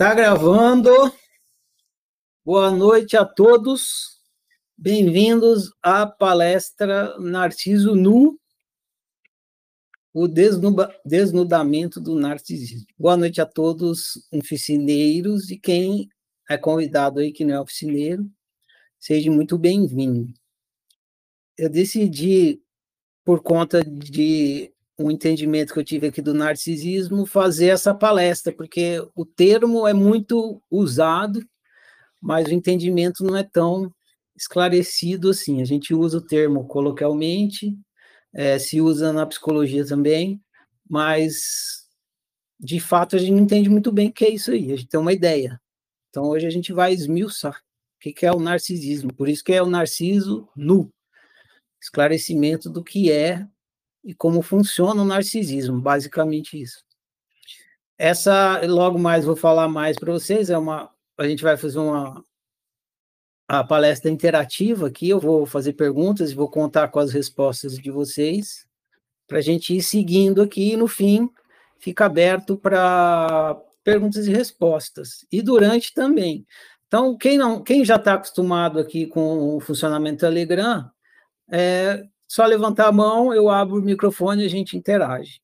Tá gravando. Boa noite a todos. Bem-vindos à palestra Narciso Nu, o desnuda, desnudamento do narcisismo. Boa noite a todos, oficineiros, e quem é convidado aí que não é oficineiro, seja muito bem-vindo. Eu decidi, por conta de um entendimento que eu tive aqui do narcisismo, fazer essa palestra, porque o termo é muito usado, mas o entendimento não é tão esclarecido assim. A gente usa o termo coloquialmente, é, se usa na psicologia também, mas de fato a gente não entende muito bem o que é isso aí, a gente tem uma ideia. Então hoje a gente vai esmiuçar o que é o narcisismo, por isso que é o narciso nu, esclarecimento do que é e como funciona o narcisismo, basicamente isso. Essa, logo mais vou falar mais para vocês, é uma, a gente vai fazer uma a palestra interativa aqui, eu vou fazer perguntas e vou contar com as respostas de vocês, para a gente ir seguindo aqui e no fim fica aberto para perguntas e respostas, e durante também. Então, quem, não, quem já está acostumado aqui com o funcionamento do Telegram, é, só levantar a mão, eu abro o microfone e a gente interage.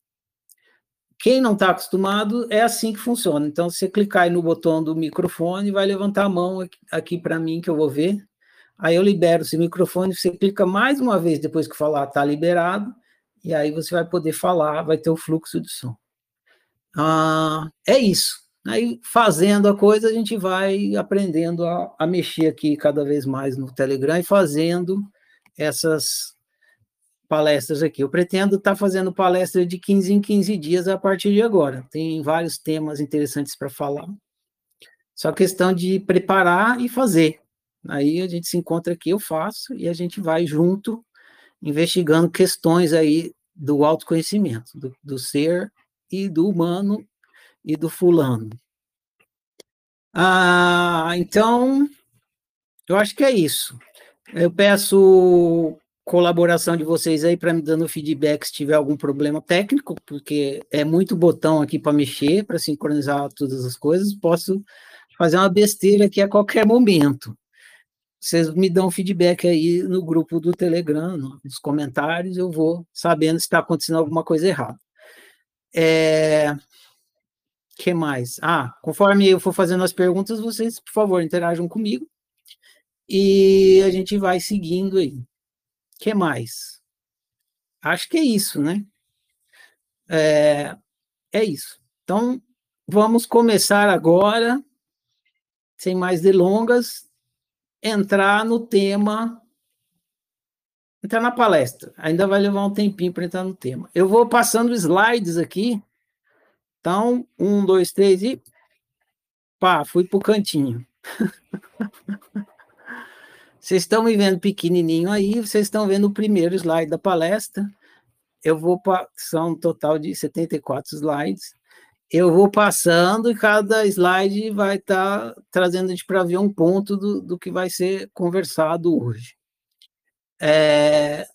Quem não está acostumado, é assim que funciona. Então, você clicar aí no botão do microfone, vai levantar a mão aqui, aqui para mim, que eu vou ver. Aí eu libero esse microfone, você clica mais uma vez depois que falar está liberado, e aí você vai poder falar, vai ter o fluxo de som. Ah, é isso. Aí, fazendo a coisa, a gente vai aprendendo a, a mexer aqui cada vez mais no Telegram e fazendo essas palestras aqui. Eu pretendo estar tá fazendo palestra de 15 em 15 dias a partir de agora. Tem vários temas interessantes para falar. Só questão de preparar e fazer. Aí a gente se encontra aqui, eu faço, e a gente vai junto, investigando questões aí do autoconhecimento, do, do ser e do humano e do fulano. Ah, então, eu acho que é isso. Eu peço colaboração de vocês aí para me dando feedback se tiver algum problema técnico, porque é muito botão aqui para mexer, para sincronizar todas as coisas. Posso fazer uma besteira aqui a qualquer momento. Vocês me dão feedback aí no grupo do Telegram, nos comentários, eu vou sabendo se está acontecendo alguma coisa errada. É... que mais? Ah, conforme eu for fazendo as perguntas, vocês, por favor, interajam comigo e a gente vai seguindo aí que mais? Acho que é isso, né? É, é isso. Então, vamos começar agora, sem mais delongas, entrar no tema, entrar na palestra. Ainda vai levar um tempinho para entrar no tema. Eu vou passando slides aqui. Então, um, dois, três e pá, fui para o cantinho. Vocês estão me vendo pequenininho aí, vocês estão vendo o primeiro slide da palestra. Eu vou são um total de 74 slides. Eu vou passando e cada slide vai estar tá trazendo a gente para ver um ponto do, do que vai ser conversado hoje. É,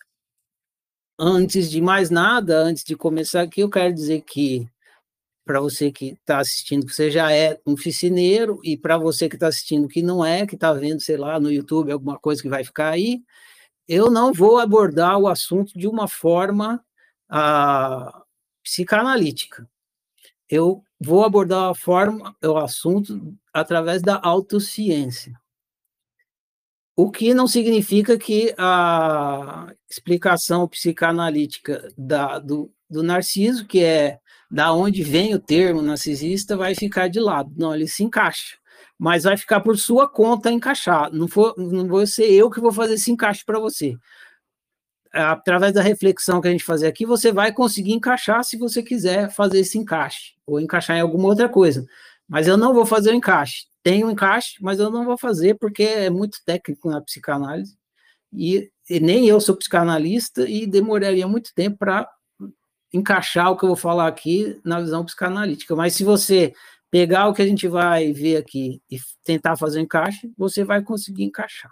antes de mais nada, antes de começar aqui, eu quero dizer que para você que está assistindo, que você já é um oficineiro, e para você que está assistindo que não é, que está vendo, sei lá, no YouTube, alguma coisa que vai ficar aí, eu não vou abordar o assunto de uma forma ah, psicanalítica. Eu vou abordar a forma, o assunto através da autociência. O que não significa que a explicação psicanalítica da, do, do Narciso, que é da onde vem o termo narcisista, vai ficar de lado. Não, ele se encaixa. Mas vai ficar por sua conta encaixar. Não, for, não vou ser eu que vou fazer esse encaixe para você. Através da reflexão que a gente fazer aqui, você vai conseguir encaixar se você quiser fazer esse encaixe, ou encaixar em alguma outra coisa. Mas eu não vou fazer o encaixe. Tem um encaixe, mas eu não vou fazer porque é muito técnico na psicanálise. E, e nem eu sou psicanalista e demoraria muito tempo para encaixar o que eu vou falar aqui na visão psicanalítica, mas se você pegar o que a gente vai ver aqui e tentar fazer um encaixe, você vai conseguir encaixar.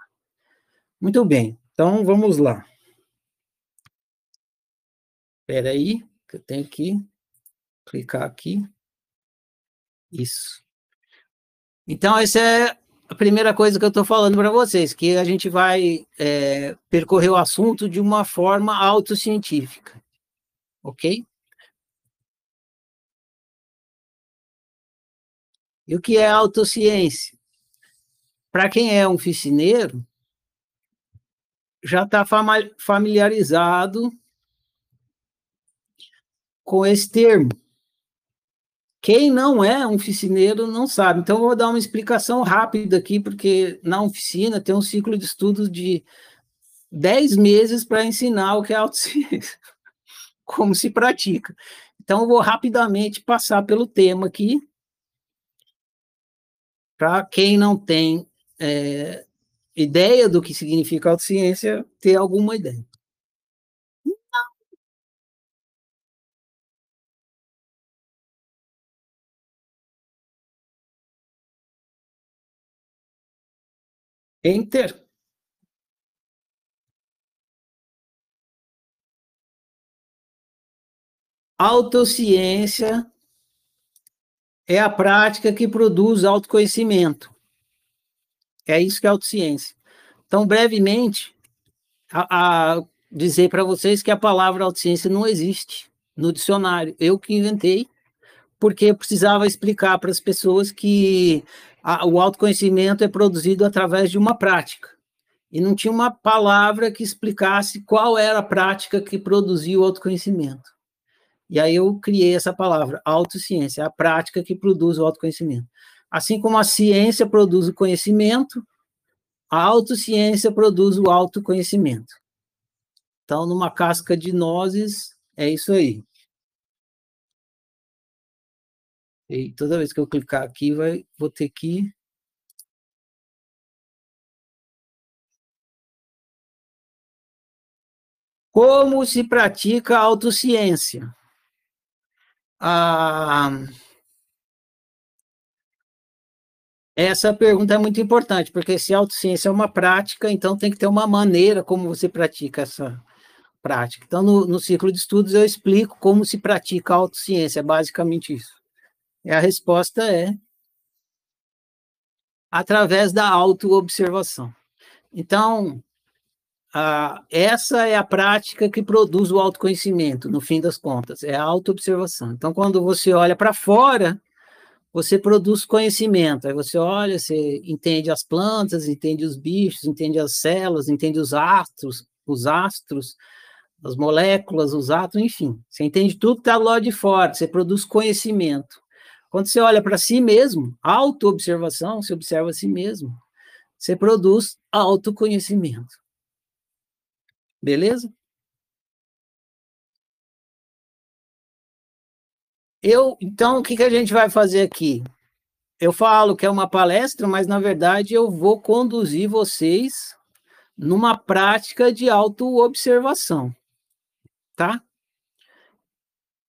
Muito bem, então vamos lá. Espera aí, que eu tenho que clicar aqui. Isso. Então, essa é a primeira coisa que eu estou falando para vocês, que a gente vai é, percorrer o assunto de uma forma autocientífica, ok? E o que é autociência? Para quem é um oficineiro, já está familiarizado com esse termo. Quem não é um oficineiro não sabe. Então, vou dar uma explicação rápida aqui, porque na oficina tem um ciclo de estudos de 10 meses para ensinar o que é autociência, como se pratica. Então, eu vou rapidamente passar pelo tema aqui, para quem não tem é, ideia do que significa autociência, ter alguma ideia. Enter. Autociência é a prática que produz autoconhecimento. É isso que é autociência. Então, brevemente, a, a dizer para vocês que a palavra autociência não existe no dicionário. Eu que inventei, porque eu precisava explicar para as pessoas que a, o autoconhecimento é produzido através de uma prática. E não tinha uma palavra que explicasse qual era a prática que produzia o autoconhecimento. E aí eu criei essa palavra, autociência, a prática que produz o autoconhecimento. Assim como a ciência produz o conhecimento, a autociência produz o autoconhecimento. Então, numa casca de nozes, é isso aí. E toda vez que eu clicar aqui, vai, vou ter que Como se pratica a autociência? Ah, essa pergunta é muito importante, porque se a autociência é uma prática, então tem que ter uma maneira como você pratica essa prática. Então, no, no ciclo de estudos, eu explico como se pratica a autociência, é basicamente isso. E a resposta é através da autoobservação. Então, a, essa é a prática que produz o autoconhecimento, no fim das contas, é a autoobservação. Então, quando você olha para fora, você produz conhecimento. Aí você olha, você entende as plantas, entende os bichos, entende as células, entende os astros, os astros, as moléculas, os átomos, enfim. Você entende tudo que está lá de fora, você produz conhecimento. Quando você olha para si mesmo, autoobservação, você observa a si mesmo, você produz autoconhecimento. Beleza? Eu, então, o que, que a gente vai fazer aqui? Eu falo que é uma palestra, mas na verdade eu vou conduzir vocês numa prática de autoobservação, tá?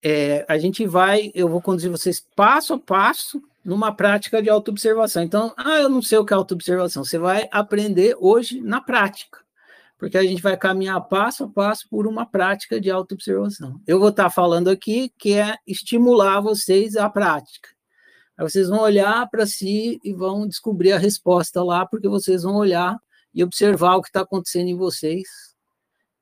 é, a gente vai, eu vou conduzir vocês passo a passo numa prática de autoobservação. Então, ah, eu não sei o que é autoobservação. Você vai aprender hoje na prática, porque a gente vai caminhar passo a passo por uma prática de autoobservação. Eu vou estar falando aqui que é estimular vocês à prática. Aí vocês vão olhar para si e vão descobrir a resposta lá, porque vocês vão olhar e observar o que está acontecendo em vocês.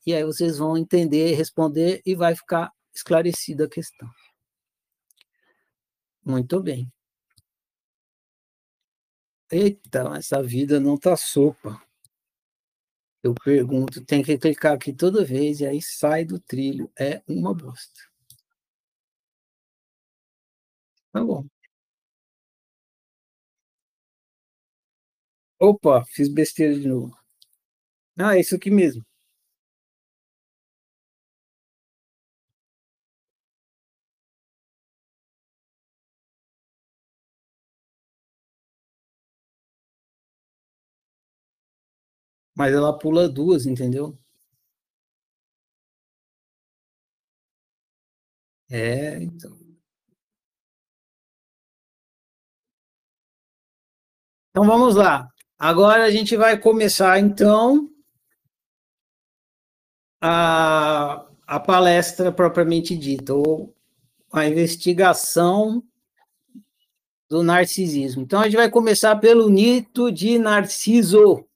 E aí vocês vão entender, responder e vai ficar esclarecida a questão. Muito bem. Eita, essa vida não tá sopa. Eu pergunto, tem que clicar aqui toda vez e aí sai do trilho. É uma bosta. Tá bom. Opa, fiz besteira de novo. Ah, é isso aqui mesmo. Mas ela pula duas, entendeu? É, então. Então vamos lá. Agora a gente vai começar então a, a palestra propriamente dita, ou a investigação do narcisismo. Então, a gente vai começar pelo mito de Narciso.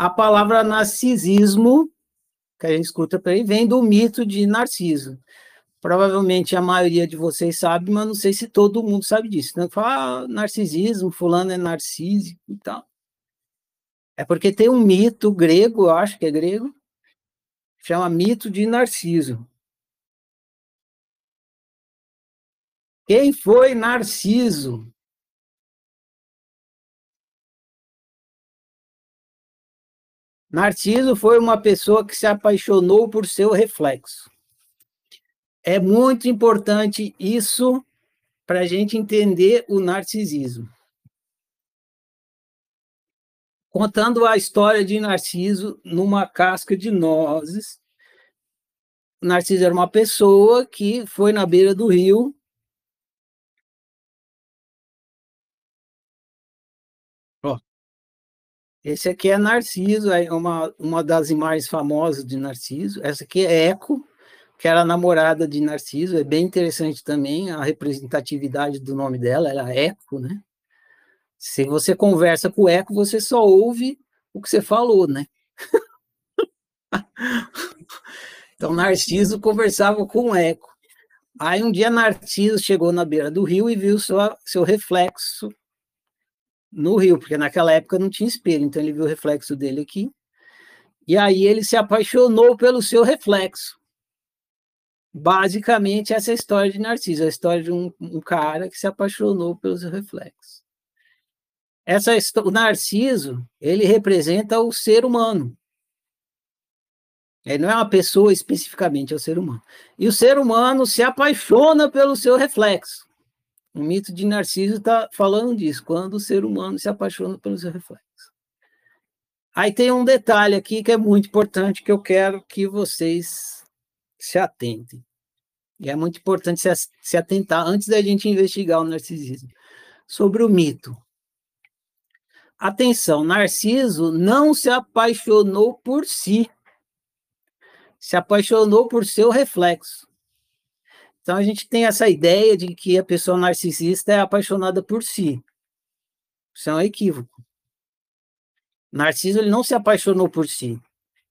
A palavra narcisismo, que a gente escuta por aí, vem do mito de Narciso. Provavelmente a maioria de vocês sabe, mas não sei se todo mundo sabe disso. Então, fala ah, narcisismo, fulano é narcísico e tal. É porque tem um mito grego, eu acho que é grego, chama mito de Narciso. Quem foi Narciso? Narciso foi uma pessoa que se apaixonou por seu reflexo. É muito importante isso para a gente entender o narcisismo. Contando a história de Narciso numa casca de nozes. Narciso era uma pessoa que foi na beira do rio Esse aqui é Narciso, é uma, uma das imagens famosas de Narciso. Essa aqui é Eco, que era namorada de Narciso. É bem interessante também a representatividade do nome dela, ela é Eco, né? Se você conversa com o Eco, você só ouve o que você falou, né? então, Narciso conversava com o Eco. Aí, um dia, Narciso chegou na beira do rio e viu sua, seu reflexo no rio, porque naquela época não tinha espelho, então ele viu o reflexo dele aqui. E aí ele se apaixonou pelo seu reflexo. Basicamente, essa é a história de Narciso, a história de um, um cara que se apaixonou pelo seu reflexo. Essa, o Narciso, ele representa o ser humano. Ele não é uma pessoa especificamente, é o ser humano. E o ser humano se apaixona pelo seu reflexo. O mito de Narciso está falando disso, quando o ser humano se apaixona pelo seu reflexo. Aí tem um detalhe aqui que é muito importante que eu quero que vocês se atentem. E é muito importante se, atentar antes da gente investigar o narcisismo. Sobre o mito. Atenção, Narciso não se apaixonou por si, se apaixonou por seu reflexo. Então a gente tem essa ideia de que a pessoa narcisista é apaixonada por si. Isso é um equívoco. Narciso ele não se apaixonou por si.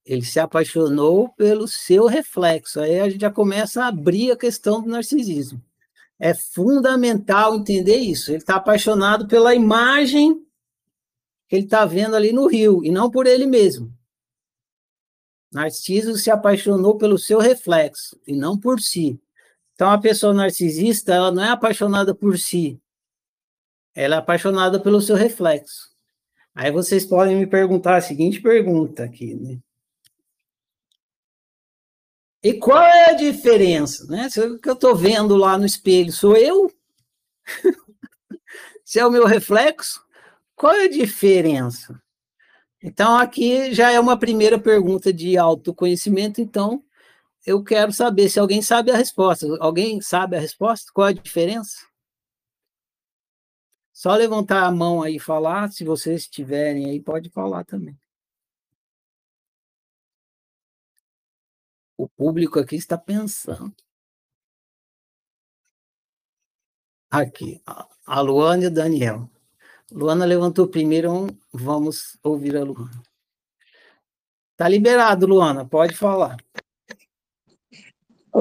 Ele se apaixonou pelo seu reflexo. Aí a gente já começa a abrir a questão do narcisismo. É fundamental entender isso. Ele está apaixonado pela imagem que ele está vendo ali no rio, e não por ele mesmo. Narciso se apaixonou pelo seu reflexo, e não por si. Então, a pessoa narcisista, ela não é apaixonada por si, ela é apaixonada pelo seu reflexo. Aí vocês podem me perguntar a seguinte pergunta aqui, né? E qual é a diferença, né? Se o que eu estou vendo lá no espelho sou eu? Se é o meu reflexo? Qual é a diferença? Então, aqui já é uma primeira pergunta de autoconhecimento, então eu quero saber se alguém sabe a resposta. Alguém sabe a resposta? Qual a diferença? Só levantar a mão aí e falar. Se vocês tiverem aí, pode falar também. O público aqui está pensando. Aqui, a Luana e o Daniel. Luana levantou primeiro, vamos ouvir a Luana. Tá liberado, Luana, pode falar.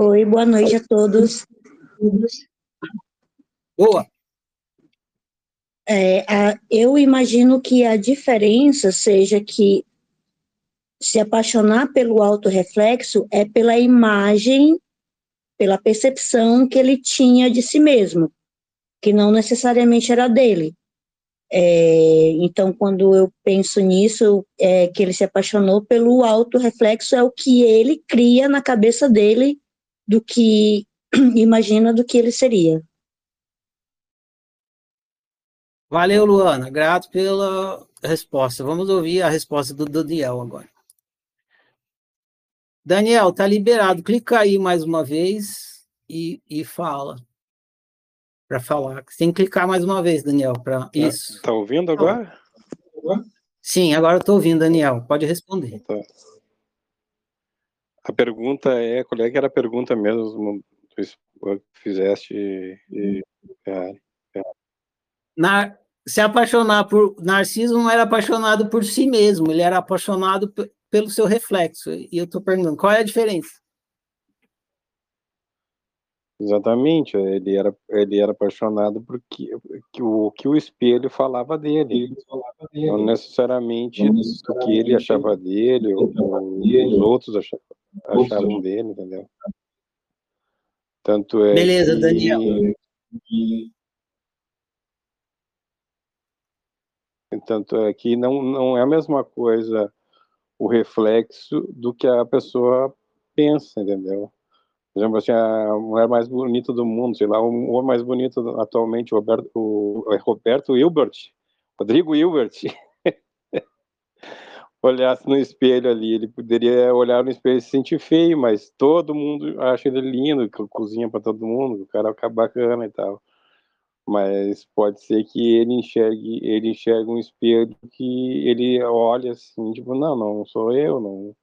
Oi, boa noite a todos. Boa. É, a, eu imagino que a diferença seja que se apaixonar pelo autorreflexo é pela imagem, pela percepção que ele tinha de si mesmo, que não necessariamente era dele. É, então, quando eu penso nisso, é que ele se apaixonou pelo autorreflexo, é o que ele cria na cabeça dele do que imagina do que ele seria. Valeu, Luana. Grato pela resposta. Vamos ouvir a resposta do Daniel agora. Daniel, tá liberado. Clica aí mais uma vez e, e fala. Para falar. Você tem que clicar mais uma vez, Daniel, para tá, isso. Tá ouvindo agora? Sim, agora eu tô ouvindo, Daniel. Pode responder. Tá. A pergunta é, qual é que era a pergunta mesmo fizeste. E, é, é. Na, se apaixonar por Narciso não era apaixonado por si mesmo, ele era apaixonado pelo seu reflexo. E eu estou perguntando, qual é a diferença? Exatamente, ele era, ele era apaixonado porque que o que o espelho falava dele, falava dele. não necessariamente o que ele achava dele ou, ou os outros achavam, achavam dele, entendeu? Tanto é Beleza, que... Daniel. Tanto é que não, não é a mesma coisa o reflexo do que a pessoa pensa, entendeu? Por exemplo, assim, a mulher mais bonita do mundo, sei lá, o homem mais bonito atualmente, o Roberto, o, é Roberto Hilbert, Rodrigo Hilbert, olhasse no espelho ali, ele poderia olhar no espelho e se sentir feio, mas todo mundo acha ele lindo, cozinha para todo mundo, o cara é bacana e tal. Mas pode ser que ele enxergue, ele enxergue um espelho que ele olha assim, tipo, não, não sou eu, não.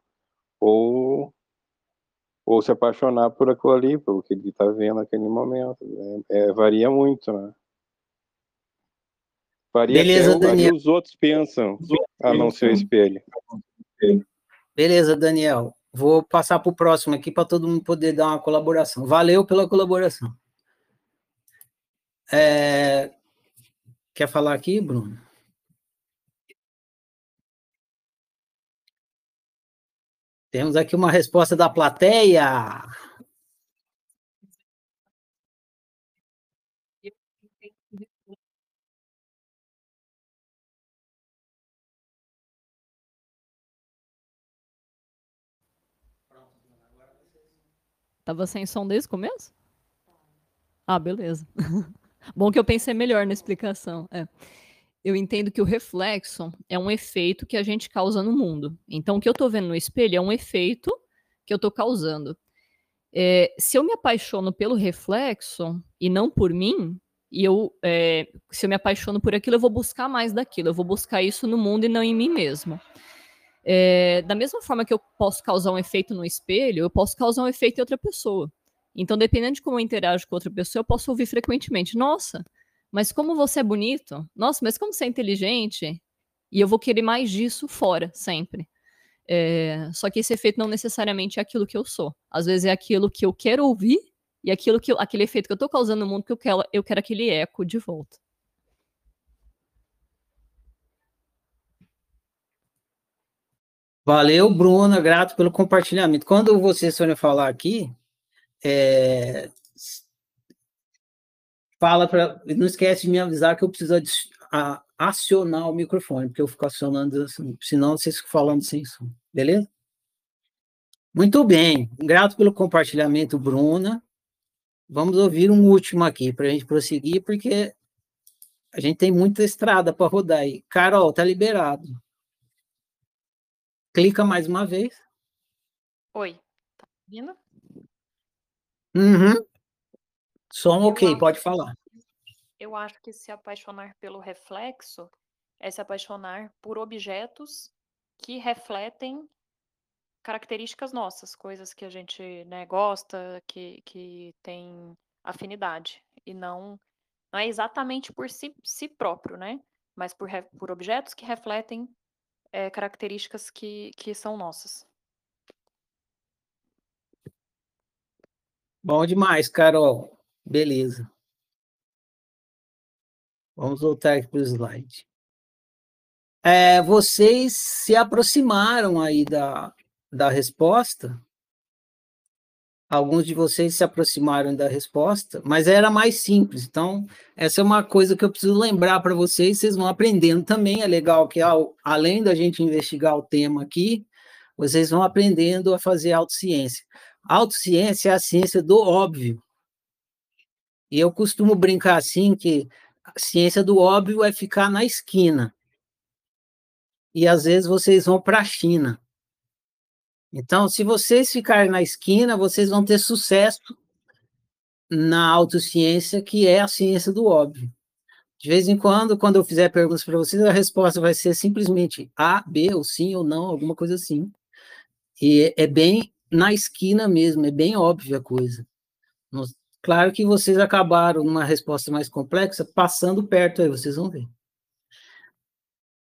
Ou ou se apaixonar por aquilo ali, pelo que ele está vendo naquele momento. É, é, varia muito, né? Varia Beleza, Daniel. o que os outros pensam, a não ser o espelho. Beleza, Daniel. Vou passar para o próximo aqui para todo mundo poder dar uma colaboração. Valeu pela colaboração. É... Quer falar aqui, Bruno? Temos aqui uma resposta da plateia. Tava sem som desde o começo? Ah, beleza. Bom que eu pensei melhor na explicação. É eu entendo que o reflexo é um efeito que a gente causa no mundo. Então, o que eu estou vendo no espelho é um efeito que eu estou causando. É, se eu me apaixono pelo reflexo e não por mim, e eu, é, se eu me apaixono por aquilo, eu vou buscar mais daquilo, eu vou buscar isso no mundo e não em mim mesmo. É, da mesma forma que eu posso causar um efeito no espelho, eu posso causar um efeito em outra pessoa. Então, dependendo de como eu interajo com outra pessoa, eu posso ouvir frequentemente: Nossa, mas como você é bonito, nossa, mas como você é inteligente, e eu vou querer mais disso fora, sempre. É, só que esse efeito não necessariamente é aquilo que eu sou. Às vezes é aquilo que eu quero ouvir e aquilo que aquele efeito que eu estou causando no mundo que eu quero, eu quero aquele eco de volta. Valeu, Bruna, grato pelo compartilhamento. Quando vocês forem falar aqui, é, fala para. Não esquece de me avisar que eu preciso a, acionar o microfone, porque eu fico acionando assim, senão vocês ficam falando sem som, beleza? Muito bem, grato pelo compartilhamento, Bruna. Vamos ouvir um último aqui para a gente prosseguir, porque a gente tem muita estrada para rodar aí. Carol, tá liberado. Clica mais uma vez. Oi, tá ouvindo? Uhum. Som eu ok, acho, pode falar. Eu acho que se apaixonar pelo reflexo é se apaixonar por objetos que refletem características nossas, coisas que a gente né, gosta, que, que tem afinidade, e não, não é exatamente por si, si próprio, né? Mas por, por objetos que refletem é, características que, que são nossas. Bom demais, Carol. Beleza. Vamos voltar aqui para o slide. É, vocês se aproximaram aí da, da resposta. Alguns de vocês se aproximaram da resposta, mas era mais simples. Então, essa é uma coisa que eu preciso lembrar para vocês. Vocês vão aprendendo também. É legal que, ao, além da gente investigar o tema aqui, vocês vão aprendendo a fazer autociência. Autociência é a ciência do óbvio. E eu costumo brincar assim que a ciência do óbvio é ficar na esquina. E às vezes vocês vão para a China. Então, se vocês ficarem na esquina, vocês vão ter sucesso na autociência, que é a ciência do óbvio. De vez em quando, quando eu fizer perguntas para vocês, a resposta vai ser simplesmente A, B, ou sim ou não, alguma coisa assim. E é bem na esquina mesmo, é bem óbvia a coisa Claro que vocês acabaram numa resposta mais complexa, passando perto aí, vocês vão ver.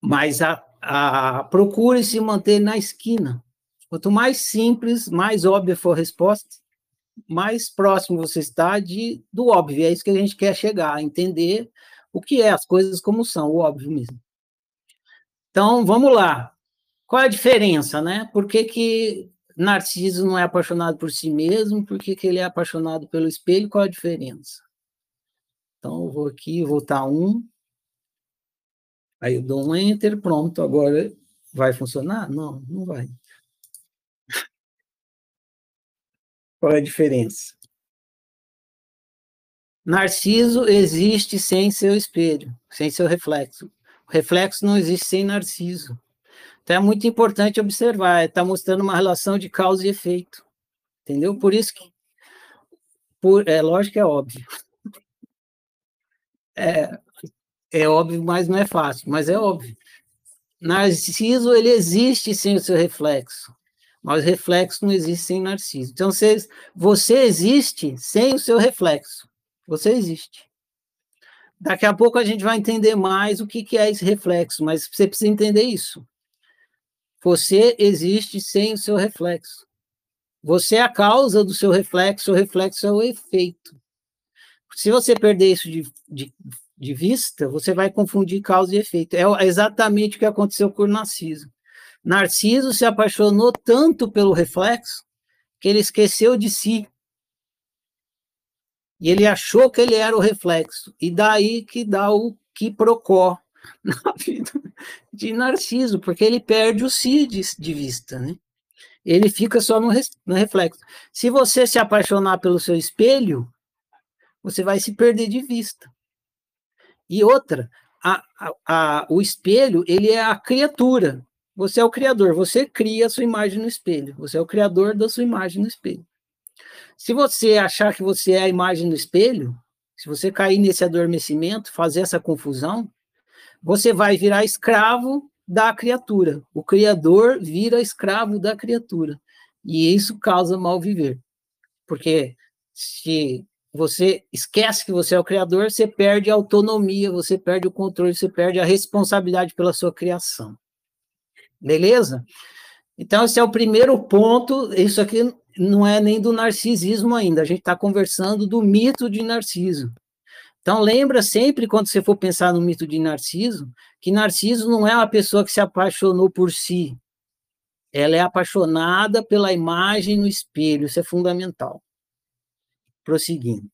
Mas a, a, procure se manter na esquina. Quanto mais simples, mais óbvia for a resposta, mais próximo você está de, do óbvio. É isso que a gente quer chegar, entender o que é as coisas como são, o óbvio mesmo. Então, vamos lá. Qual é a diferença, né? Por que, que Narciso não é apaixonado por si mesmo, por que, que ele é apaixonado pelo espelho, qual a diferença? Então, eu vou aqui, voltar um. Aí eu dou um enter, pronto, agora vai funcionar? Não, não vai. Qual é a diferença? Narciso existe sem seu espelho, sem seu reflexo. O reflexo não existe sem Narciso. Então é muito importante observar, está mostrando uma relação de causa e efeito. Entendeu? Por isso que. Por, é lógico que é óbvio. É, é óbvio, mas não é fácil, mas é óbvio. Narciso, ele existe sem o seu reflexo, mas reflexo não existe sem Narciso. Então, você, você existe sem o seu reflexo. Você existe. Daqui a pouco a gente vai entender mais o que, que é esse reflexo, mas você precisa entender isso. Você existe sem o seu reflexo. Você é a causa do seu reflexo, o reflexo é o efeito. Se você perder isso de, de, de vista, você vai confundir causa e efeito. É exatamente o que aconteceu com o Narciso. Narciso se apaixonou tanto pelo reflexo que ele esqueceu de si. E ele achou que ele era o reflexo. E daí que dá o que procó na vida de Narciso, porque ele perde o si de, de vista, né? Ele fica só no, no reflexo. Se você se apaixonar pelo seu espelho, você vai se perder de vista. E outra, a, a, a, o espelho, ele é a criatura. Você é o criador, você cria a sua imagem no espelho. Você é o criador da sua imagem no espelho. Se você achar que você é a imagem no espelho, se você cair nesse adormecimento, fazer essa confusão, você vai virar escravo da criatura. O criador vira escravo da criatura. E isso causa mal viver. Porque se você esquece que você é o criador, você perde a autonomia, você perde o controle, você perde a responsabilidade pela sua criação. Beleza? Então, esse é o primeiro ponto. Isso aqui não é nem do narcisismo ainda, a gente está conversando do mito de Narciso. Então, lembra sempre, quando você for pensar no mito de Narciso, que Narciso não é uma pessoa que se apaixonou por si. Ela é apaixonada pela imagem no espelho, isso é fundamental. Prosseguindo.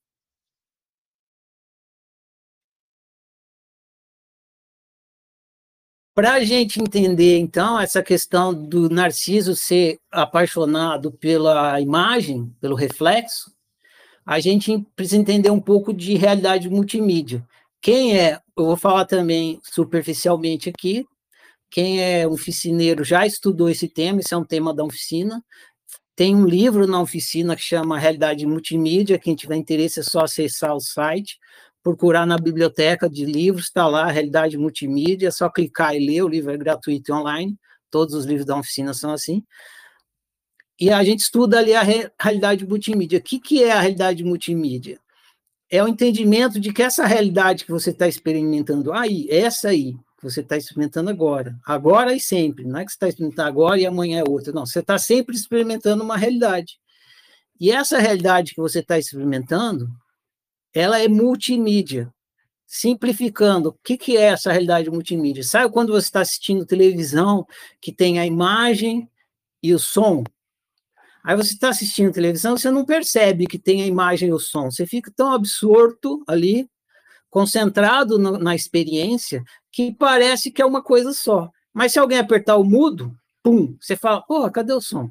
Para a gente entender, então, essa questão do Narciso ser apaixonado pela imagem, pelo reflexo, a gente precisa entender um pouco de realidade multimídia. Quem é, eu vou falar também superficialmente aqui, quem é oficineiro já estudou esse tema, esse é um tema da oficina. Tem um livro na oficina que chama Realidade Multimídia, quem tiver interesse é só acessar o site, procurar na biblioteca de livros, está lá, Realidade Multimídia, é só clicar e ler, o livro é gratuito e online, todos os livros da oficina são assim e a gente estuda ali a realidade multimídia. O que, que é a realidade multimídia? É o entendimento de que essa realidade que você está experimentando aí, essa aí, que você está experimentando agora, agora e sempre, não é que você está experimentando agora e amanhã é outra, não, você está sempre experimentando uma realidade. E essa realidade que você está experimentando, ela é multimídia. Simplificando, o que, que é essa realidade multimídia? Sabe quando você está assistindo televisão, que tem a imagem e o som? Aí você está assistindo televisão, você não percebe que tem a imagem e o som, você fica tão absorto ali, concentrado no, na experiência, que parece que é uma coisa só. Mas se alguém apertar o mudo, pum, você fala, pô, cadê o som?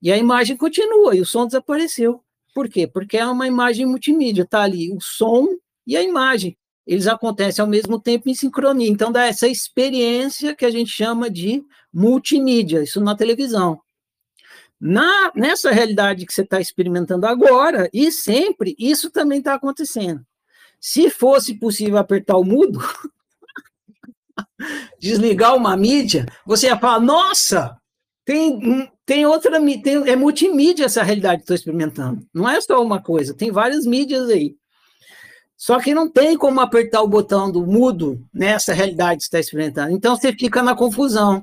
E a imagem continua e o som desapareceu. Por quê? Porque é uma imagem multimídia, tá ali o som e a imagem. Eles acontecem ao mesmo tempo em sincronia. Então dá essa experiência que a gente chama de multimídia, isso na televisão. Na, nessa realidade que você está experimentando agora e sempre, isso também está acontecendo. Se fosse possível apertar o mudo, desligar uma mídia, você ia falar: nossa, tem, tem outra, tem, é multimídia essa realidade que estou experimentando. Não é só uma coisa, tem várias mídias aí. Só que não tem como apertar o botão do mudo nessa realidade que está experimentando. Então você fica na confusão.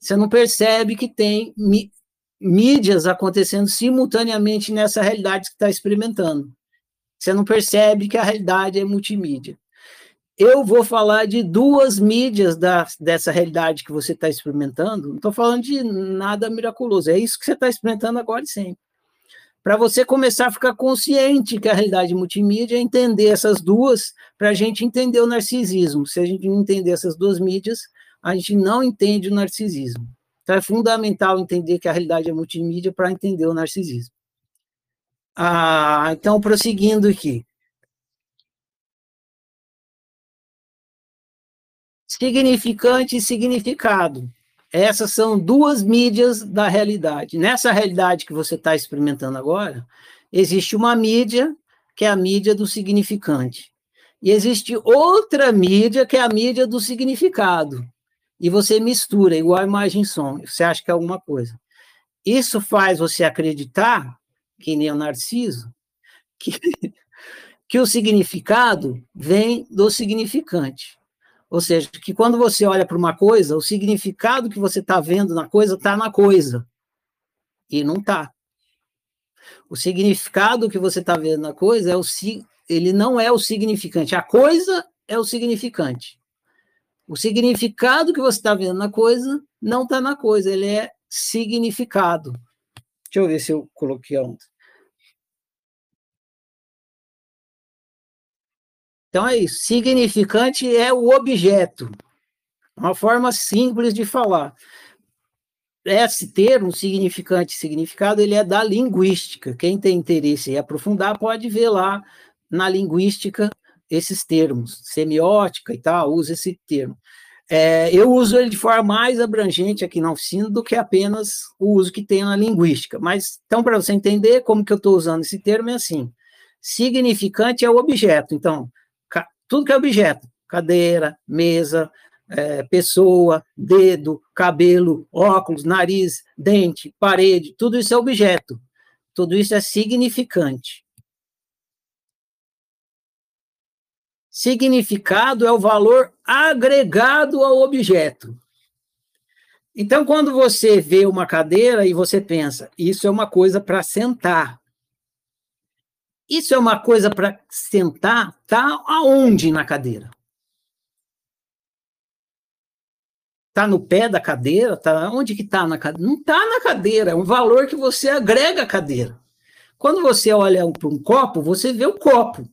Você não percebe que tem mídias acontecendo simultaneamente nessa realidade que está experimentando. Você não percebe que a realidade é multimídia. Eu vou falar de duas mídias da, dessa realidade que você está experimentando. Não estou falando de nada miraculoso. É isso que você está experimentando agora e sempre. Para você começar a ficar consciente que a realidade multimídia é entender essas duas, para a gente entender o narcisismo. Se a gente não entender essas duas mídias, a gente não entende o narcisismo. Então é fundamental entender que a realidade é multimídia para entender o narcisismo. Ah, então, prosseguindo aqui. Significante e significado. Essas são duas mídias da realidade. Nessa realidade que você está experimentando agora, existe uma mídia, que é a mídia do significante. E existe outra mídia, que é a mídia do significado. E você mistura, igual imagem e som. Você acha que é alguma coisa. Isso faz você acreditar que nem o Narciso, que, que o significado vem do significante. Ou seja, que quando você olha para uma coisa, o significado que você está vendo na coisa está na coisa. E não está. O significado que você está vendo na coisa é o ele não é o significante. A coisa é o significante. O significado que você está vendo na coisa não está na coisa, ele é significado. Deixa eu ver se eu coloquei ontem. Então é isso. Significante é o objeto. Uma forma simples de falar. Esse termo, significante e significado, ele é da linguística. Quem tem interesse em aprofundar pode ver lá na linguística esses termos, semiótica e tal, usa esse termo. É, eu uso ele de forma mais abrangente aqui na oficina do que apenas o uso que tem na linguística. Mas, então, para você entender como que eu estou usando esse termo, é assim. Significante é o objeto. Então, tudo que é objeto, cadeira, mesa, é, pessoa, dedo, cabelo, óculos, nariz, dente, parede, tudo isso é objeto. Tudo isso é significante. Significado é o valor agregado ao objeto. Então, quando você vê uma cadeira e você pensa, isso é uma coisa para sentar. Isso é uma coisa para sentar, tá aonde na cadeira? Tá no pé da cadeira? Tá onde que tá na cadeira? Não tá na cadeira, é um valor que você agrega à cadeira. Quando você olha para um copo, você vê o copo.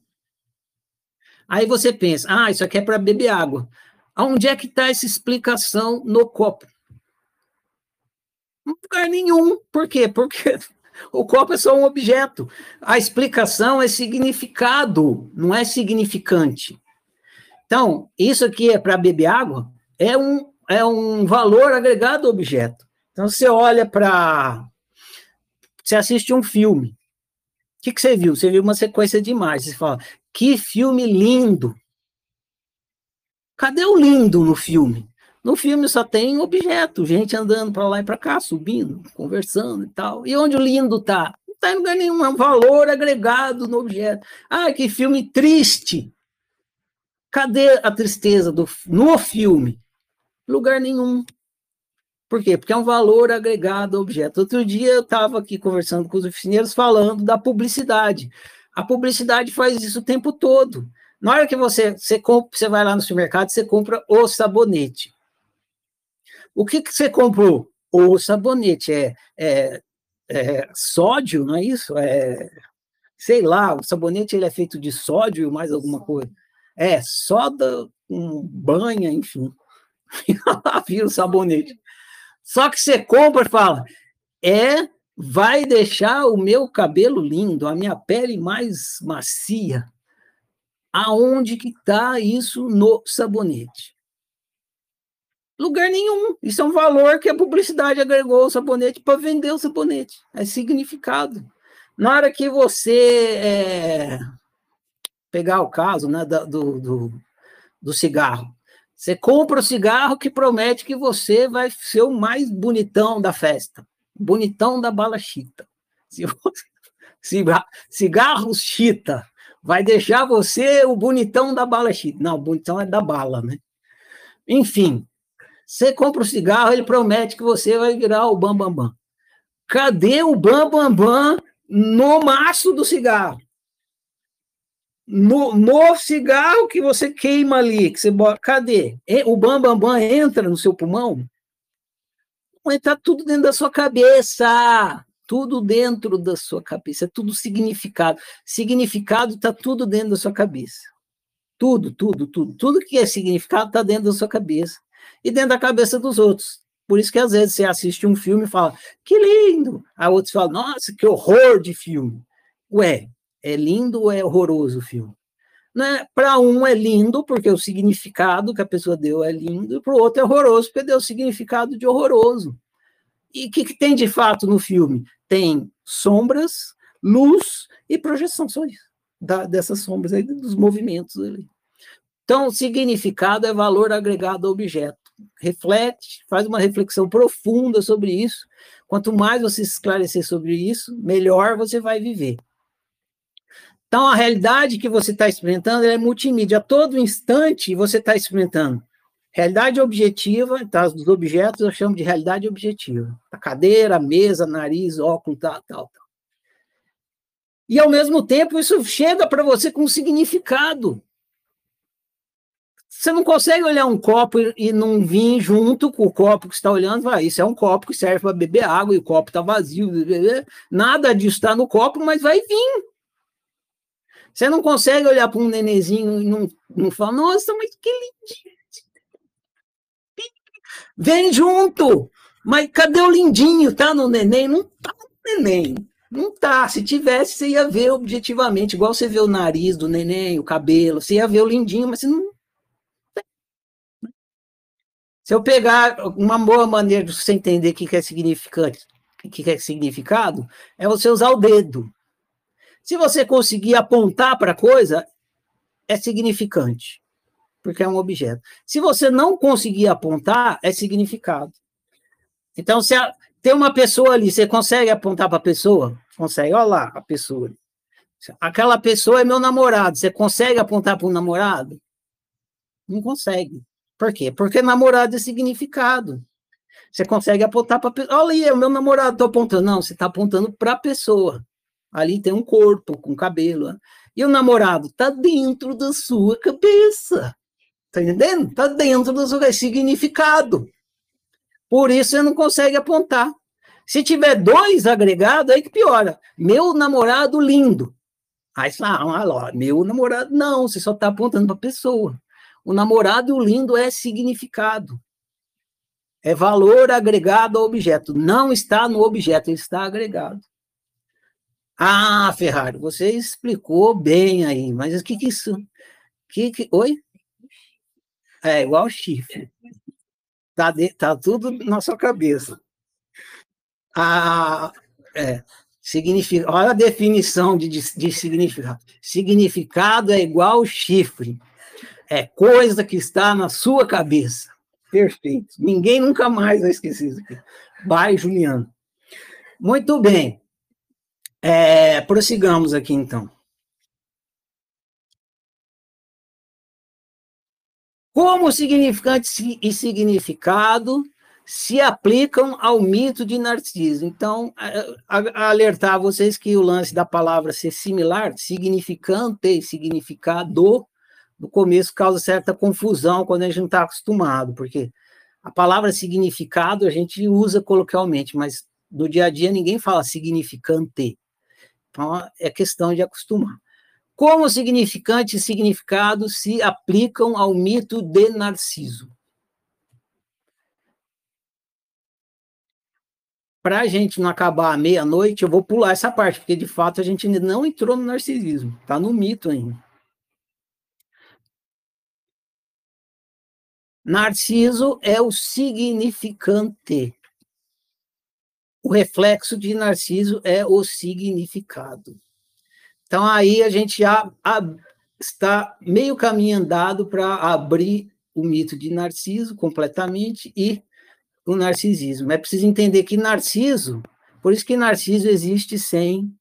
Aí você pensa, ah, isso aqui é para beber água. Aonde é que está essa explicação no copo? Em lugar nenhum. Por quê? Porque o copo é só um objeto. A explicação é significado, não é significante. Então, isso aqui é para beber água, é um, é um valor agregado ao objeto. Então, você olha para. Você assiste um filme. O que, que você viu? Você viu uma sequência de imagens. Você fala, que filme lindo! Cadê o lindo no filme? No filme só tem objeto, gente andando para lá e para cá, subindo, conversando e tal. E onde o lindo está? Não está em lugar nenhum, é um valor agregado no objeto. Ah, que filme triste! Cadê a tristeza do, no filme? Lugar nenhum. Por quê? Porque é um valor agregado ao objeto. Outro dia eu estava aqui conversando com os oficineiros falando da publicidade. A publicidade faz isso o tempo todo. Na hora que você, você, compra, você vai lá no supermercado, você compra o sabonete. O que, que você comprou? O sabonete é, é, é sódio, não é isso? É, sei lá, o sabonete ele é feito de sódio e mais alguma coisa. É, soda, um banha, enfim. Lá vira o sabonete. Só que você compra e fala, é, vai deixar o meu cabelo lindo, a minha pele mais macia. Aonde que está isso no sabonete? Lugar nenhum. Isso é um valor que a publicidade agregou ao sabonete para vender o sabonete. É significado. Na hora que você é, pegar o caso né, do, do, do cigarro, você compra o cigarro que promete que você vai ser o mais bonitão da festa. bonitão da bala chita. Se cigarros chita vai deixar você o bonitão da bala chita. Não, o bonitão é da bala, né? Enfim, você compra o cigarro, ele promete que você vai virar o bambambam. Bam, bam. Cadê o bambambam bam, bam no maço do cigarro? No, no, cigarro que você queima ali, que você bota, cadê? O bambambam bam, bam entra no seu pulmão? Está tudo dentro da sua cabeça. Tudo dentro da sua cabeça. É tudo significado. Significado está tudo dentro da sua cabeça. Tudo, tudo, tudo. Tudo que é significado está dentro da sua cabeça. E dentro da cabeça dos outros. Por isso que às vezes você assiste um filme e fala, que lindo. Aí outros falam, nossa, que horror de filme. Ué, é lindo ou é horroroso o filme? Né? Para um é lindo, porque o significado que a pessoa deu é lindo, e para o outro é horroroso, porque deu o significado de horroroso. E o que, que, tem de fato no filme? Tem sombras, luz e projeção, só isso, da, dessas sombras aí, dos movimentos ali. Então, significado é valor agregado ao objeto. Reflete, faz uma reflexão profunda sobre isso. Quanto mais você se esclarecer sobre isso, melhor você vai viver. Então, a realidade que você está experimentando é multimídia. A todo instante você está experimentando. Realidade objetiva, tá, os objetos eu chamo de realidade objetiva. A cadeira, a mesa, nariz, óculos, tal, tal, tal. E, ao mesmo tempo, isso chega para você com significado. Você não consegue olhar um copo e não vir junto com o copo que está olhando, vai, isso é um copo que serve para beber água e o copo está vazio. Nada disso está no copo, mas vai vir. Você não consegue olhar para um nenezinho e não, não falar, nossa, mas que lindinho. Vem junto! Mas cadê o lindinho? Tá no neném? Não tá no neném. Não tá. Se tivesse, você ia ver objetivamente, igual você vê o nariz do neném, o cabelo, você ia ver o lindinho, mas você não. Se eu pegar uma boa maneira de você entender o que é significante, o que é significado, é você usar o dedo. Se você conseguir apontar para a coisa, é significante, porque é um objeto. Se você não conseguir apontar, é significado. Então, se a, tem uma pessoa ali, você consegue apontar para a pessoa? Consegue, olha lá a pessoa. Aquela pessoa é meu namorado, você consegue apontar para o namorado? Não consegue. Por quê? Porque namorado é significado. Você consegue apontar para pessoa. Olha aí, é o meu namorado, estou apontando. Não, você está apontando para a pessoa. Ali tem um corpo com cabelo. Né? E o namorado está dentro da sua cabeça. Está entendendo? Está dentro do seu significado. Por isso você não consegue apontar. Se tiver dois agregados, aí que piora. Meu namorado lindo. Aí você fala, ah, meu namorado. Não, você só está apontando para a pessoa. O namorado e o lindo é significado. É valor agregado ao objeto. Não está no objeto, ele está agregado. Ah, Ferrari, você explicou bem aí, mas o que que isso... Que, que, oi? É igual chifre. Tá, tá tudo na sua cabeça. Ah, é, significa, olha a definição de, de, de significado. Significado é igual chifre. É coisa que está na sua cabeça. Perfeito. Ninguém nunca mais vai esquecer isso aqui. Vai, Juliano. Muito bem. É, prossigamos aqui, então. Como significante e significado se aplicam ao mito de Narciso. Então, alertar vocês que o lance da palavra ser similar, significante e significado, no começo causa certa confusão quando a gente não está acostumado, porque a palavra significado a gente usa coloquialmente, mas no dia a dia ninguém fala significante. Então, é questão de acostumar. Como significante e significado se aplicam ao mito de Narciso? Para a gente não acabar meia-noite, eu vou pular essa parte, porque de fato a gente não entrou no narcisismo, está no mito ainda. Narciso é o significante. O reflexo de Narciso é o significado. Então, aí a gente já está meio caminho andado para abrir o mito de Narciso completamente e o narcisismo. É preciso entender que Narciso, por isso que Narciso existe sem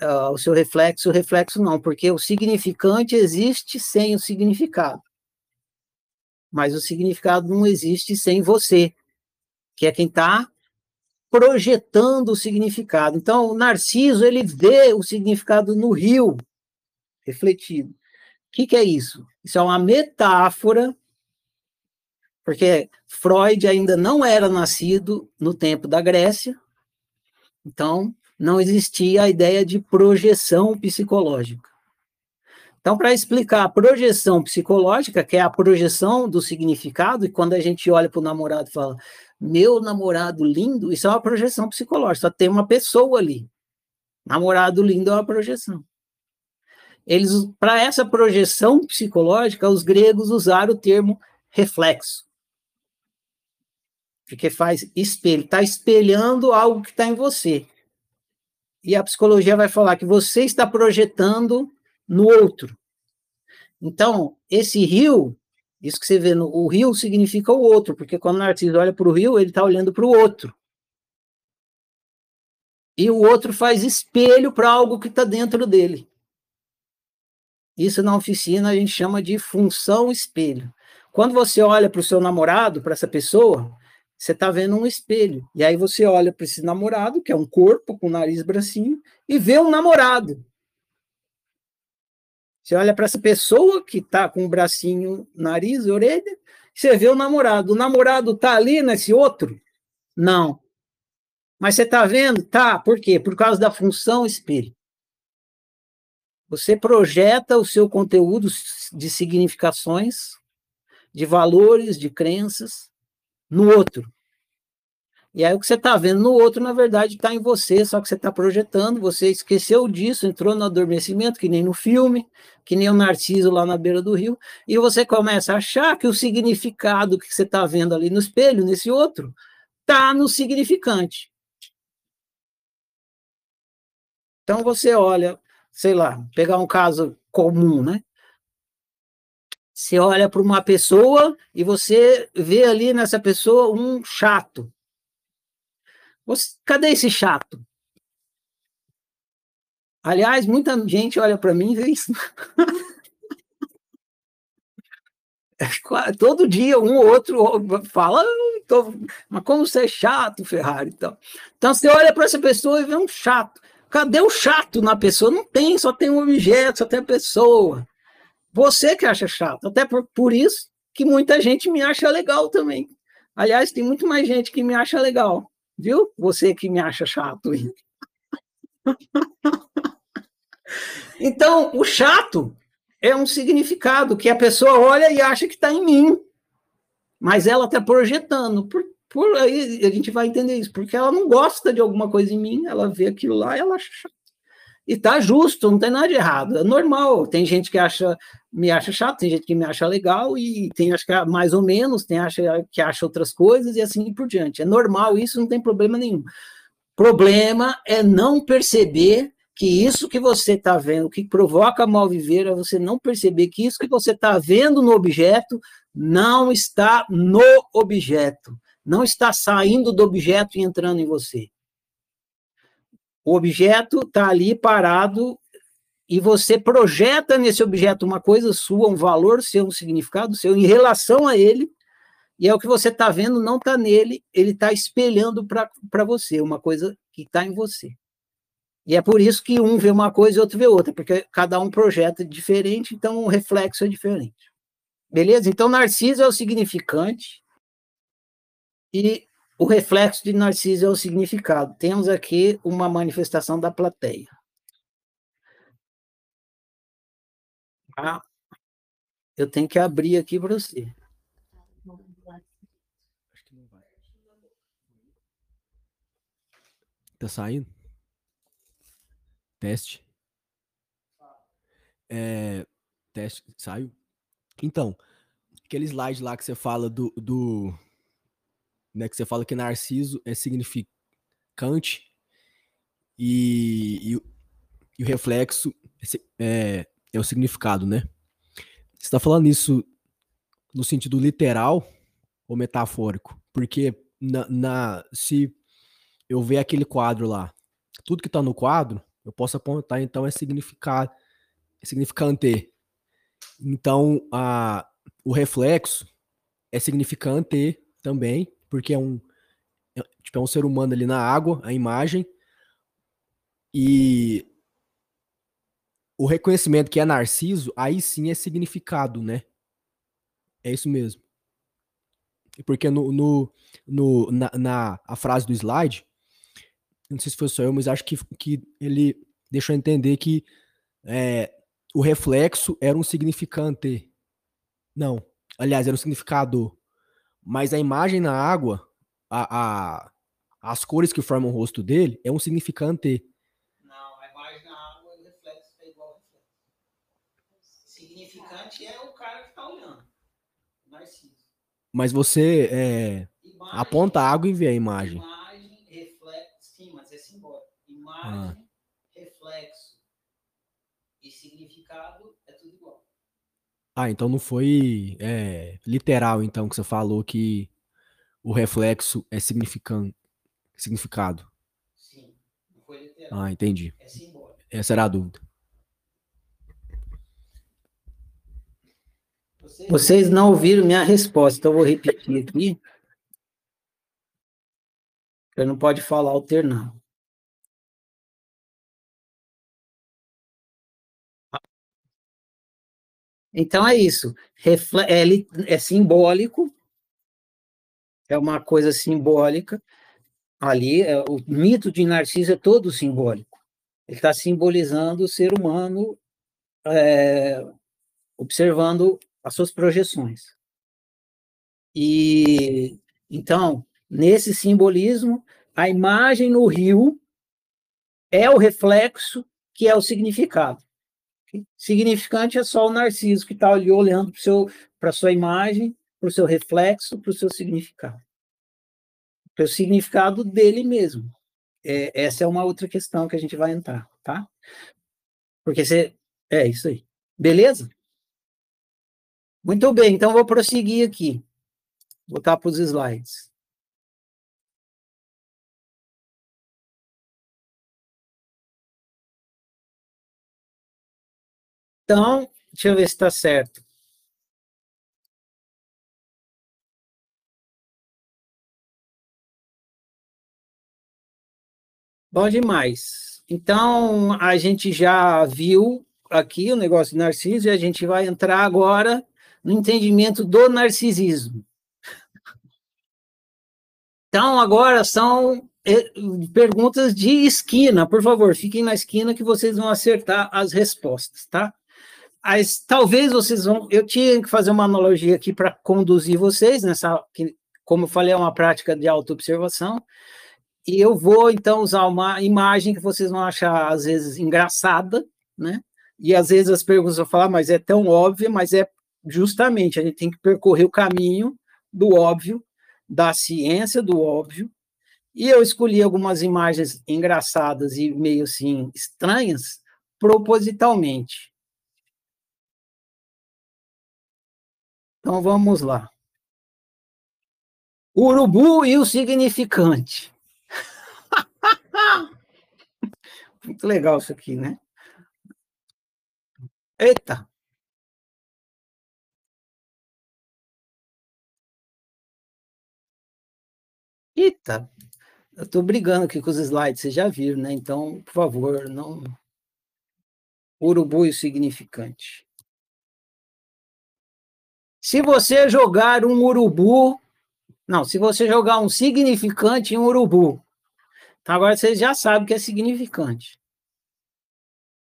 uh, o seu reflexo, o reflexo não, porque o significante existe sem o significado. Mas o significado não existe sem você, que é quem está projetando o significado. Então, o Narciso, ele vê o significado no rio refletido. O que, que é isso? Isso é uma metáfora, porque Freud ainda não era nascido no tempo da Grécia, então não existia a ideia de projeção psicológica. Então, para explicar a projeção psicológica, que é a projeção do significado, e quando a gente olha para o namorado e fala, meu namorado lindo, isso é uma projeção psicológica, só tem uma pessoa ali. Namorado lindo é uma projeção. Eles, para essa projeção psicológica, os gregos usaram o termo reflexo. Porque faz espelho, está espelhando algo que está em você. E a psicologia vai falar que você está projetando no outro. Então, esse rio, isso que você vê, no, o rio significa o outro, porque quando o Narciso olha para o rio, ele está olhando para o outro. E o outro faz espelho para algo que está dentro dele. Isso na oficina a gente chama de função espelho. Quando você olha para o seu namorado, para essa pessoa, você está vendo um espelho. E aí você olha para esse namorado, que é um corpo com nariz bracinho, e vê um namorado. Você olha para essa pessoa que está com o bracinho, nariz, orelha, você vê o namorado. O namorado está ali nesse outro? Não. Mas você está vendo? Tá. Por quê? Por causa da função espelho. Você projeta o seu conteúdo de significações, de valores, de crenças, no outro. E aí o que você está vendo no outro, na verdade, está em você, só que você está projetando, você esqueceu disso, entrou no adormecimento, que nem no filme, que nem o Narciso lá na beira do rio, e você começa a achar que o significado que você está vendo ali no espelho, nesse outro, está no significante. Então você olha sei lá, pegar um caso comum, né? Você olha para uma pessoa e você vê ali nessa pessoa um chato. Você, cadê esse chato? Aliás, muita gente olha para mim e vê isso. Todo dia um ou outro fala, tô, mas como você é chato, Ferrari. Então, então você olha para essa pessoa e vê um chato. Cadê o chato na pessoa? Não tem, só tem um objeto, só tem a pessoa. Você que acha chato. Até por, por isso que muita gente me acha legal também. Aliás, tem muito mais gente que me acha legal. Viu? Você que me acha chato. Então, o chato é um significado que a pessoa olha e acha que está em mim. Mas ela está projetando. Por, por aí a gente vai entender isso, porque ela não gosta de alguma coisa em mim, ela vê aquilo lá e ela acha chato. E tá justo, não tem nada de errado, é normal. Tem gente que acha, me acha chato, tem gente que me acha legal, e tem acho que mais ou menos, tem acha, que acha outras coisas e assim por diante. É normal, isso não tem problema nenhum. Problema é não perceber que isso que você está vendo, que provoca mal viver, é você não perceber que isso que você está vendo no objeto não está no objeto não está saindo do objeto e entrando em você. O objeto está ali parado e você projeta nesse objeto uma coisa sua, um valor seu, um significado seu em relação a ele, e é o que você está vendo, não está nele, ele está espelhando para você, uma coisa que está em você. E é por isso que um vê uma coisa e outro vê outra, porque cada um projeta diferente, então o reflexo é diferente. Beleza? Então, Narciso é o significante, e o reflexo de Narciso é o significado. Temos aqui uma manifestação da plateia. Ah, eu tenho que abrir aqui para você. Tá saindo? Teste. É, teste, saiu? Então, aquele slide lá que você fala do, do né? Que você fala que Narciso é significante e, e, e o reflexo é, é, o significado, né? Você está falando isso no sentido literal ou metafórico? Porque na, na, se eu ver aquele quadro lá, tudo que está no quadro, eu posso apontar, então, é significado, é significante. Então, a, o reflexo é significante também, porque é um, é, tipo, é um ser humano ali na água, a imagem, e o reconhecimento que é narciso, aí sim é significado, né? É isso mesmo. Porque no, no, no na, na, a frase do slide, não sei se foi só eu, mas acho que, que ele deixou entender que é, o reflexo era um significante. Não, aliás, era um significado. Mas a imagem na água, a, a, as cores que formam o rosto dele, é um significante. Não, a imagem na água e o reflexo é igual ao reflexo. Significante é o cara que está olhando. Narciso. Mas você é, aponta a água e vê a imagem. Imagem, reflexo, sim, mas é simbólico. Imagem, ah. reflexo e significado é tudo igual. Ah, então não foi é, literal, então, que você falou que o reflexo é significante, significado. Sim, não foi literal. Ah, entendi. É simbólico. Essa era a dúvida. Vocês não ouviram minha resposta, então eu vou repetir aqui. Você não pode falar alternado. Então é isso. É, é simbólico, é uma coisa simbólica. Ali, é, o mito de Narciso é todo simbólico. Ele está simbolizando o ser humano é, observando as suas projeções. E então, nesse simbolismo, a imagem no rio é o reflexo que é o significado. Significante é só o narciso que está ali olhando para a sua imagem, para o seu reflexo, para o seu significado. Para o significado dele mesmo. É, essa é uma outra questão que a gente vai entrar, tá? Porque você. É isso aí. Beleza? Muito bem, então vou prosseguir aqui. Voltar para os slides. Então, deixa eu ver se está certo. Bom demais. Então, a gente já viu aqui o negócio de Narciso e a gente vai entrar agora no entendimento do narcisismo. Então, agora são eh, perguntas de esquina. Por favor, fiquem na esquina que vocês vão acertar as respostas, tá? As, talvez vocês vão. Eu tinha que fazer uma analogia aqui para conduzir vocês nessa. Que, como eu falei, é uma prática de autoobservação. E eu vou, então, usar uma imagem que vocês vão achar, às vezes, engraçada, né? E às vezes as perguntas vão falar, mas é tão óbvio, mas é justamente, a gente tem que percorrer o caminho do óbvio, da ciência do óbvio, e eu escolhi algumas imagens engraçadas e meio assim estranhas propositalmente. Então vamos lá. Urubu e o significante. Muito legal isso aqui, né? Eita! Eita, eu estou brigando aqui com os slides, vocês já viram, né? Então, por favor, não. Urubu e significante. Se você jogar um urubu. Não, se você jogar um significante em um urubu. Então, agora vocês já sabem o que é significante.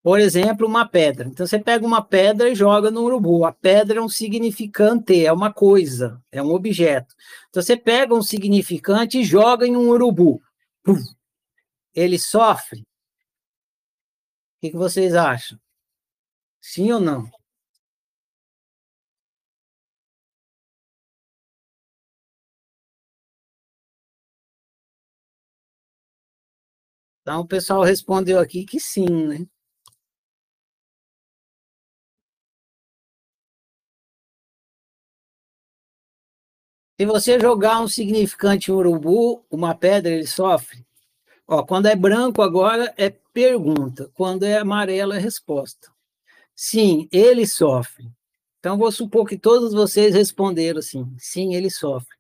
Por exemplo, uma pedra. Então você pega uma pedra e joga no urubu. A pedra é um significante, é uma coisa, é um objeto. Então você pega um significante e joga em um urubu. Ele sofre. O que, que vocês acham? Sim ou não? Então o pessoal respondeu aqui que sim, né? Se você jogar um significante urubu, uma pedra, ele sofre? Ó, quando é branco agora é pergunta, quando é amarelo é resposta. Sim, ele sofre. Então vou supor que todos vocês responderam assim, sim, ele sofre.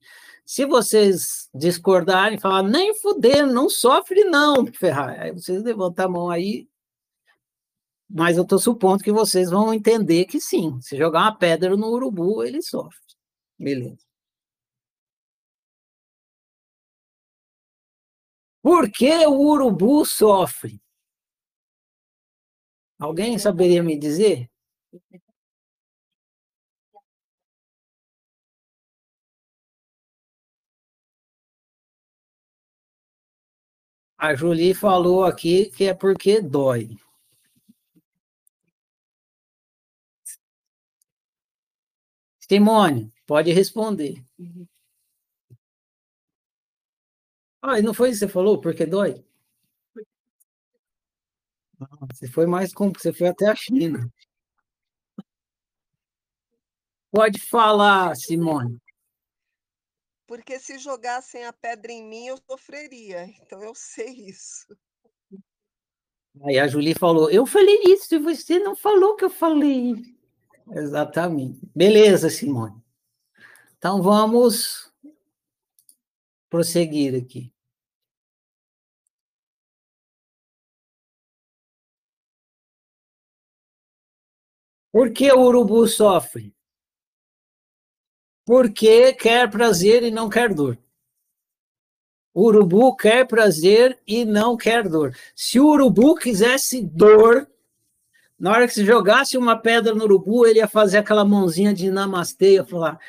Se vocês discordarem, falar nem fuder, não sofre não, Ferrar. Aí vocês levantam a mão aí, mas eu estou supondo que vocês vão entender que sim, se jogar uma pedra no urubu, ele sofre. Beleza. Por que o urubu sofre? Alguém saberia me dizer? A Julie falou aqui que é porque dói. Simone, pode responder. Ah, não foi isso que você falou? Porque dói? Você foi mais com, você foi até a China. Pode falar, Simone. Porque se jogassem a pedra em mim, eu sofreria. Então eu sei isso. Aí a Julie falou: Eu falei isso e você não falou que eu falei. Exatamente. Beleza, Simone. Então vamos prosseguir aqui. Por que o urubu sofre? Porque quer prazer e não quer dor. O urubu quer prazer e não quer dor. Se o urubu quisesse dor, na hora que se jogasse uma pedra no urubu, ele ia fazer aquela mãozinha de namastê, ia falar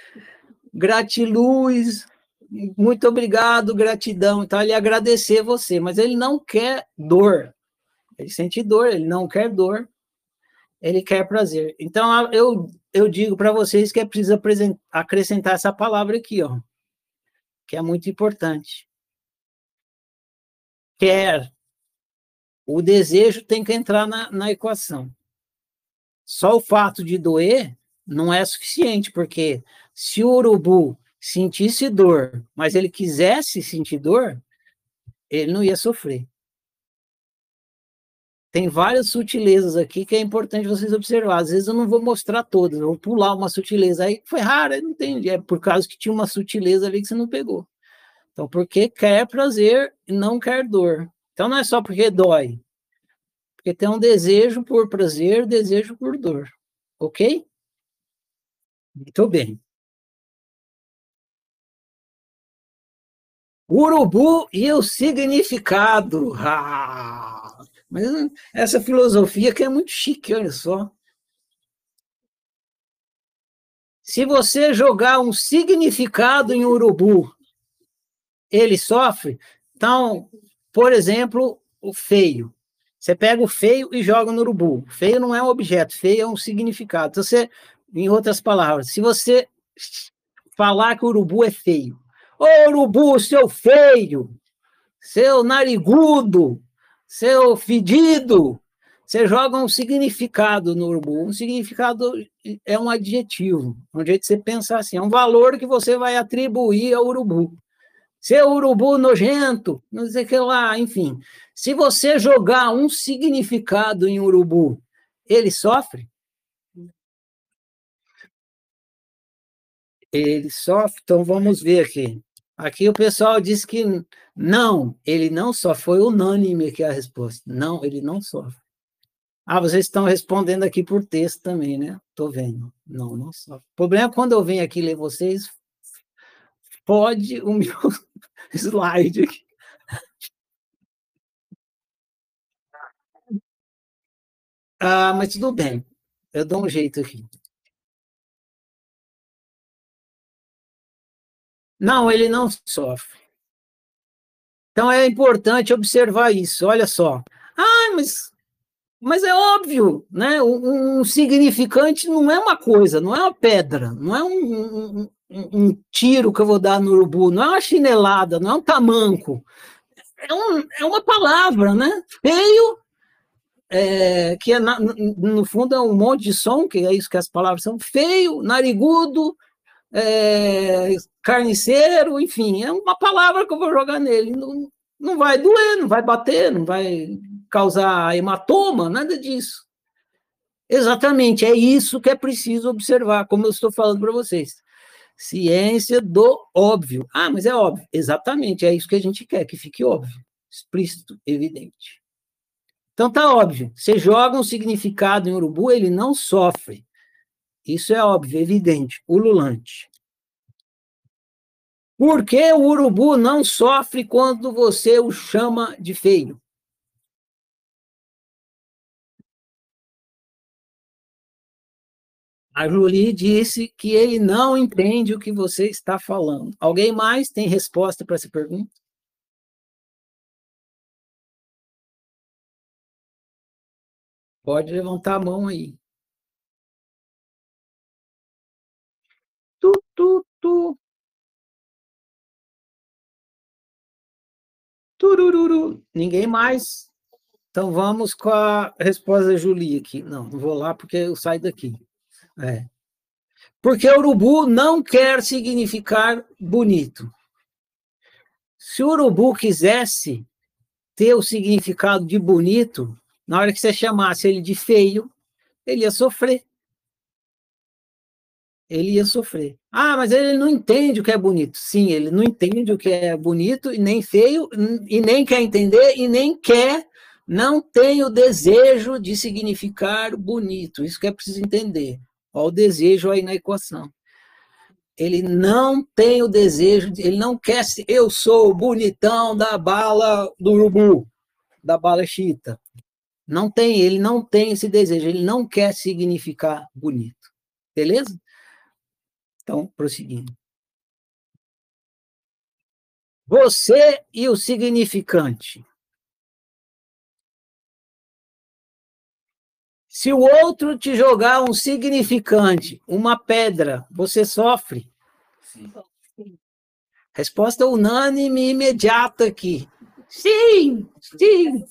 gratiluz, muito obrigado, gratidão. Então, ele ia agradecer você, mas ele não quer dor. Ele sente dor, ele não quer dor ele quer prazer. Então, eu, eu digo para vocês que é preciso acrescentar essa palavra aqui, ó, que é muito importante. Quer. O desejo tem que entrar na, na equação. Só o fato de doer não é suficiente, porque se o urubu sentisse dor, mas ele quisesse sentir dor, ele não ia sofrer. Tem várias sutilezas aqui que é importante vocês observar. Às vezes eu não vou mostrar todas, eu vou pular uma sutileza. Aí foi rara, não entendi. É por causa que tinha uma sutileza ali que você não pegou. Então, porque quer prazer e não quer dor. Então, não é só porque dói. Porque tem um desejo por prazer, desejo por dor. Ok? Muito bem. Urubu e o significado. Ah! Mas essa filosofia que é muito chique, olha só. Se você jogar um significado em urubu, ele sofre. Então, por exemplo, o feio. Você pega o feio e joga no urubu. Feio não é um objeto, feio é um significado. Então, você, em outras palavras, se você falar que o urubu é feio, ô urubu, seu feio, seu narigudo, seu fedido, você joga um significado no urubu. Um significado é um adjetivo, um jeito de você pensar assim, é um valor que você vai atribuir ao urubu. Seu urubu nojento, não sei o que lá, enfim. Se você jogar um significado em urubu, ele sofre? Ele sofre, então vamos ver aqui. Aqui o pessoal diz que não, ele não sofre. Foi unânime aqui a resposta. Não, ele não sofre. Ah, vocês estão respondendo aqui por texto também, né? Estou vendo. Não, não sofre. O problema é quando eu venho aqui ler vocês, pode o meu slide aqui. Ah, mas tudo bem. Eu dou um jeito aqui. Não, ele não sofre. Então é importante observar isso. Olha só. Ah, mas, mas é óbvio, né? Um, um significante não é uma coisa, não é uma pedra, não é um, um, um, tiro que eu vou dar no urubu, não é uma chinelada, não é um tamanco. É, um, é uma palavra, né? Feio, é, que é na, no fundo é um monte de som, que é isso que as palavras são. Feio, narigudo, é, carniceiro, enfim, é uma palavra que eu vou jogar nele. Não, não vai doer, não vai bater, não vai causar hematoma, nada disso. Exatamente, é isso que é preciso observar, como eu estou falando para vocês. Ciência do óbvio. Ah, mas é óbvio. Exatamente, é isso que a gente quer, que fique óbvio, explícito, evidente. Então tá óbvio. Você joga um significado em urubu, ele não sofre. Isso é óbvio, evidente, ululante. Por que o urubu não sofre quando você o chama de feio? A Julie disse que ele não entende o que você está falando. Alguém mais tem resposta para essa pergunta? Pode levantar a mão aí. Tu, tu, tu. Turururu. Ninguém mais? Então vamos com a resposta da Julie aqui. Não, não vou lá porque eu saio daqui. É. Porque urubu não quer significar bonito. Se o urubu quisesse ter o significado de bonito, na hora que você chamasse ele de feio, ele ia sofrer. Ele ia sofrer. Ah, mas ele não entende o que é bonito. Sim, ele não entende o que é bonito e nem feio, e nem quer entender, e nem quer, não tem o desejo de significar bonito. Isso que é preciso entender. Olha o desejo aí na equação. Ele não tem o desejo, de, ele não quer ser, eu sou o bonitão da bala do urubu, da bala chita. Não tem, ele não tem esse desejo, ele não quer significar bonito. Beleza? Então, prosseguindo. Você e o significante. Se o outro te jogar um significante, uma pedra, você sofre? Sim. Resposta unânime imediata aqui. Sim, sim.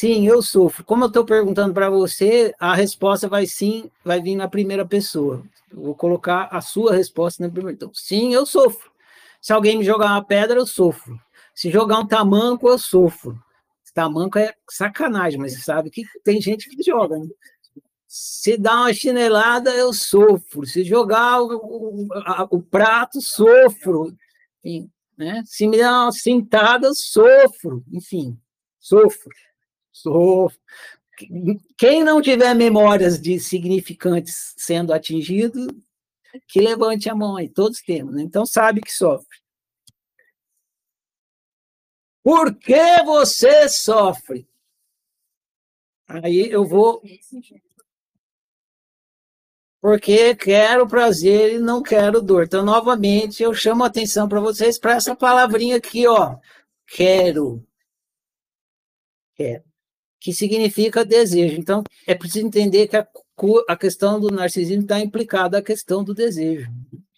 Sim, eu sofro. Como eu estou perguntando para você, a resposta vai sim, vai vir na primeira pessoa. Eu vou colocar a sua resposta na primeira. Então, sim, eu sofro. Se alguém me jogar uma pedra, eu sofro. Se jogar um tamanco, eu sofro. Tamanco é sacanagem, mas sabe que tem gente que joga, né? Se dá uma chinelada, eu sofro. Se jogar o, o, o prato, sofro. Enfim, né? Se me dá uma sentada, sofro. Enfim, sofro. Sofro. Quem não tiver memórias de significantes sendo atingido, que levante a mão aí. Todos temos, né? Então sabe que sofre. Por que você sofre? Aí eu vou. Porque quero prazer e não quero dor. Então, novamente, eu chamo a atenção para vocês para essa palavrinha aqui, ó. Quero. Quero. Que significa desejo. Então, é preciso entender que a, a questão do narcisismo está implicada a questão do desejo.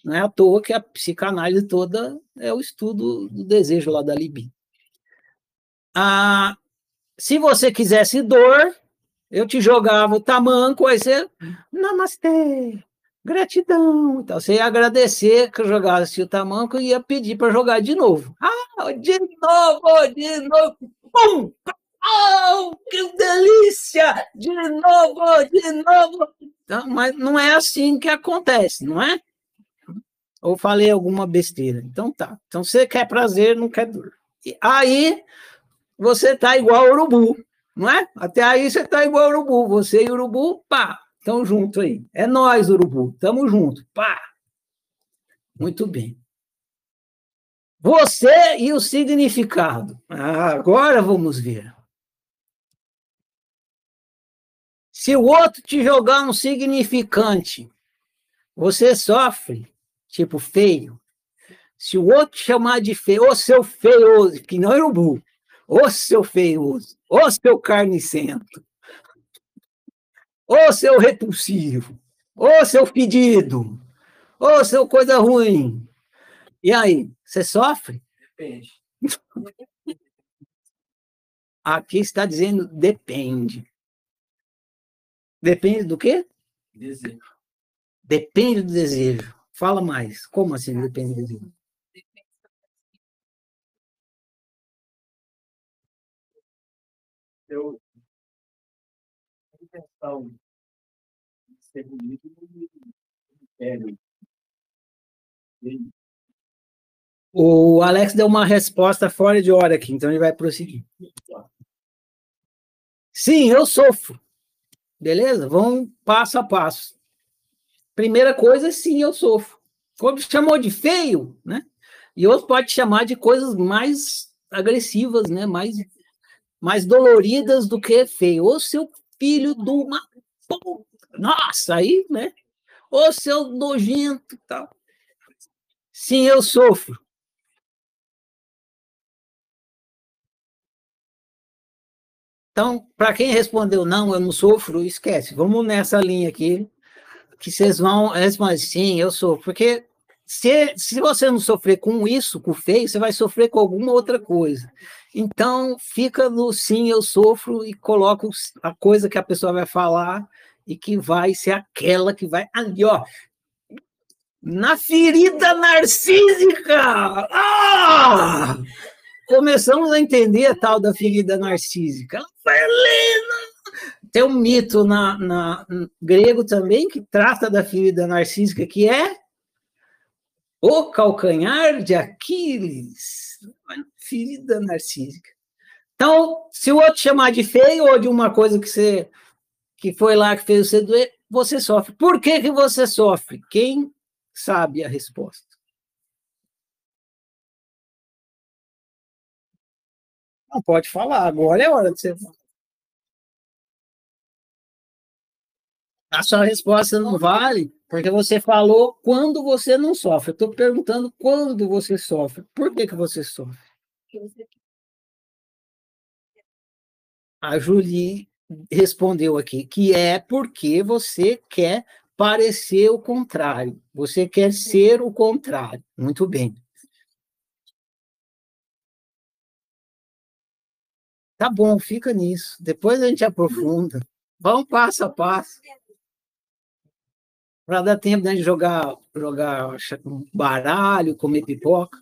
Não é à toa que a psicanálise toda é o estudo do desejo lá da libido. Ah, se você quisesse dor, eu te jogava o tamanco, aí você, namastê, gratidão. Então, você ia agradecer que eu jogasse o tamanco e ia pedir para jogar de novo. Ah, de novo, de novo, pum! Oh, que delícia! De novo, de novo. Então, mas não é assim que acontece, não é? Ou falei alguma besteira. Então tá. Então você quer prazer, não quer dor. E aí você tá igual urubu, não é? Até aí você tá igual urubu. Você e urubu, pá, estão junto aí. É nós, urubu, estamos juntos, pá. Muito bem. Você e o significado. Ah, agora vamos ver. Se o outro te jogar um significante, você sofre, tipo feio. Se o outro te chamar de feio, ô seu feioso, que não é urubu, Ô seu feioso, ô seu carnicento, ô seu repulsivo, ô seu pedido, ô seu coisa ruim. E aí, você sofre? Depende. Aqui está dizendo depende. Depende do quê? Desejo. Depende do desejo. Fala mais. Como assim depende do desejo? Eu intenção de ser bonito não quero. O Alex deu uma resposta fora de hora aqui, então ele vai prosseguir. Sim, eu sofro. Beleza? Vamos passo a passo. Primeira coisa, sim, eu sofro. Quando chamou de feio, né? E outro pode chamar de coisas mais agressivas, né? Mais, mais doloridas do que feio. Ô, seu filho de uma. Nossa, aí, né? Ô, seu nojento tal. Sim, eu sofro. Então, para quem respondeu não, eu não sofro, esquece. Vamos nessa linha aqui, que vocês vão responder sim, eu sofro. Porque se, se você não sofrer com isso, com o feio, você vai sofrer com alguma outra coisa. Então, fica no sim, eu sofro e coloca a coisa que a pessoa vai falar e que vai ser aquela que vai ali, ó. Na ferida narcísica! Ah! Começamos a entender a tal da ferida narcísica. Helena! Tem um mito na, na, grego também que trata da ferida narcísica, que é o calcanhar de Aquiles. Ferida narcísica. Então, se o outro chamar de feio ou de uma coisa que você que foi lá que fez você doer, você sofre. Por que, que você sofre? Quem sabe a resposta? Não pode falar, agora é hora de você falar. A sua resposta não vale, porque você falou quando você não sofre. Eu estou perguntando quando você sofre. Por que, que você sofre? A Julie respondeu aqui que é porque você quer parecer o contrário. Você quer ser o contrário. Muito bem. Tá bom, fica nisso. Depois a gente aprofunda. Vamos passo a passo. Para dar tempo de jogar, jogar baralho, comer pipoca.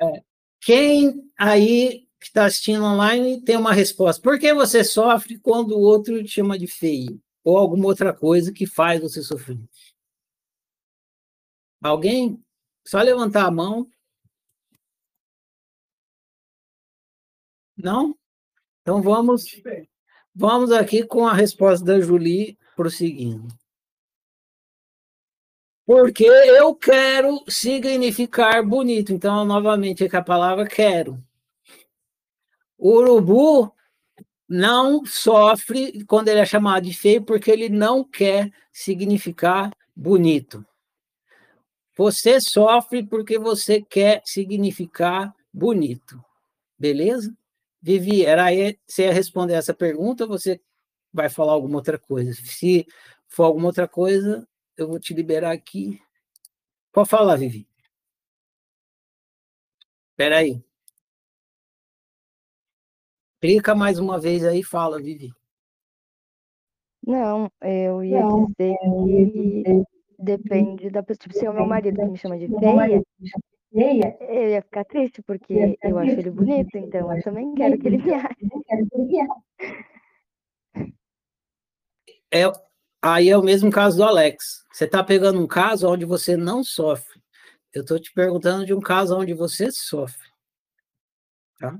É. Quem aí que está assistindo online tem uma resposta. Por que você sofre quando o outro te chama de feio? Ou alguma outra coisa que faz você sofrer? Alguém? Só levantar a mão. Não? Então vamos, vamos aqui com a resposta da Julie prosseguindo. Porque eu quero significar bonito. Então, novamente, aqui a palavra quero. O urubu não sofre quando ele é chamado de feio, porque ele não quer significar bonito. Você sofre porque você quer significar bonito. Beleza? Vivi, era aí, você ia responder essa pergunta ou você vai falar alguma outra coisa? Se for alguma outra coisa, eu vou te liberar aqui. Pode falar, Vivi. Espera aí. Clica mais uma vez aí e fala, Vivi. Não, eu ia Não, dizer que depende da pessoa. Tipo, se é o meu marido que me chama de feia, feia, eu ia ficar triste, porque eu acho ele bonito, então eu também quero que ele me ache. É, aí é o mesmo caso do Alex. Você está pegando um caso onde você não sofre. Eu estou te perguntando de um caso onde você sofre. Tá?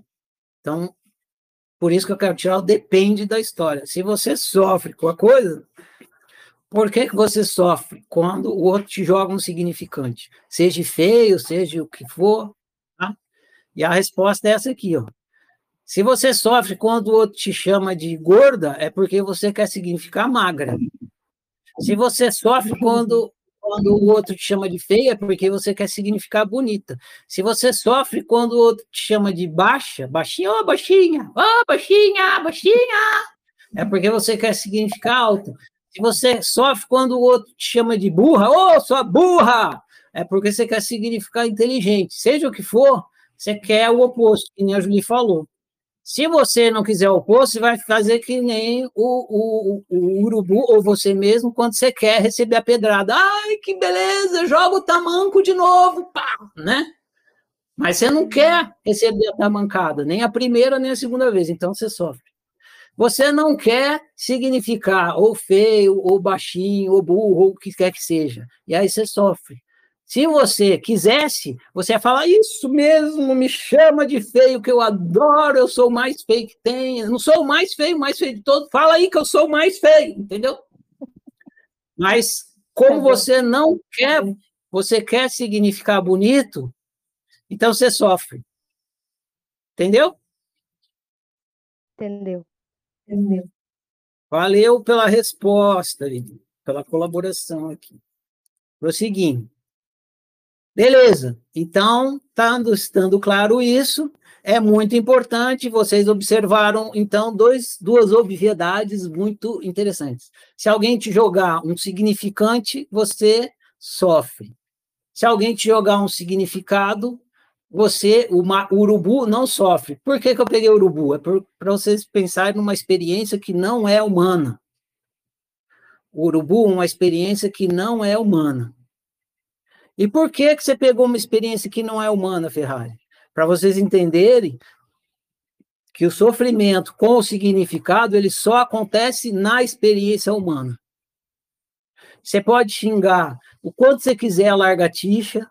Então, por isso que eu quero tirar o depende da história. Se você sofre com a coisa, por que, que você sofre quando o outro te joga um significante? Seja feio, seja o que for. Tá? E a resposta é essa aqui, ó. Se você sofre quando o outro te chama de gorda, é porque você quer significar magra. Se você sofre quando, quando o outro te chama de feia, é porque você quer significar bonita. Se você sofre quando o outro te chama de baixa, baixinha, ô oh, baixinha, ô oh, baixinha, baixinha, é porque você quer significar alta. Se você sofre quando o outro te chama de burra, ô, oh, sua burra! É porque você quer significar inteligente. Seja o que for, você quer o oposto, que nem a Julie falou. Se você não quiser o oposto, você vai fazer que nem o, o, o, urubu ou você mesmo quando você quer receber a pedrada. Ai, que beleza, joga o tamanco de novo, pá, né? Mas você não quer receber a tamancada, nem a primeira nem a segunda vez, então você sofre. Você não quer significar ou feio, ou baixinho, ou burro, ou o que quer que seja. E aí você sofre. Se você quisesse, você ia falar, isso mesmo, me chama de feio, que eu adoro, eu sou o mais feio que tem. Eu não sou o mais feio, o mais feio de todos. Fala aí que eu sou o mais feio, entendeu? Mas como você não quer, você quer significar bonito, então você sofre. Entendeu? Entendeu? Entendeu? Valeu pela resposta, pela colaboração aqui. Prosseguindo. Beleza. Então, estando, estando claro isso, é muito importante. Vocês observaram, então, dois, duas obviedades muito interessantes. Se alguém te jogar um significante, você sofre. Se alguém te jogar um significado, você, o, urubu, não sofre. Por que, que eu peguei urubu? É para vocês pensarem numa experiência que não é humana. O urubu é uma experiência que não é humana. E por que, que você pegou uma experiência que não é humana, Ferrari? Para vocês entenderem que o sofrimento com o significado ele só acontece na experiência humana. Você pode xingar o quanto você quiser a largatixa,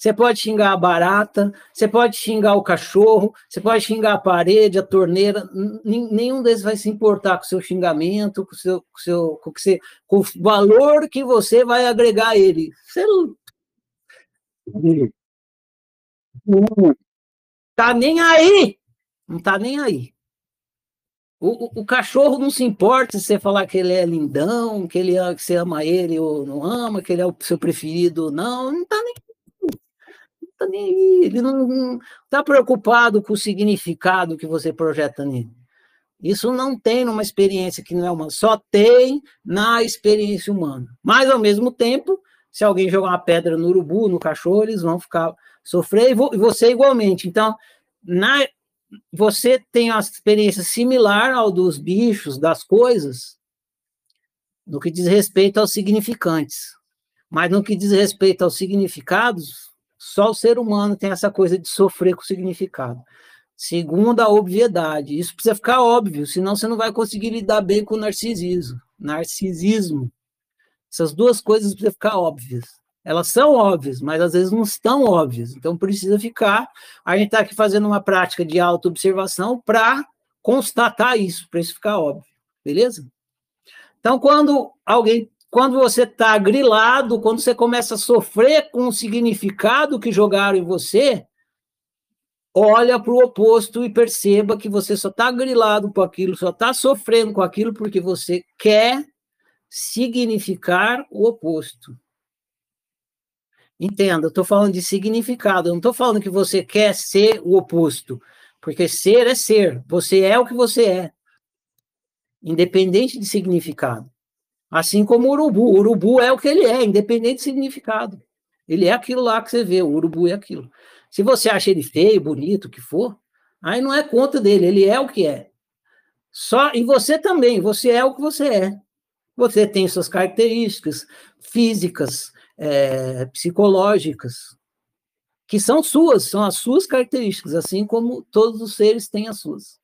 você pode xingar a barata, você pode xingar o cachorro, você pode xingar a parede, a torneira, nenhum desses vai se importar com o seu xingamento, com o seu, com o, seu, com o, que você, com o valor que você vai agregar a ele. Você não tá nem aí. Não tá nem aí. O, o, cachorro não se importa se você falar que ele é lindão, que, ele, que você ama ele ou não ama, que ele é o seu preferido ou não. Não tá nem, tá nem aí. Ele não, não tá preocupado com o significado que você projeta nele. Isso não tem numa experiência que não é humana, só tem na experiência humana. Mas, ao mesmo tempo, se alguém jogar uma pedra no urubu, no cachorro, eles vão ficar sofrer, e você igualmente. Então, na, você tem uma experiência similar ao dos bichos, das coisas, no que diz respeito aos significantes. Mas no que diz respeito aos significados, só o ser humano tem essa coisa de sofrer com significado. Segundo a obviedade. Isso precisa ficar óbvio, senão você não vai conseguir lidar bem com o narcisismo. Narcisismo. Essas duas coisas precisam ficar óbvias. Elas são óbvias, mas às vezes não estão óbvias. Então precisa ficar. A gente está aqui fazendo uma prática de auto-observação para constatar isso, para isso ficar óbvio. Beleza? Então, quando alguém, quando você está grilado, quando você começa a sofrer com o significado que jogaram em você, olha para o oposto e perceba que você só está grilado com aquilo, só está sofrendo com aquilo porque você quer significar o oposto. Entenda, eu estou falando de significado, eu não estou falando que você quer ser o oposto, porque ser é ser, você é o que você é, independente de significado. Assim como o urubu, o urubu é o que ele é, independente de significado. Ele é aquilo lá que você vê, o urubu é aquilo. Se você acha ele feio, bonito, o que for, aí não é conta dele, ele é o que é. Só e você também, você é o que você é. Você tem suas características físicas, é, psicológicas, que são suas, são as suas características, assim como todos os seres têm as suas.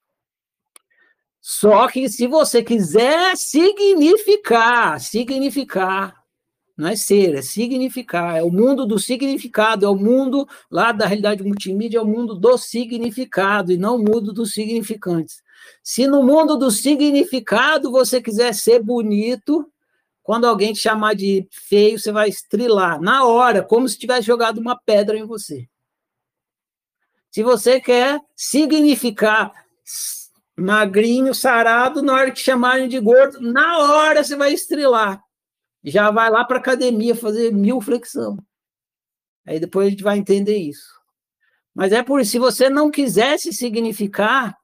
Só que se você quiser significar, significar, não é ser, é significar, é o mundo do significado, é o mundo lá da realidade multimídia, é o mundo do significado e não o mundo dos significantes. Se no mundo do significado você quiser ser bonito, quando alguém te chamar de feio, você vai estrilar na hora, como se tivesse jogado uma pedra em você. Se você quer significar magrinho, sarado, na hora que chamarem de gordo, na hora você vai estrilar. Já vai lá para academia fazer mil flexão. Aí depois a gente vai entender isso. Mas é por se você não quisesse significar,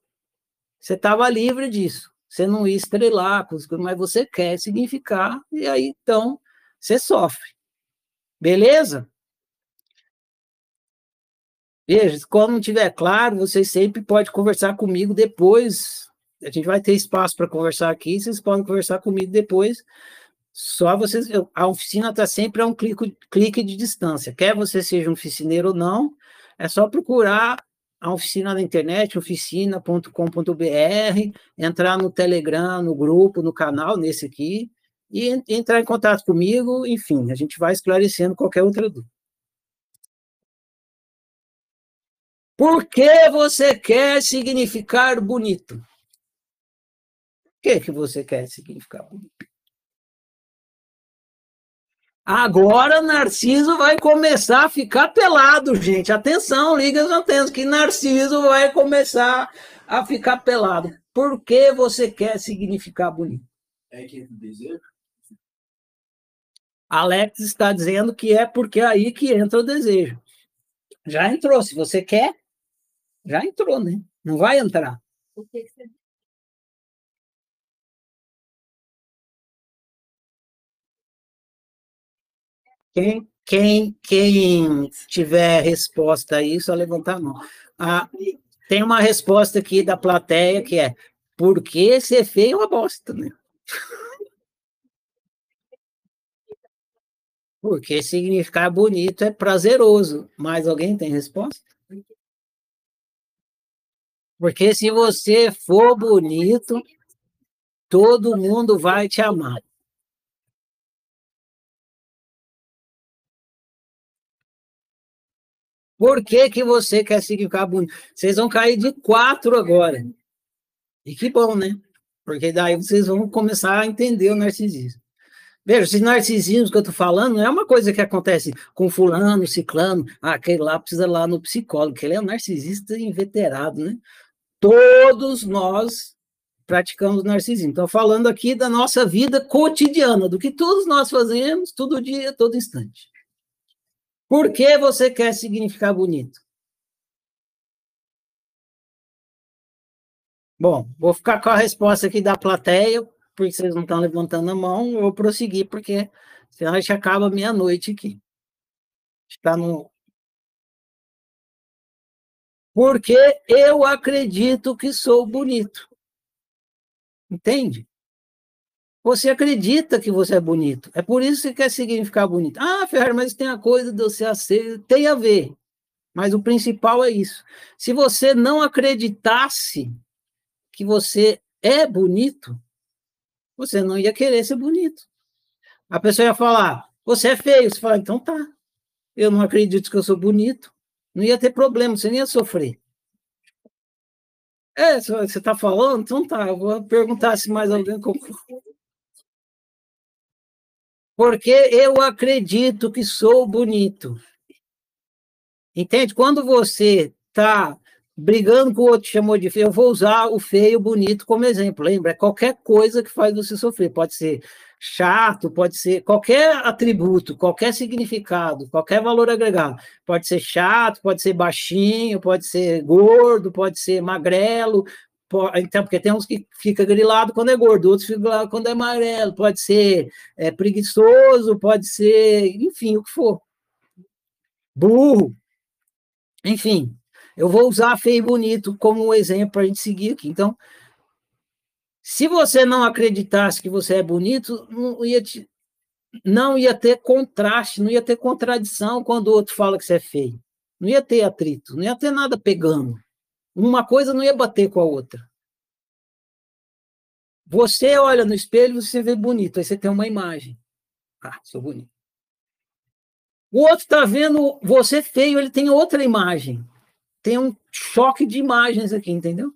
você estava livre disso. Você não ia estrelar, mas você quer significar, e aí então você sofre. Beleza? Veja, quando não tiver claro, vocês sempre podem conversar comigo depois. A gente vai ter espaço para conversar aqui, vocês podem conversar comigo depois. Só vocês. A oficina está sempre a um clique, clique de distância. Quer você seja um oficineiro ou não, é só procurar a oficina na internet, oficina.com.br, entrar no Telegram, no grupo, no canal, nesse aqui, e entrar em contato comigo, enfim, a gente vai esclarecendo qualquer outra dúvida. Por que você quer significar bonito? Por que, que você quer significar bonito? Agora Narciso vai começar a ficar pelado, gente. Atenção, liga as antenas, que Narciso vai começar a ficar pelado. Por que você quer significar bonito? É que desejo? Alex está dizendo que é porque é aí que entra o desejo. Já entrou, se você quer, já entrou, né? Não vai entrar. O que, que você Quem, quem, quem tiver resposta a isso, a levantar a mão. Ah, tem uma resposta aqui da plateia que é porque ser feio é uma bosta, né? Porque significar bonito é prazeroso. Mais alguém tem resposta? Porque se você for bonito, todo mundo vai te amar. Por que, que você quer significar bonito? Vocês vão cair de quatro agora. E que bom, né? Porque daí vocês vão começar a entender o narcisismo. Veja, esse narcisismo que eu estou falando não é uma coisa que acontece com fulano, ciclano, ah, aquele lá precisa ir lá no psicólogo, que ele é um narcisista inveterado, né? Todos nós praticamos narcisismo. Estou falando aqui da nossa vida cotidiana, do que todos nós fazemos, todo dia, todo instante. Por que você quer significar bonito? Bom, vou ficar com a resposta aqui da plateia, porque vocês não estão levantando a mão, eu vou prosseguir, porque senão a gente acaba meia-noite aqui. Está no. Porque eu acredito que sou bonito. Entende? Você acredita que você é bonito. É por isso que quer significar bonito. Ah, Ferrari, mas tem a coisa de você ser. Tem a ver. Mas o principal é isso. Se você não acreditasse que você é bonito, você não ia querer ser bonito. A pessoa ia falar, você é feio. Você fala, então tá. Eu não acredito que eu sou bonito. Não ia ter problema, você nem ia sofrer. É, você está falando? Então tá, eu vou perguntar se mais alguém porque eu acredito que sou bonito. Entende? Quando você está brigando com o outro, chamou de feio, eu vou usar o feio bonito como exemplo. Lembra? É qualquer coisa que faz você sofrer. Pode ser chato, pode ser qualquer atributo, qualquer significado, qualquer valor agregado. Pode ser chato, pode ser baixinho, pode ser gordo, pode ser magrelo, então, porque tem uns que fica grilado quando é gordo, outros ficam grilado quando é amarelo, pode ser é, preguiçoso, pode ser, enfim, o que for. Burro. Enfim, eu vou usar feio e bonito como um exemplo para a gente seguir aqui. Então, se você não acreditasse que você é bonito, não ia, te, não ia ter contraste, não ia ter contradição quando o outro fala que você é feio. Não ia ter atrito, não ia ter nada pegando. Uma coisa não ia bater com a outra. Você olha no espelho, você vê bonito, aí você tem uma imagem. Ah, sou bonito. O outro está vendo você feio, ele tem outra imagem. Tem um choque de imagens aqui, entendeu?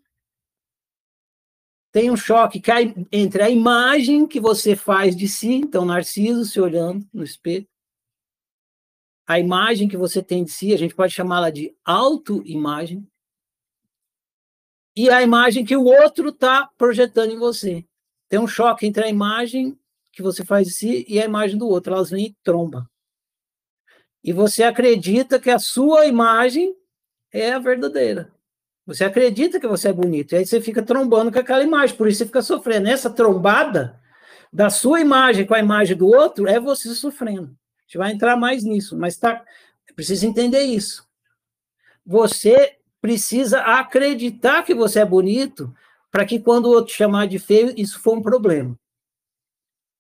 Tem um choque que entre a imagem que você faz de si, então Narciso se olhando no espelho, a imagem que você tem de si, a gente pode chamá-la de autoimagem, e a imagem que o outro está projetando em você. Tem um choque entre a imagem que você faz de si e a imagem do outro, elas vêm e tromba. E você acredita que a sua imagem é a verdadeira. Você acredita que você é bonito, e aí você fica trombando com aquela imagem, por isso você fica sofrendo. Essa trombada da sua imagem com a imagem do outro é você sofrendo. A gente vai entrar mais nisso, mas tá, precisa entender isso. você precisa acreditar que você é bonito para que quando o outro chamar de feio, isso for um problema.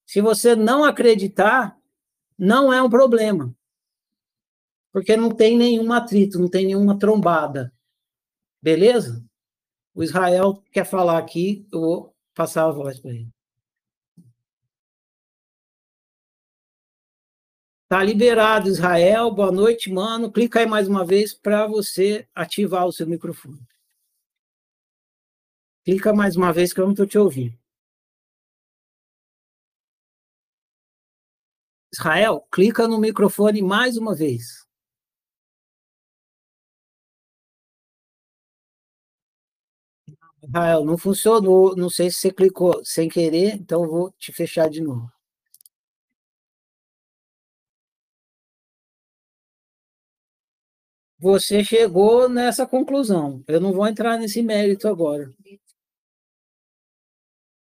Se você não acreditar, não é um problema. Porque não tem nenhum atrito, não tem nenhuma trombada. Beleza? O Israel quer falar aqui, eu vou passar a voz para ele. Tá liberado, Israel. Boa noite, mano. Clica aí mais uma vez para você ativar o seu microfone. Clica mais uma vez que eu não estou te ouvindo. Israel, clica no microfone mais uma vez. Israel, não funcionou. Não sei se você clicou sem querer, então vou te fechar de novo. Você chegou nessa conclusão. Eu não vou entrar nesse mérito agora.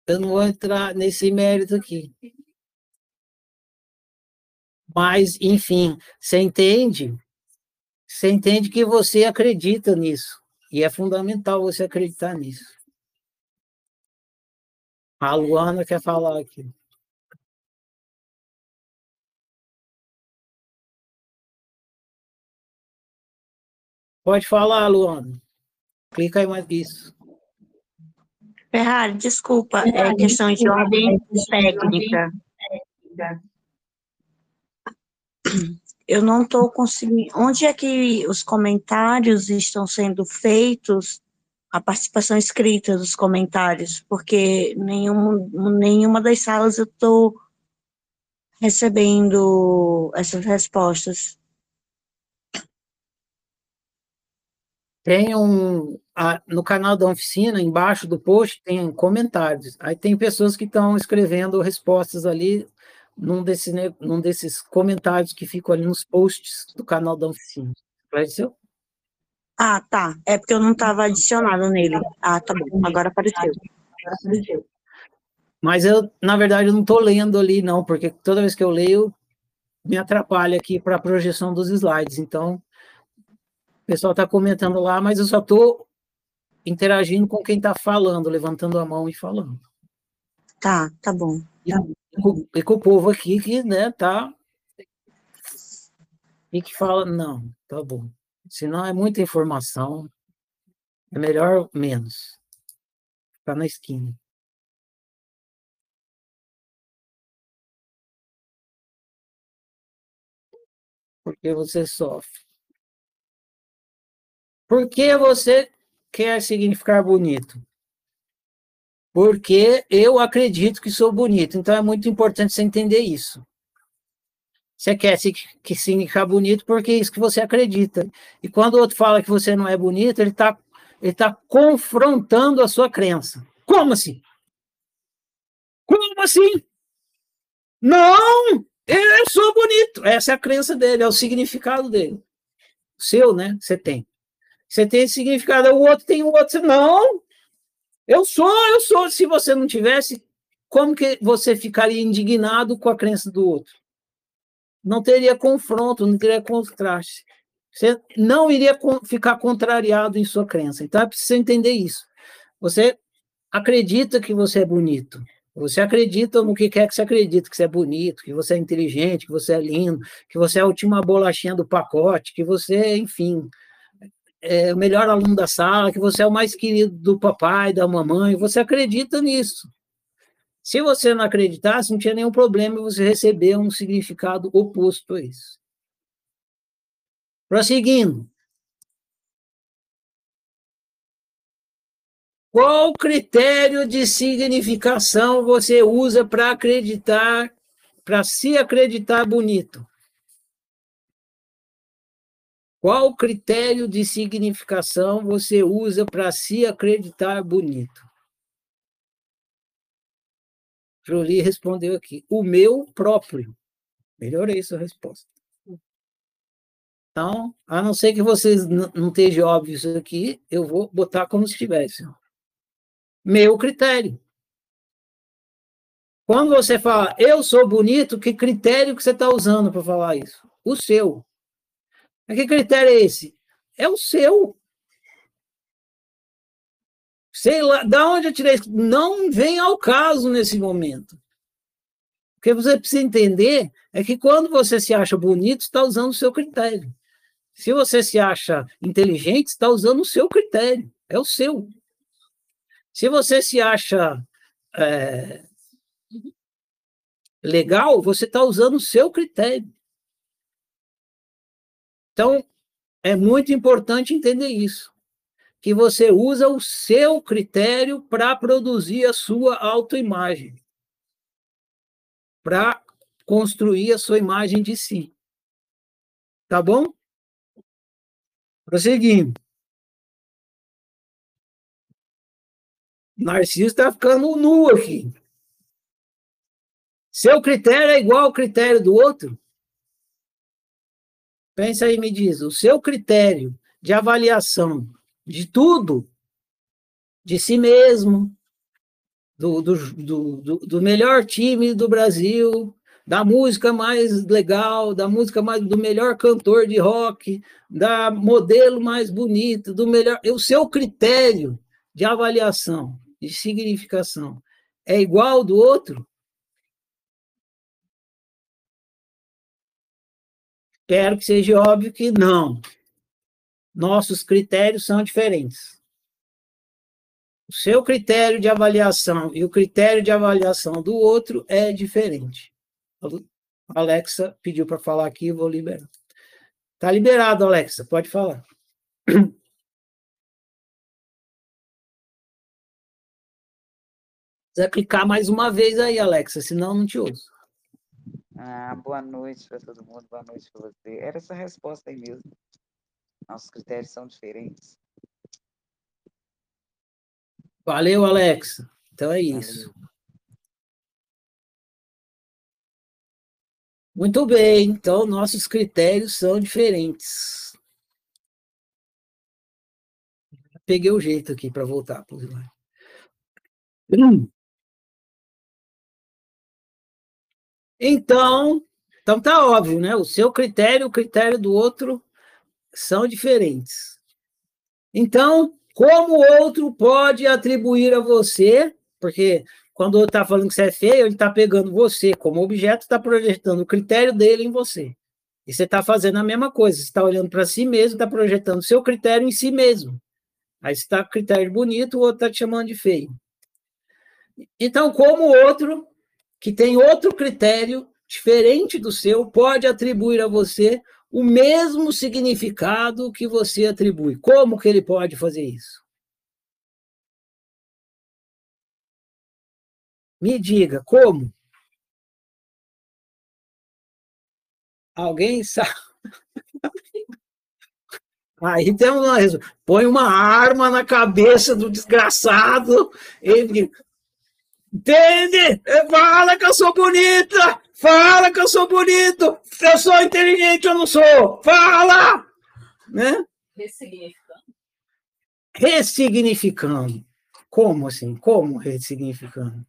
Eu não vou entrar nesse mérito aqui. Mas, enfim, você entende? Você entende que você acredita nisso. E é fundamental você acreditar nisso. A Luana quer falar aqui. Pode falar, Luana. Clica aí mais isso. Ferrari, desculpa, é questão de ordem técnica. Eu não estou conseguindo. Onde é que os comentários estão sendo feitos? A participação escrita dos comentários, porque nenhum, nenhuma das salas eu estou recebendo essas respostas. Tem um. A, no canal da oficina, embaixo do post, tem comentários. Aí tem pessoas que estão escrevendo respostas ali num, desse, num desses comentários que ficam ali nos posts do canal da oficina. Apareceu? Ah, tá. É porque eu não estava adicionado nele. Ah, tá bom. Agora apareceu. Agora apareceu. Mas eu, na verdade, eu não estou lendo ali, não, porque toda vez que eu leio, me atrapalha aqui para a projeção dos slides. Então, o pessoal está comentando lá, mas eu só estou interagindo com quem está falando, levantando a mão e falando. Tá, tá bom. E, com, e com o povo aqui que, né, tá. E que fala, não, tá bom. Senão é muita informação, é melhor menos. Ficar na esquina. Porque você sofre. Por que você quer significar bonito? Porque eu acredito que sou bonito. Então é muito importante você entender isso. Você quer que significar bonito porque é isso que você acredita. E quando o outro fala que você não é bonito, ele está ele tá confrontando a sua crença. Como assim? Como assim? Não! Eu sou bonito. Essa é a crença dele, é o significado dele. O seu, né? Você tem. Você tem esse significado, o outro tem o outro. Não, eu sou, eu sou. Se você não tivesse, como que você ficaria indignado com a crença do outro? Não teria confronto, não teria contraste. Você não iria ficar contrariado em sua crença. Então é preciso entender isso. Você acredita que você é bonito. Você acredita no que quer que você acredita, que você é bonito, que você é inteligente, que você é lindo, que você é a última bolachinha do pacote, que você, enfim, é o melhor aluno da sala, que você é o mais querido do papai, da mamãe, você acredita nisso. Se você não acreditasse, não tinha nenhum problema você receber um significado oposto a isso. Prosseguindo. Qual critério de significação você usa para acreditar, para se acreditar bonito? Qual critério de significação você usa para se acreditar bonito? Jolie respondeu aqui: o meu próprio. Melhorei sua resposta. Então, a não ser que vocês não estejam óbvio isso aqui, eu vou botar como se tivesse. Meu critério. Quando você fala, eu sou bonito, que critério que você está usando para falar isso? O seu. Mas que critério é esse? é o seu. Sei lá, da onde eu tirei isso? Não vem ao caso nesse momento. O que você precisa entender é que quando você se acha bonito, está usando o seu critério. Se você se acha inteligente, está usando o seu critério. É o seu. Se você se acha é, legal, você está usando o seu critério. Então, é muito importante entender isso. Que você usa o seu critério para produzir a sua autoimagem. Para construir a sua imagem de si. Tá bom? Prosseguindo. Narciso está ficando nu aqui. Seu critério é igual ao critério do outro? Pensa aí, me diz. O seu critério de avaliação de tudo, de si mesmo, do, do, do, do melhor time do Brasil, da música mais legal, da música mais do melhor cantor de rock, da modelo mais bonito, do melhor, o seu critério de avaliação de significação é igual ao do outro? Espero que seja óbvio que não. Nossos critérios são diferentes. O seu critério de avaliação e o critério de avaliação do outro é diferente. Alexa pediu para falar aqui, vou liberar. Está liberado, Alexa, pode falar. Precisa clicar mais uma vez aí, Alexa, senão não te ouço. Ah, boa noite para todo mundo, boa noite para você. Era essa resposta aí mesmo. Nossos critérios são diferentes. Valeu, Alexa. Então é isso. Valeu. Muito bem, então nossos critérios são diferentes. Peguei o jeito aqui para voltar para Hum. Então, então tá óbvio, né? O seu critério e o critério do outro são diferentes. Então, como o outro pode atribuir a você, porque quando ele está falando que você é feio, ele está pegando você como objeto, está projetando o critério dele em você. E você está fazendo a mesma coisa, você está olhando para si mesmo, está projetando o seu critério em si mesmo. Aí você está com critério bonito, o outro está te chamando de feio. Então, como o outro que tem outro critério diferente do seu pode atribuir a você o mesmo significado que você atribui. Como que ele pode fazer isso? Me diga, como? Alguém sabe? Aí temos uma põe uma arma na cabeça do desgraçado, ele Entende? Fala que eu sou bonita! Fala que eu sou bonito! Eu sou inteligente, eu não sou! Fala! Né? Ressignificando. Ressignificando. Como assim? Como ressignificando?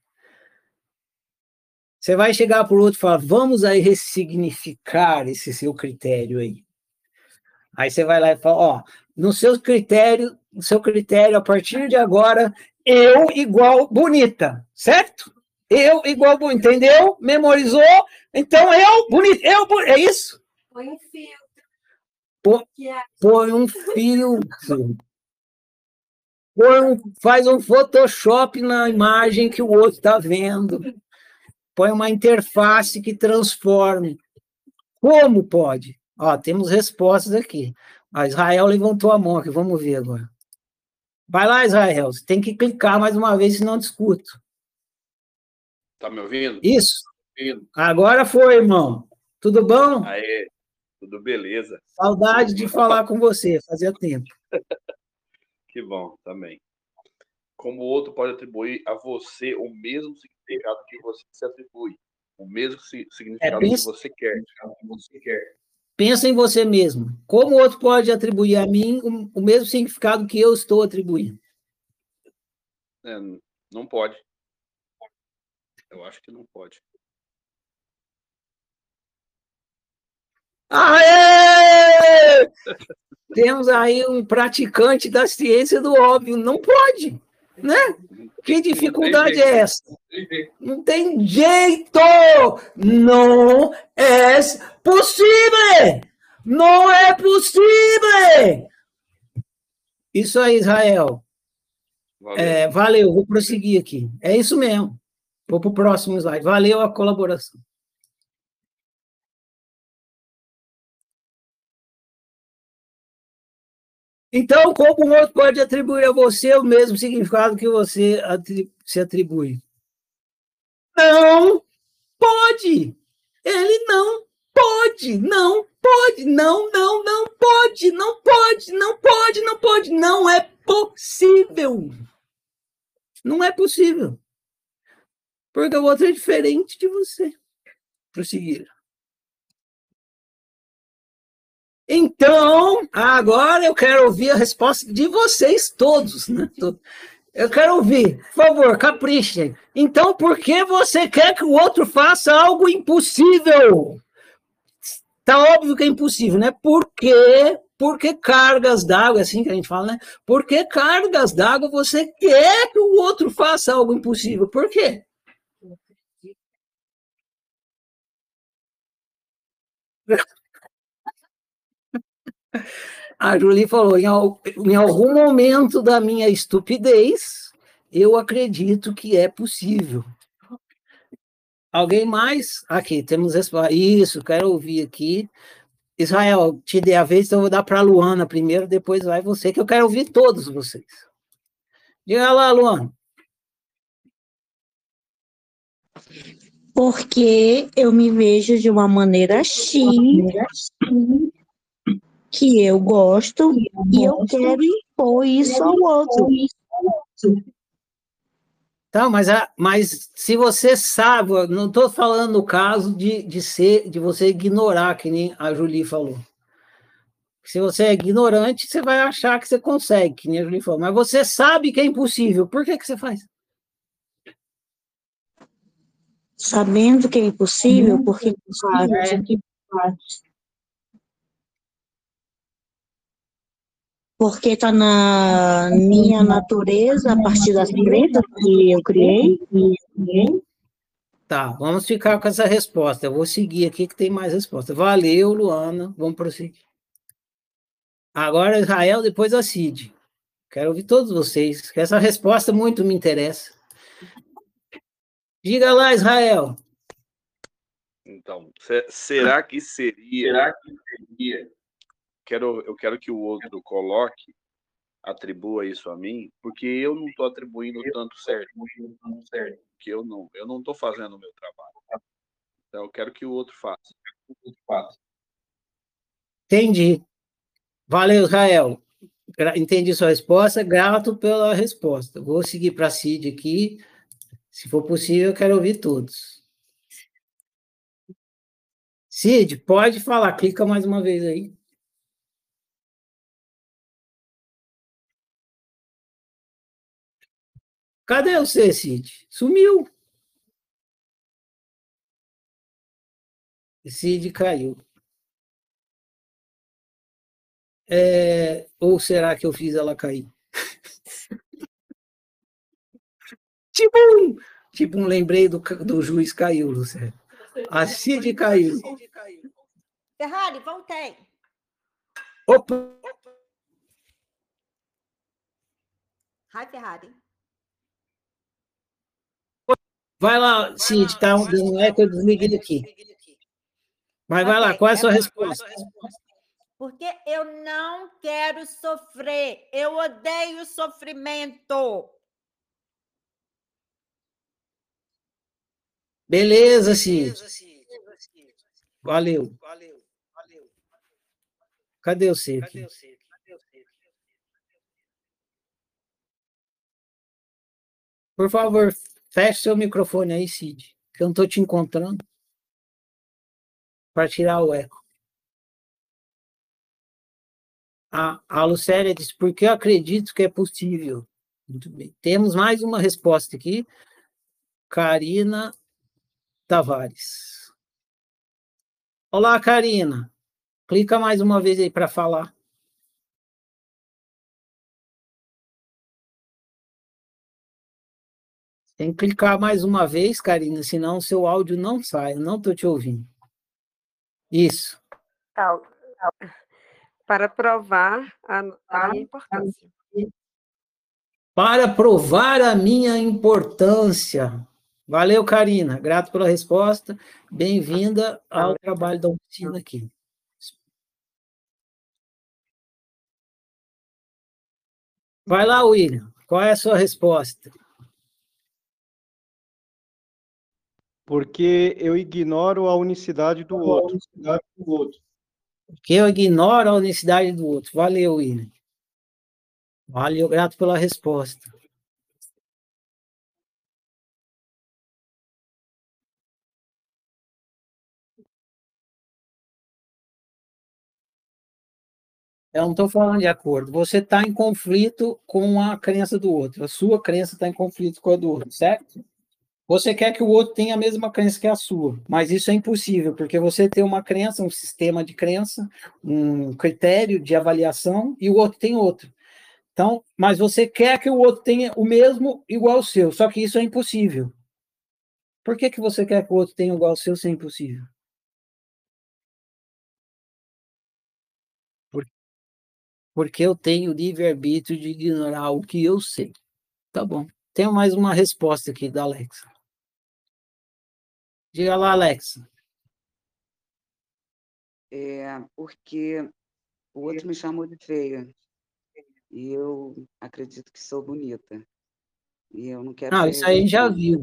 Você vai chegar para o outro e falar, vamos aí ressignificar esse seu critério aí. Aí você vai lá e fala, ó, no seu critério, no seu critério, a partir de agora, eu igual bonita, certo? Eu igual bonita, entendeu? Memorizou? Então eu bonita, eu é isso? Põe um filtro. Põe, põe um filtro. Põe um, faz um Photoshop na imagem que o outro está vendo. Põe uma interface que transforme. Como pode? Ó, temos respostas aqui. A Israel levantou a mão aqui, vamos ver agora. Vai lá, Israel. Você tem que clicar mais uma vez, senão discuto. Tá me ouvindo? Isso. Ouvindo. Agora foi, irmão. Tudo bom? Aê, tudo beleza. Saudade de falar com você, fazia tempo. que bom, também. Como o outro pode atribuir a você o mesmo significado que você se atribui, o mesmo significado é, que você quer. Que você quer. Pensa em você mesmo. Como o outro pode atribuir a mim o, mesmo significado que eu estou atribuindo? É, não pode. Eu acho que não pode. Aê! temos aí um praticante da ciência do óbvio. Não pode, né? Que dificuldade é essa? Não tem jeito! Não é possível! Não é possível! Isso aí, Israel. Valeu. É, valeu, vou prosseguir aqui. É isso mesmo. Vou para o próximo slide. Valeu a colaboração. Então, como o outro pode atribuir a você o mesmo significado que você se atribui? Não pode! Ele não pode! Não pode! Não, não, não pode! Não pode! Não pode! Não pode! Não é possível! Não é possível. Porque o outro é diferente de você. Prosseguir. Então, agora eu quero ouvir a resposta de vocês todos, né? Eu quero ouvir, por favor, caprichem. Então, por que você quer que o outro faça algo impossível? Tá óbvio que é impossível, né? Por quê? Porque cargas d'água, é assim que a gente fala, né? Por que cargas d'água você quer que o outro faça algo impossível? Por quê? A Julie falou: em, em algum momento da minha estupidez, eu acredito que é possível. Alguém mais? Aqui, temos isso, quero ouvir aqui. Israel, te dei a vez, então eu vou dar para a Luana primeiro, depois vai você, que eu quero ouvir todos vocês. Diga lá, Luana. Porque eu me vejo de uma maneira X, que eu gosto e eu quero impor isso ao outro. Tá, mas, a, mas se você sabe, não estou falando no caso de, de ser, de você ignorar, que nem a Julie falou. Se você é ignorante, você vai achar que você consegue, que nem a Julie falou. Mas você sabe que é impossível. Por que, que você faz? Sabendo que é impossível, porque faz. Porque está na minha natureza, a partir das crenças que eu criei. Tá, vamos ficar com essa resposta. Eu vou seguir aqui que tem mais resposta. Valeu, Luana. Vamos prosseguir. Agora Israel, depois a Cid. Quero ouvir todos vocês, que essa resposta muito me interessa. Diga lá, Israel. Então, será que seria, será que seria quero, eu quero que o outro coloque, atribua isso a mim, porque eu não estou atribuindo tanto certo, porque eu não, eu não estou fazendo o meu trabalho. Então eu quero que o outro faça. Entendi. Valeu, Israel. Entendi sua resposta, grato pela resposta. Vou seguir para a Cid aqui. Se for possível, eu quero ouvir todos. Cid, pode falar, clica mais uma vez aí. Cadê você, Cid? Sumiu. Cid caiu. É, ou será que eu fiz ela cair? tipo, um, tipo um lembrei do, do juiz caiu, Luciano. A Cid caiu. Ferrari, voltei. Opa! Hi, Ferrari. Vai lá, Cid, tá dando eco, eu desliguei aqui. Mas vai lá, qual é a sua resposta? Porque eu não quero sofrer. Eu odeio sofrimento. Beleza, Cid. Valeu. Cadê o Cid? Por favor, Feche seu microfone aí, Cid, que eu não estou te encontrando. Para tirar o eco. A, a Lucélia disse, porque eu acredito que é possível. Muito bem. Temos mais uma resposta aqui. Karina Tavares. Olá, Karina. Clica mais uma vez aí para falar. Tem que clicar mais uma vez, Karina, senão o seu áudio não sai. Eu não estou te ouvindo. Isso. Tá. Para provar a, a minha importância. Para provar a minha importância. Valeu, Karina. Grato pela resposta. Bem-vinda ao trabalho da oficina aqui. Vai lá, William. Qual é a sua resposta? Porque eu ignoro a unicidade do outro. Porque eu ignoro a unicidade do outro. Valeu, William. Valeu, grato pela resposta. Eu não estou falando de acordo. Você está em conflito com a crença do outro. A sua crença está em conflito com a do outro, certo? Você quer que o outro tenha a mesma crença que a sua, mas isso é impossível, porque você tem uma crença, um sistema de crença, um critério de avaliação, e o outro tem outro. Então, mas você quer que o outro tenha o mesmo igual ao seu, só que isso é impossível. Por que, que você quer que o outro tenha igual ao seu se é impossível? porque eu tenho livre-arbítrio de ignorar o que eu sei. Tá bom. Tenho mais uma resposta aqui da Alexa. Diga lá, Alexa. É porque o outro me chamou de feia. E eu acredito que sou bonita. E eu não quero. Não, isso aí já viu.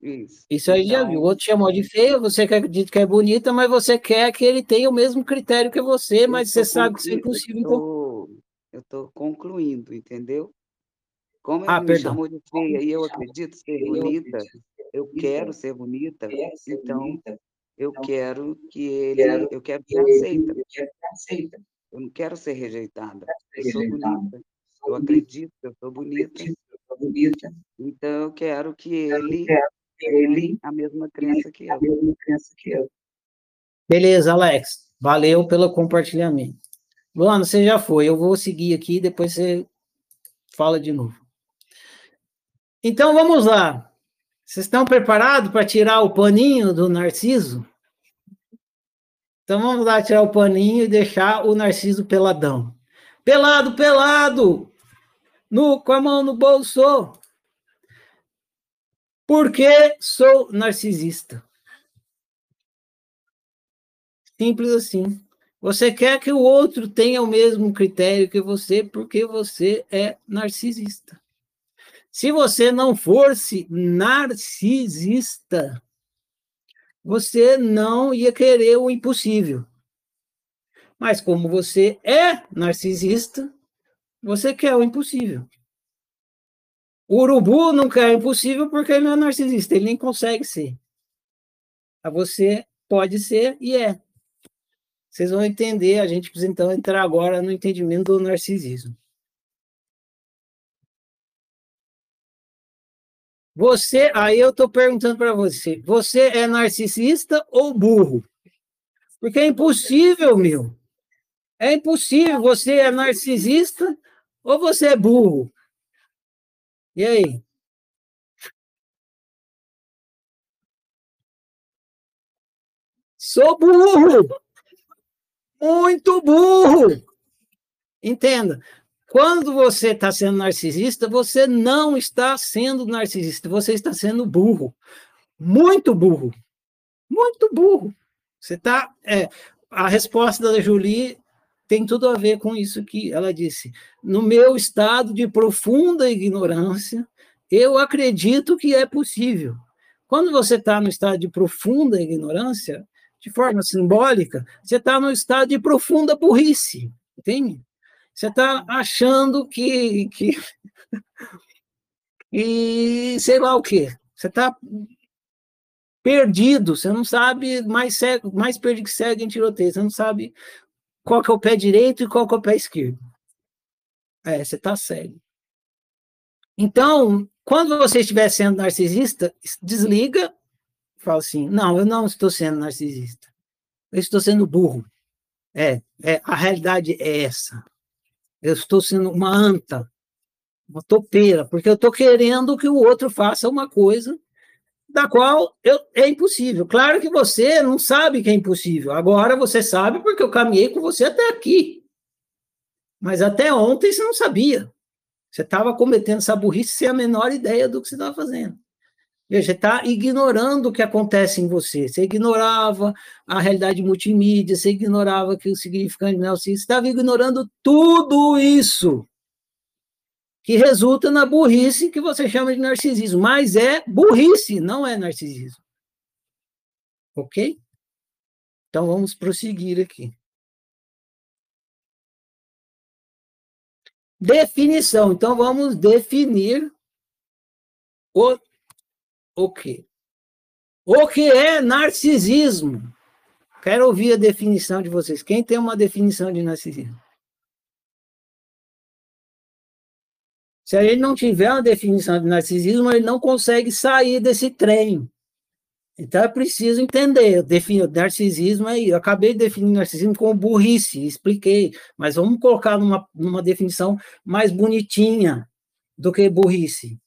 Isso. Isso aí então, já viu. O outro chamou de feia, você acredita que é bonita, mas você quer que ele tenha o mesmo critério que você, mas você sabe que isso é impossível. Então... Eu estou concluindo, entendeu? Como ele ah, me perdão. chamou de feia e eu acredito ser bonita, eu quero ser bonita, então eu quero que ele, eu quero que aceita. Eu não quero ser rejeitada. Eu sou bonita. Eu acredito que eu sou bonita. Então eu quero que ele ele a mesma crença que eu. Beleza, Alex. Valeu pelo compartilhamento. Luana, você já foi. Eu vou seguir aqui, depois você fala de novo. Então vamos lá. Vocês estão preparados para tirar o paninho do Narciso? Então vamos lá tirar o paninho e deixar o Narciso peladão. Pelado, pelado! No, com a mão no bolso. Porque sou narcisista. Simples assim. Você quer que o outro tenha o mesmo critério que você porque você é narcisista. Se você não fosse narcisista, você não ia querer o impossível. Mas como você é narcisista, você quer o impossível. O urubu não quer o impossível porque ele não é narcisista, ele nem consegue ser. Você pode ser e é. Vocês vão entender, a gente precisa então entrar agora no entendimento do narcisismo. Você, aí eu estou perguntando para você, você é narcisista ou burro? Porque é impossível, meu. É impossível, você é narcisista ou você é burro? E aí? Sou burro! muito burro. Entenda. Quando você está sendo narcisista, você não está sendo narcisista, você está sendo burro. Muito burro. Muito burro. Você está. É, a resposta da Julie tem tudo a ver com isso que ela disse. No meu estado de profunda ignorância, eu acredito que é possível. Quando você está no estado de profunda ignorância, de forma simbólica, você está no estado de profunda burrice, entende? Você está achando que, que. E sei lá o quê. Você está perdido, você não sabe, mais, cego, mais perdido que cego em tiroteio, você não sabe qual que é o pé direito e qual que é o pé esquerdo. É, você está cego. Então, quando você estiver sendo narcisista, desliga fala assim: não, eu não estou sendo narcisista, eu estou sendo burro. É, é a realidade é essa. Eu estou sendo uma anta uma topeira, porque eu estou querendo que o outro faça uma coisa da qual eu, é impossível. Claro que você não sabe que é impossível. Agora você sabe porque eu caminhei com você até aqui. Mas até ontem você não sabia. Você estava cometendo essa burrice sem a menor ideia do que você estava fazendo. Veja, está ignorando o que acontece em você. Você ignorava a realidade multimídia, você ignorava que o significante não você estava ignorando tudo isso que resulta na burrice que você chama de narcisismo. Mas é burrice, não é narcisismo. Ok? Então vamos prosseguir aqui. Definição. Então vamos definir o, o quê? O que é narcisismo? Quero ouvir a definição de vocês. Quem tem uma definição de narcisismo? Se ele não tiver uma definição de narcisismo, ele não consegue sair desse trem. Então é preciso entender. Eu defino narcisismo aí. Eu acabei de definir narcisismo como burrice, expliquei, mas vamos colocar numa, numa definição mais bonitinha do que burrice.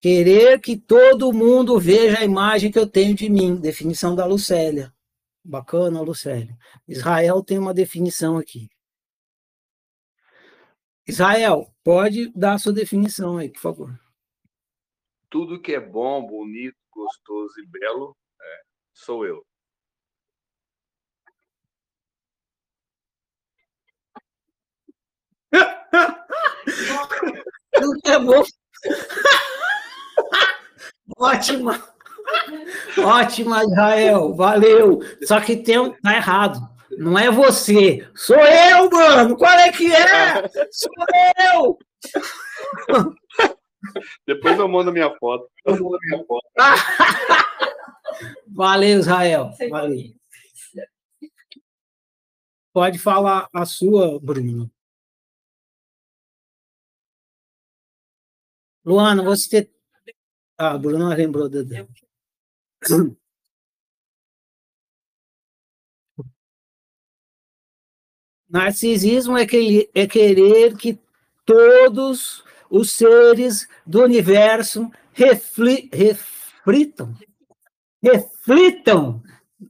Querer que todo mundo veja a imagem que eu tenho de mim. Definição da Lucélia. Bacana, Lucélia. Israel tem uma definição aqui. Israel, pode dar a sua definição aí, por favor. Tudo que é bom, bonito, gostoso e belo é, sou eu. Tudo que é bom. Ótima. Ótima, Israel. Valeu. Só que tem um, tá errado. Não é você. Sou eu, mano. Qual é que é? Sou eu. Depois eu mando minha foto. Eu mando minha foto. Valeu, Israel. Valeu. Pode falar a sua, Bruno. Luana, você. Ah, Bruno lembrou da dela. Narcisismo é, que, é querer que todos os seres do universo refli, reflitam, reflitam,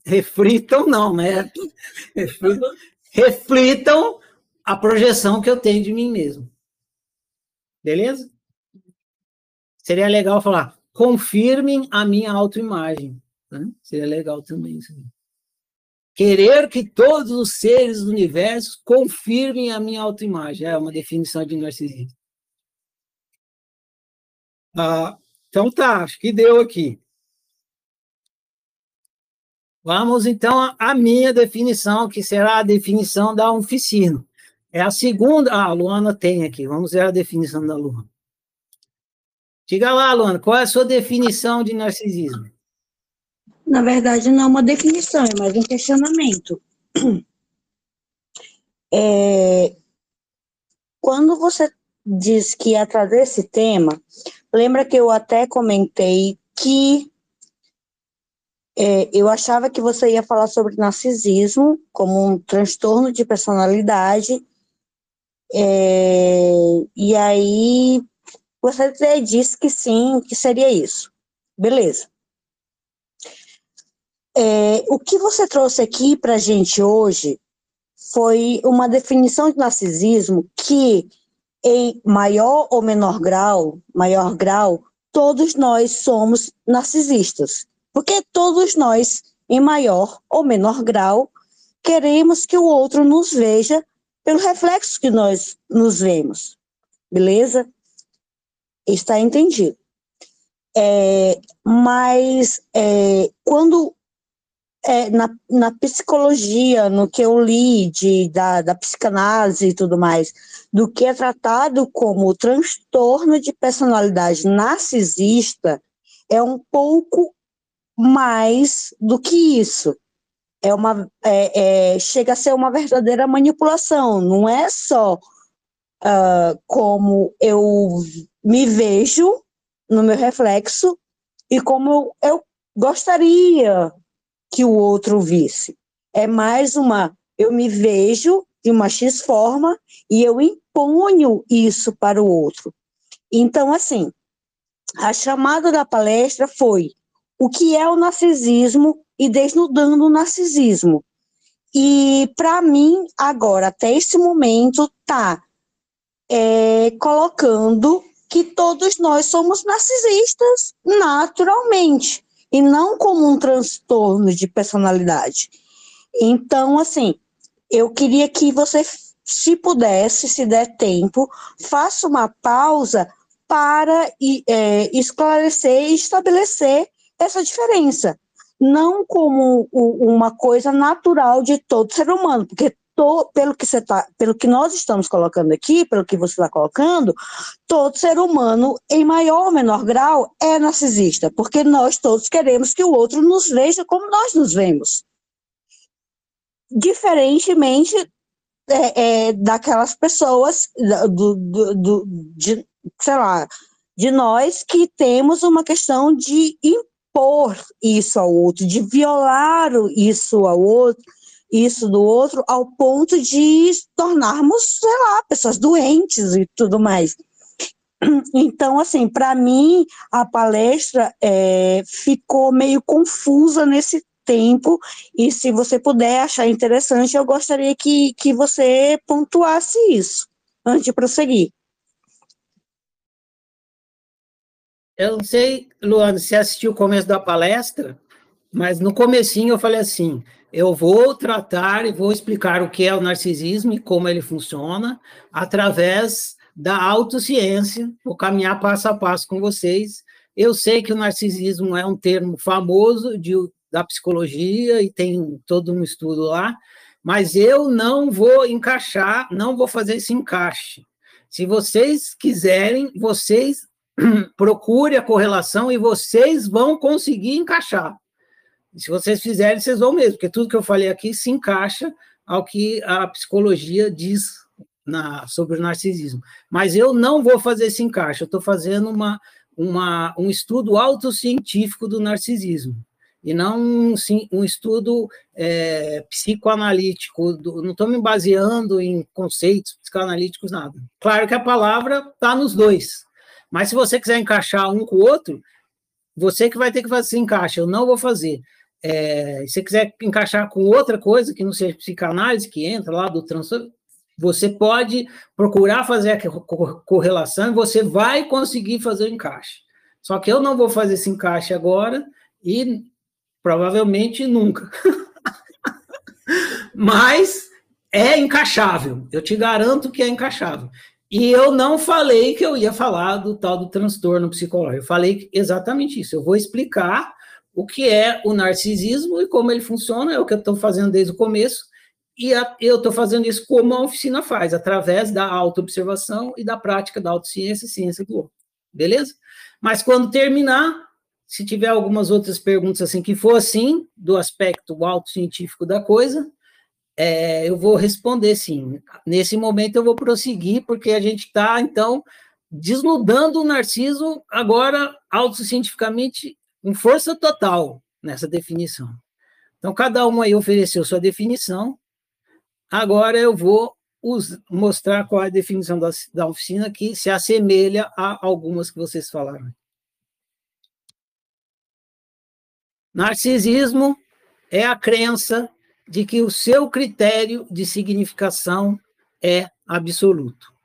reflitam não, né? Reflitam, reflitam a projeção que eu tenho de mim mesmo. Beleza? Seria legal falar, confirmem a minha autoimagem. Né? Seria legal também isso. Querer que todos os seres do universo confirmem a minha autoimagem. É uma definição de narcisismo. Ah, então tá, acho que deu aqui. Vamos então à minha definição, que será a definição da oficina. É a segunda. Ah, a Luana tem aqui. Vamos ver a definição da Luana. Diga lá, Luana, qual é a sua definição de narcisismo? Na verdade, não é uma definição, é mais um questionamento. É, quando você diz que ia trazer esse tema, lembra que eu até comentei que é, eu achava que você ia falar sobre narcisismo como um transtorno de personalidade, é, e aí você disse que sim, que seria isso. Beleza. É, o que você trouxe aqui para a gente hoje foi uma definição de narcisismo que, em maior ou menor grau, maior grau, todos nós somos narcisistas. Porque todos nós, em maior ou menor grau, queremos que o outro nos veja pelo reflexo que nós nos vemos. Beleza? Está entendido. É, mas é, quando é, na, na psicologia, no que eu li de, da, da psicanálise e tudo mais, do que é tratado como transtorno de personalidade narcisista, é um pouco mais do que isso. É uma, é, é, chega a ser uma verdadeira manipulação, não é só uh, como eu me vejo no meu reflexo e como eu, eu gostaria que o outro visse. É mais uma, eu me vejo de uma X forma e eu imponho isso para o outro. Então, assim, a chamada da palestra foi o que é o narcisismo e desnudando o narcisismo. E, para mim, agora, até esse momento, tá é, colocando que todos nós somos narcisistas naturalmente, e não como um transtorno de personalidade. Então, assim, eu queria que você, se pudesse, se der tempo, faça uma pausa para é, esclarecer e estabelecer essa diferença. Não como uma coisa natural de todo ser humano, porque to, pelo, que você tá, pelo que nós estamos colocando aqui, pelo que você está colocando, todo ser humano, em maior ou menor grau, é narcisista, porque nós todos queremos que o outro nos veja como nós nos vemos. Diferentemente é, é, daquelas pessoas, do, do, do, de, sei lá, de nós que temos uma questão de impor isso ao outro, de violar isso ao outro, isso do outro ao ponto de tornarmos, sei lá, pessoas doentes e tudo mais. Então, assim, para mim, a palestra é, ficou meio confusa nesse tempo, e se você puder achar interessante, eu gostaria que, que você pontuasse isso, antes de prosseguir. Eu não sei, Luana, se assistiu o começo da palestra, mas no comecinho eu falei assim, eu vou tratar e vou explicar o que é o narcisismo e como ele funciona através da autociência, vou caminhar passo a passo com vocês. Eu sei que o narcisismo é um termo famoso de, da psicologia e tem todo um estudo lá, mas eu não vou encaixar, não vou fazer esse encaixe. Se vocês quiserem, vocês procure a correlação e vocês vão conseguir encaixar se vocês fizerem, vocês vão mesmo, porque tudo que eu falei aqui se encaixa ao que a psicologia diz na, sobre o narcisismo. Mas eu não vou fazer esse encaixe, eu estou fazendo uma, uma, um estudo autocientífico do narcisismo, e não um, um estudo é, psicoanalítico, do, não estou me baseando em conceitos psicoanalíticos, nada. Claro que a palavra está nos dois, mas se você quiser encaixar um com o outro, você que vai ter que fazer esse encaixe, eu não vou fazer. É, se você quiser encaixar com outra coisa que não seja psicanálise, que entra lá do transtorno, você pode procurar fazer a correlação e você vai conseguir fazer o encaixe. Só que eu não vou fazer esse encaixe agora e provavelmente nunca. Mas é encaixável, eu te garanto que é encaixável. E eu não falei que eu ia falar do tal do transtorno psicológico, eu falei exatamente isso. Eu vou explicar o que é o narcisismo e como ele funciona, é o que eu estou fazendo desde o começo, e a, eu estou fazendo isso como a oficina faz, através da autoobservação e da prática da autociência e ciência do outro. Beleza? Mas quando terminar, se tiver algumas outras perguntas assim que for assim, do aspecto autocientífico da coisa, é, eu vou responder sim. Nesse momento eu vou prosseguir, porque a gente está, então, desnudando o narciso agora autocientificamente com força total nessa definição. Então, cada um aí ofereceu sua definição. Agora eu vou mostrar qual é a definição da, da oficina que se assemelha a algumas que vocês falaram. Narcisismo é a crença de que o seu critério de significação é absoluto.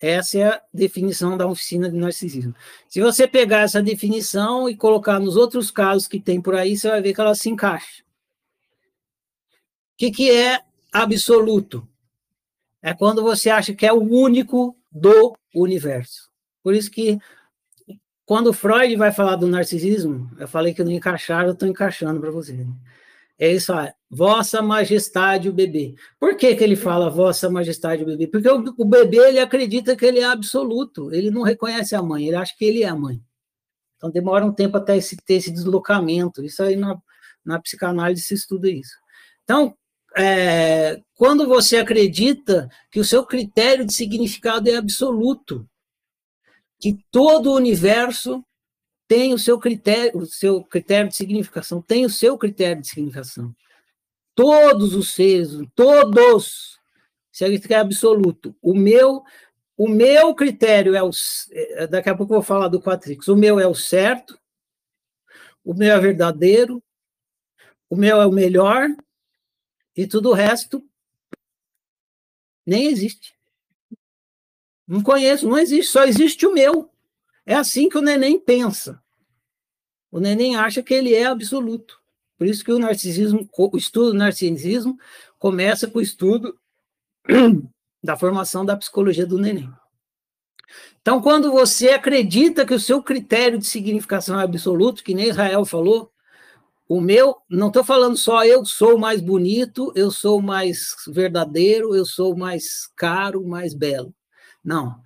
Essa é a definição da oficina de narcisismo. Se você pegar essa definição e colocar nos outros casos que tem por aí, você vai ver que ela se encaixa. O que, que é absoluto? É quando você acha que é o único do universo. Por isso que, quando Freud vai falar do narcisismo, eu falei que não encaixaram, eu estou encaixando para você. É isso. Vossa Majestade o bebê. Por que, que ele fala Vossa Majestade o bebê? Porque o, o, bebê ele acredita que ele é absoluto, ele não reconhece a mãe, ele acha que ele é a mãe. Então demora um tempo até esse, ter esse deslocamento. Isso aí na, na psicanálise se estuda isso. Então, é, quando você acredita que o seu critério de significado é absoluto, que todo o universo tem o seu critério, o seu critério de significação, tem o seu critério de significação. todos os seres, todos, se é absoluto. O meu, o meu critério é o. É, daqui a pouco eu vou falar do Quatrix. O meu é o certo, o meu é verdadeiro, o meu é o melhor, e tudo o resto nem existe. Não conheço, não existe, só existe o meu. É assim que o neném pensa. O neném acha que ele é absoluto. Por isso que o narcisismo, o estudo do narcisismo começa com o estudo da formação da psicologia do neném. Então, quando você acredita que o seu critério de significação é absoluto, que nem Israel falou, o meu, não estou falando só eu sou mais bonito, eu sou mais verdadeiro, eu sou mais caro, mais belo. Não.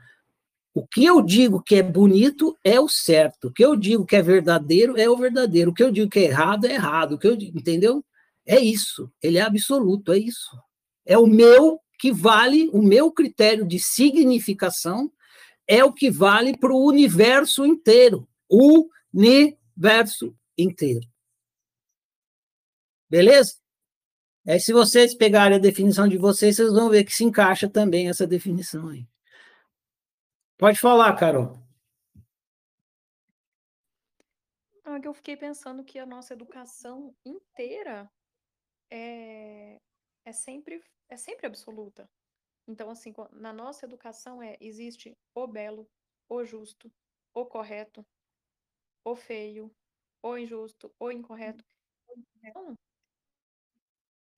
O que eu digo que é bonito é o certo. O que eu digo que é verdadeiro é o verdadeiro. O que eu digo que é errado é errado. O que eu digo, entendeu? É isso. Ele é absoluto, é isso. É o meu que vale, o meu critério de significação é o que vale para o universo inteiro. O universo inteiro. Beleza? Aí, se vocês pegarem a definição de vocês, vocês vão ver que se encaixa também essa definição aí. Pode falar, Carol. É que eu fiquei pensando que a nossa educação inteira é, é sempre é sempre absoluta. Então, assim, na nossa educação é existe o belo, o justo, o correto, o feio, o injusto, o incorreto. Então,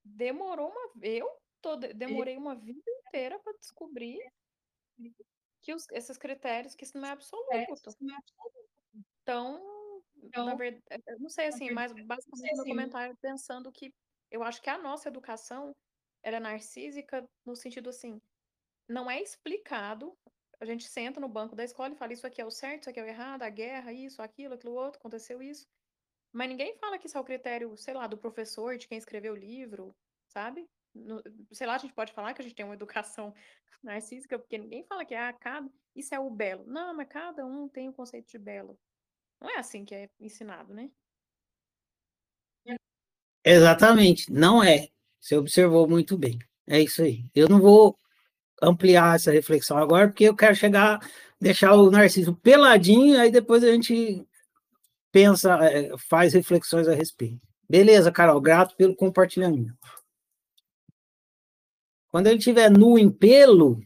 demorou uma eu tô, demorei uma vida inteira para descobrir que os, esses critérios, que isso não é absoluto. Então, na verdade, eu não sei assim, mas basicamente meu comentário pensando que eu acho que a nossa educação era narcísica no sentido assim, não é explicado. A gente senta no banco da escola e fala isso aqui é o certo, isso aqui é o errado, a guerra, isso, aquilo, aquilo outro, aconteceu isso. Mas ninguém fala que isso é o critério, sei lá, do professor, de quem escreveu o livro, sabe? No, sei lá, a gente pode falar que a gente tem uma educação narcísica, porque ninguém fala que ah, cada, isso é o belo. Não, mas cada um tem o conceito de belo. Não é assim que é ensinado, né? Exatamente, não é. Você observou muito bem. É isso aí. Eu não vou ampliar essa reflexão agora, porque eu quero chegar, deixar o Narciso peladinho, aí depois a gente pensa, é, faz reflexões a respeito. Beleza, Carol, grato pelo compartilhamento. Quando ele estiver nu em pelo,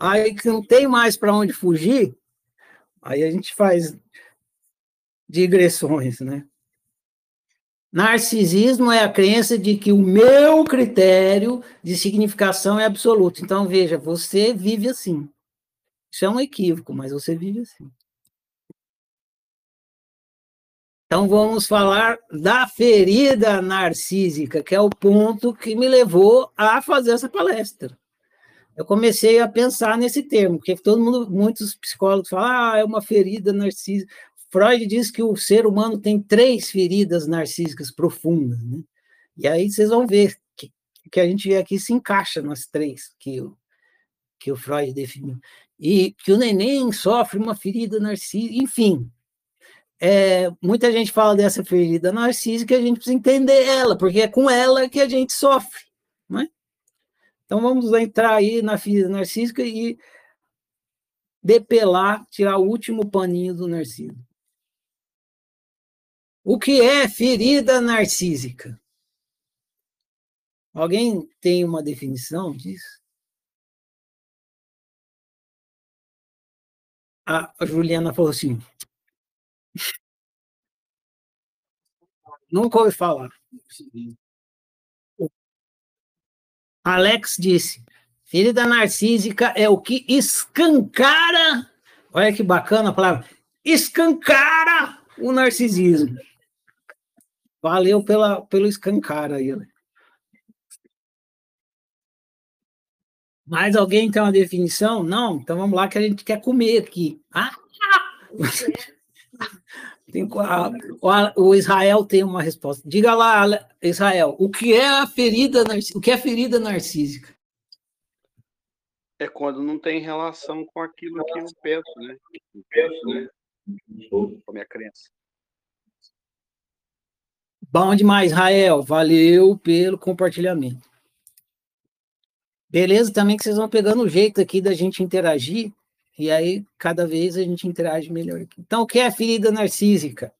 aí que não tem mais para onde fugir, aí a gente faz digressões, né? Narcisismo é a crença de que o meu critério de significação é absoluto. Então, veja, você vive assim. Isso é um equívoco, mas você vive assim. Então vamos falar da ferida narcísica, que é o ponto que me levou a fazer essa palestra. Eu comecei a pensar nesse termo, porque todo mundo, muitos psicólogos falam, ah, é uma ferida narcísica. Freud diz que o ser humano tem três feridas narcísicas profundas, né? E aí vocês vão ver que, que a gente aqui se encaixa nas três que o, que o Freud definiu. E que o neném sofre uma ferida narcísica, enfim, é, muita gente fala dessa ferida narcísica e a gente precisa entender ela, porque é com ela que a gente sofre, não é? Então vamos entrar aí na ferida narcísica e depelar, tirar o último paninho do narciso. O que é ferida narcísica? Alguém tem uma definição disso? A Juliana falou assim: Nunca ouvi falar. Alex disse: ferida narcísica é o que escancara. Olha que bacana a palavra. Escancara o narcisismo. Valeu pela, pelo escancar aí. Né? Mais alguém tem uma definição? Não? Então vamos lá que a gente quer comer aqui. Ah! Tem, a, o Israel tem uma resposta. Diga lá, Israel, o que é a ferida, o que é ferida narcísica? É quando não tem relação com aquilo que eu penso, né? Eu penso, né? Com a minha crença. Bom demais, Rael. Valeu pelo compartilhamento. Beleza? Também que vocês vão pegando o jeito aqui da gente interagir, e aí cada vez a gente interage melhor. Então, o que é ferida narcísica?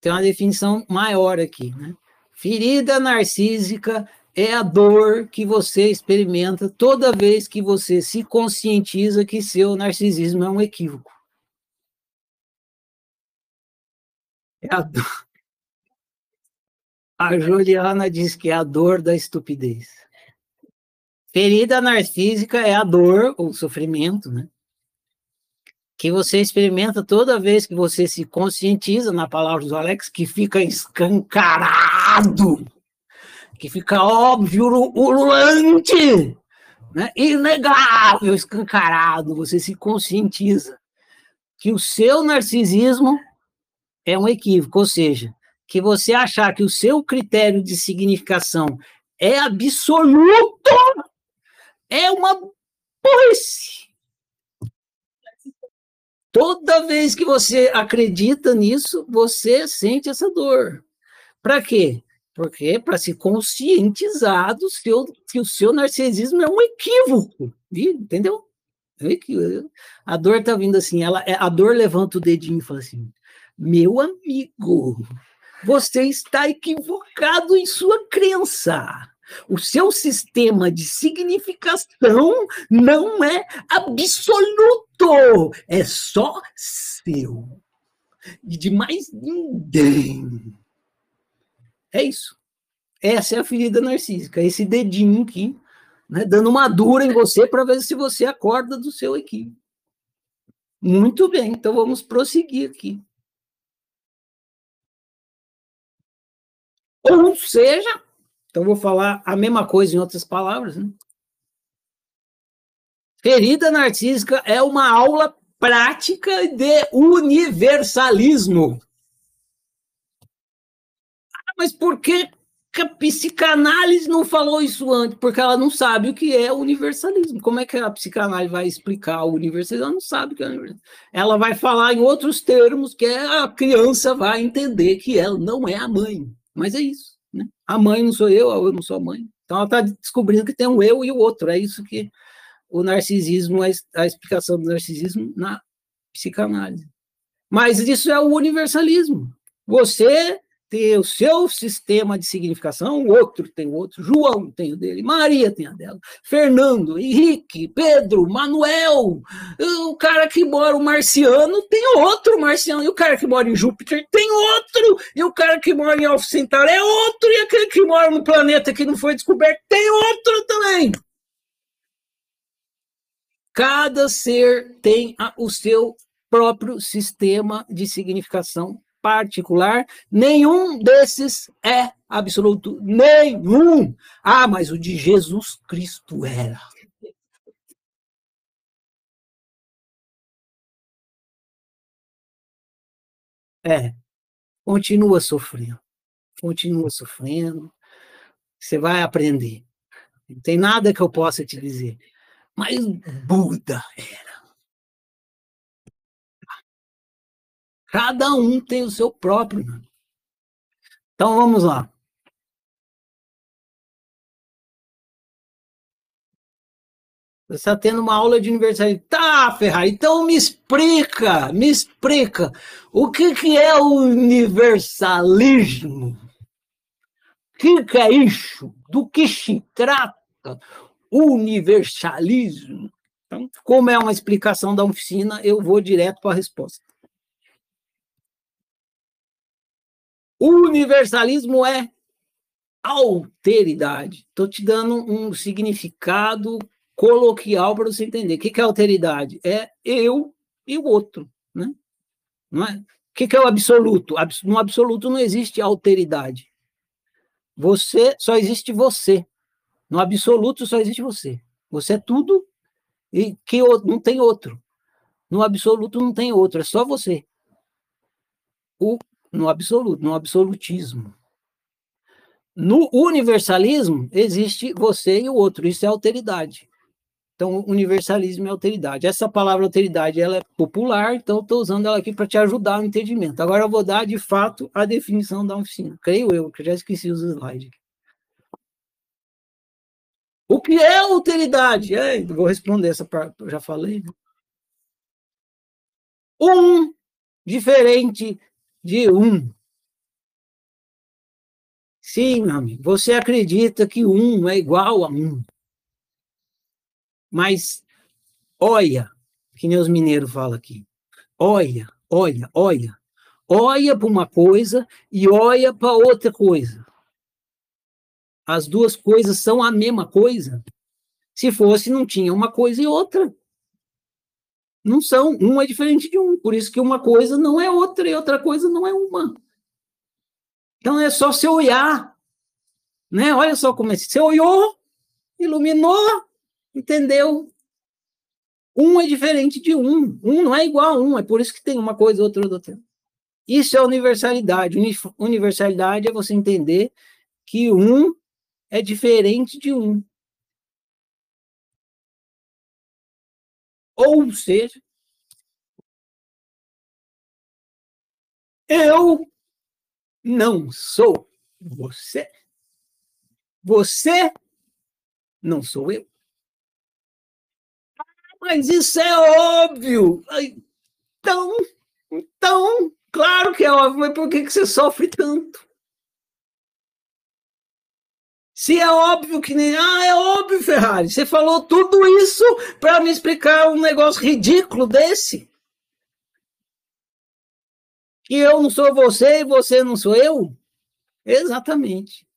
Tem uma definição maior aqui, né? Ferida narcísica é a dor que você experimenta toda vez que você se conscientiza que seu narcisismo é um equívoco. É a dor. A Juliana diz que é a dor da estupidez. Ferida narcísica é a dor, ou sofrimento, né? Que você experimenta toda vez que você se conscientiza, na palavra do Alex, que fica escancarado, que fica óbvio, ululante, né? inegável, escancarado, você se conscientiza que o seu narcisismo é um equívoco, ou seja, que você achar que o seu critério de significação é absoluto, é uma burrice. Toda vez que você acredita nisso, você sente essa dor. Para quê? Porque para se conscientizar do seu, que o seu narcisismo é um equívoco, entendeu? É a dor está vindo assim, ela, a dor levanta o dedinho e fala assim: meu amigo, você está equivocado em sua crença. O seu sistema de significação não é absoluto, é só seu. E de mais ninguém. É isso. Essa é a ferida narcísica, esse dedinho aqui, né, dando uma dura em você para ver se você acorda do seu equívoco. Muito bem, então vamos prosseguir aqui. Ou seja, então vou falar a mesma coisa em outras palavras, né? Ferida narcísica é uma aula prática de universalismo. Ah, mas por que a psicanálise não falou isso antes? Porque ela não sabe o que é universalismo. Como é que a psicanálise vai explicar o universalismo? Ela não sabe o que é universalismo. Ela vai falar em outros termos que a criança vai entender que ela não é a mãe. Mas é isso. A mãe não sou eu, eu não sou a mãe. Então ela está descobrindo que tem um eu e o outro. É isso que o narcisismo, a explicação do narcisismo na psicanálise. Mas isso é o universalismo. Você tem o seu sistema de significação, o outro tem o outro, João tem o dele, Maria tem a dela, Fernando, Henrique, Pedro, Manuel, o cara que mora, o marciano, tem outro marciano, e o cara que mora em Júpiter tem outro, e o cara que mora em Alfa Centauri é outro, e aquele que mora no planeta que não foi descoberto tem outro também. Cada ser tem o seu próprio sistema de significação particular, nenhum desses é absoluto. Nenhum. Ah, mas o de Jesus Cristo era. É, continua sofrendo, continua sofrendo, você vai aprender. Não tem nada que eu possa te dizer. Mas Buda era. Cada um tem o seu próprio. Então vamos lá. Você está tendo uma aula de universidade. Tá, Ferrari, então me explica, me explica. O que, que é o universalismo? O que, que é isso? Do que se trata? Universalismo. Então, como é uma explicação da oficina, eu vou direto para a resposta. Universalismo é alteridade. Estou te dando um significado coloquial para você entender. O que é alteridade? É eu e o outro. Né? Não é? O que é o absoluto? No absoluto não existe alteridade. Você só existe você. No absoluto só existe você. Você é tudo e que não tem outro. No absoluto não tem outro, é só você. O no absoluto, no absolutismo. No universalismo, existe você e o outro, isso é alteridade. Então, universalismo é alteridade. Essa palavra alteridade ela é popular, então estou usando ela aqui para te ajudar no entendimento. Agora eu vou dar, de fato, a definição da oficina. Creio eu, que já esqueci os slides. O que é alteridade? É, vou responder essa parte, já falei. Né? Um diferente de um. Sim, meu amigo, você acredita que um é igual a um. Mas olha, que nem os mineiros falam aqui. Olha, olha, olha. Olha para uma coisa e olha para outra coisa. As duas coisas são a mesma coisa. Se fosse, não tinha uma coisa e outra. Não são. Um é diferente de um. Por isso que uma coisa não é outra e outra coisa não é uma. Então é só você olhar. Né? Olha só como é. Você olhou, iluminou, entendeu? Um é diferente de um. Um não é igual a um. É por isso que tem uma coisa, outra, outra. Isso é universalidade. Universalidade é você entender que um é diferente de um. Ou seja, eu não sou você. Você não sou eu. Mas isso é óbvio. Então, então, claro que é óbvio, mas por que, você sofre tanto? Se é óbvio que nem. Ah, é óbvio, Ferrari. Você falou tudo isso para me explicar um negócio ridículo desse? Que eu não sou você e você não sou eu? Exatamente.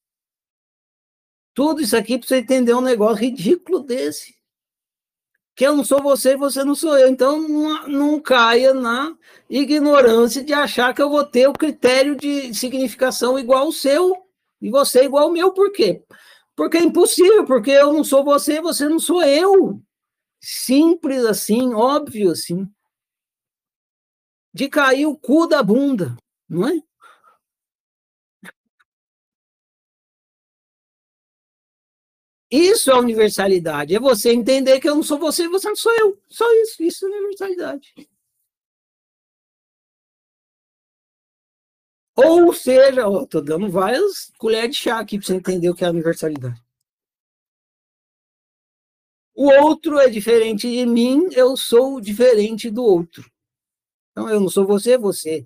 Tudo isso aqui para você entender um negócio ridículo desse que eu não sou você e você não sou eu. Então, não, não caia na ignorância de achar que eu vou ter o critério de significação igual ao seu e você igual ao meu. Por quê? Porque é impossível, porque eu não sou você você não sou eu. Simples assim, óbvio assim. De cair o cu da bunda, não é? Isso é universalidade. É você entender que eu não sou você você não sou eu. Só isso. Isso é universalidade. Ou seja, estou dando várias colheres de chá aqui para você entender o que é universalidade. O outro é diferente de mim, eu sou diferente do outro. Então, eu não sou você, você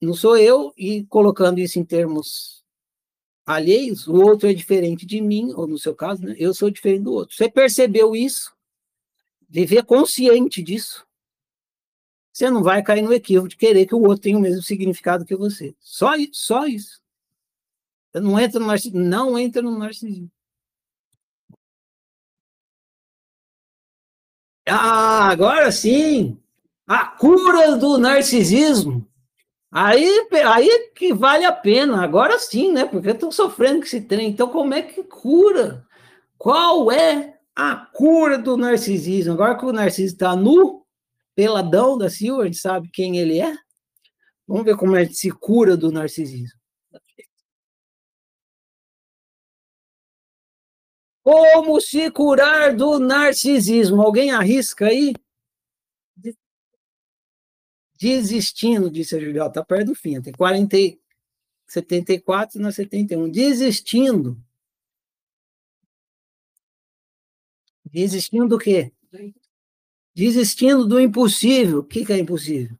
não sou eu, e colocando isso em termos alheios, o outro é diferente de mim, ou no seu caso, né, eu sou diferente do outro. Você percebeu isso? Viver consciente disso. Você não vai cair no equívoco de querer que o outro tenha o mesmo significado que você. Só, só isso. Não entra no narcisismo. Não entra no narcisismo. Ah, agora sim! A cura do narcisismo Aí, aí que vale a pena, agora sim, né? Porque eu estou sofrendo com esse trem. Então, como é que cura? Qual é a cura do narcisismo? Agora que o narciso está nu, peladão da Silva, a gente sabe quem ele é. Vamos ver como é que se cura do narcisismo. Como se curar do narcisismo? Alguém arrisca aí? Desistindo, disse a Juliana, está perto do fim, tem 40, 74 na 71. Desistindo. Desistindo do quê? Desistindo do impossível. O que, é impossível?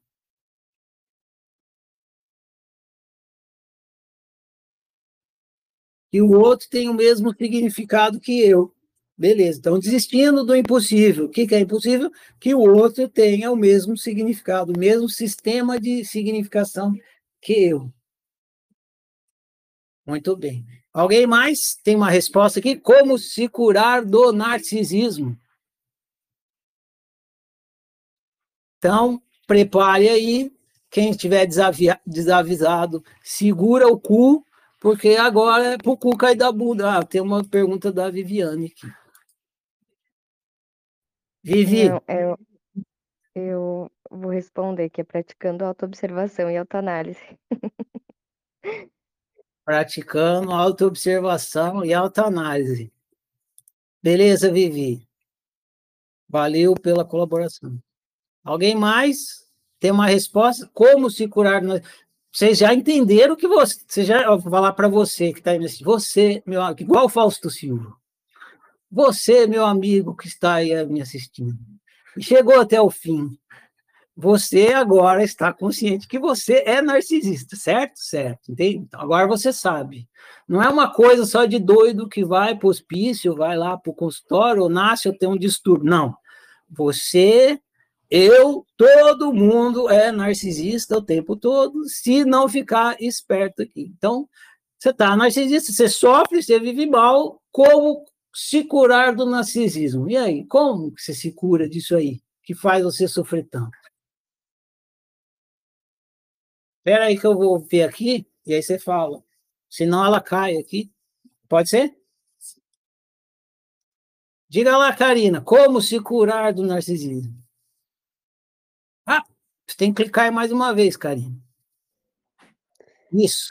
Que o outro tem o mesmo significado que eu. Beleza, então desistindo do impossível. O que, que é impossível? Que o outro tenha o mesmo significado, o mesmo sistema de significação que eu. Muito bem. Alguém mais tem uma resposta aqui? Como se curar do narcisismo? Então, prepare aí. Quem estiver desavisado, segura o cu, porque agora é para o cu cair da bunda. Ah, tem uma pergunta da Viviane aqui. Vivi. Não, eu, eu vou responder que é praticando autoobservação e autoanálise. Praticando autoobservação e autoanálise. Beleza, Vivi? Valeu pela colaboração. Alguém mais tem uma resposta? Como se curar? Vocês já entenderam que você. Você já eu vou falar para você que está aí nesse. Você, meu amigo, igual o Fausto Silva. Você, meu amigo, que está aí me assistindo, chegou até o fim. Você agora está consciente que você é narcisista, certo? Certo, entende? Então, agora você sabe. Não é uma coisa só de doido que vai para o hospício, vai lá para o consultório, ou nasce ou tem um distúrbio. Não. Você, eu, todo mundo é narcisista o tempo todo, se não ficar esperto aqui. Então, você está narcisista, você sofre, você vive mal, como se curar do narcisismo? E aí, como você se cura disso aí, que faz você sofrer tanto? Espera aí que eu vou ver aqui, e aí você fala. Senão ela cai aqui. Pode ser? Diga lá, Karina, como se curar do narcisismo? Você tem que clicar mais uma vez, Karina. Isso.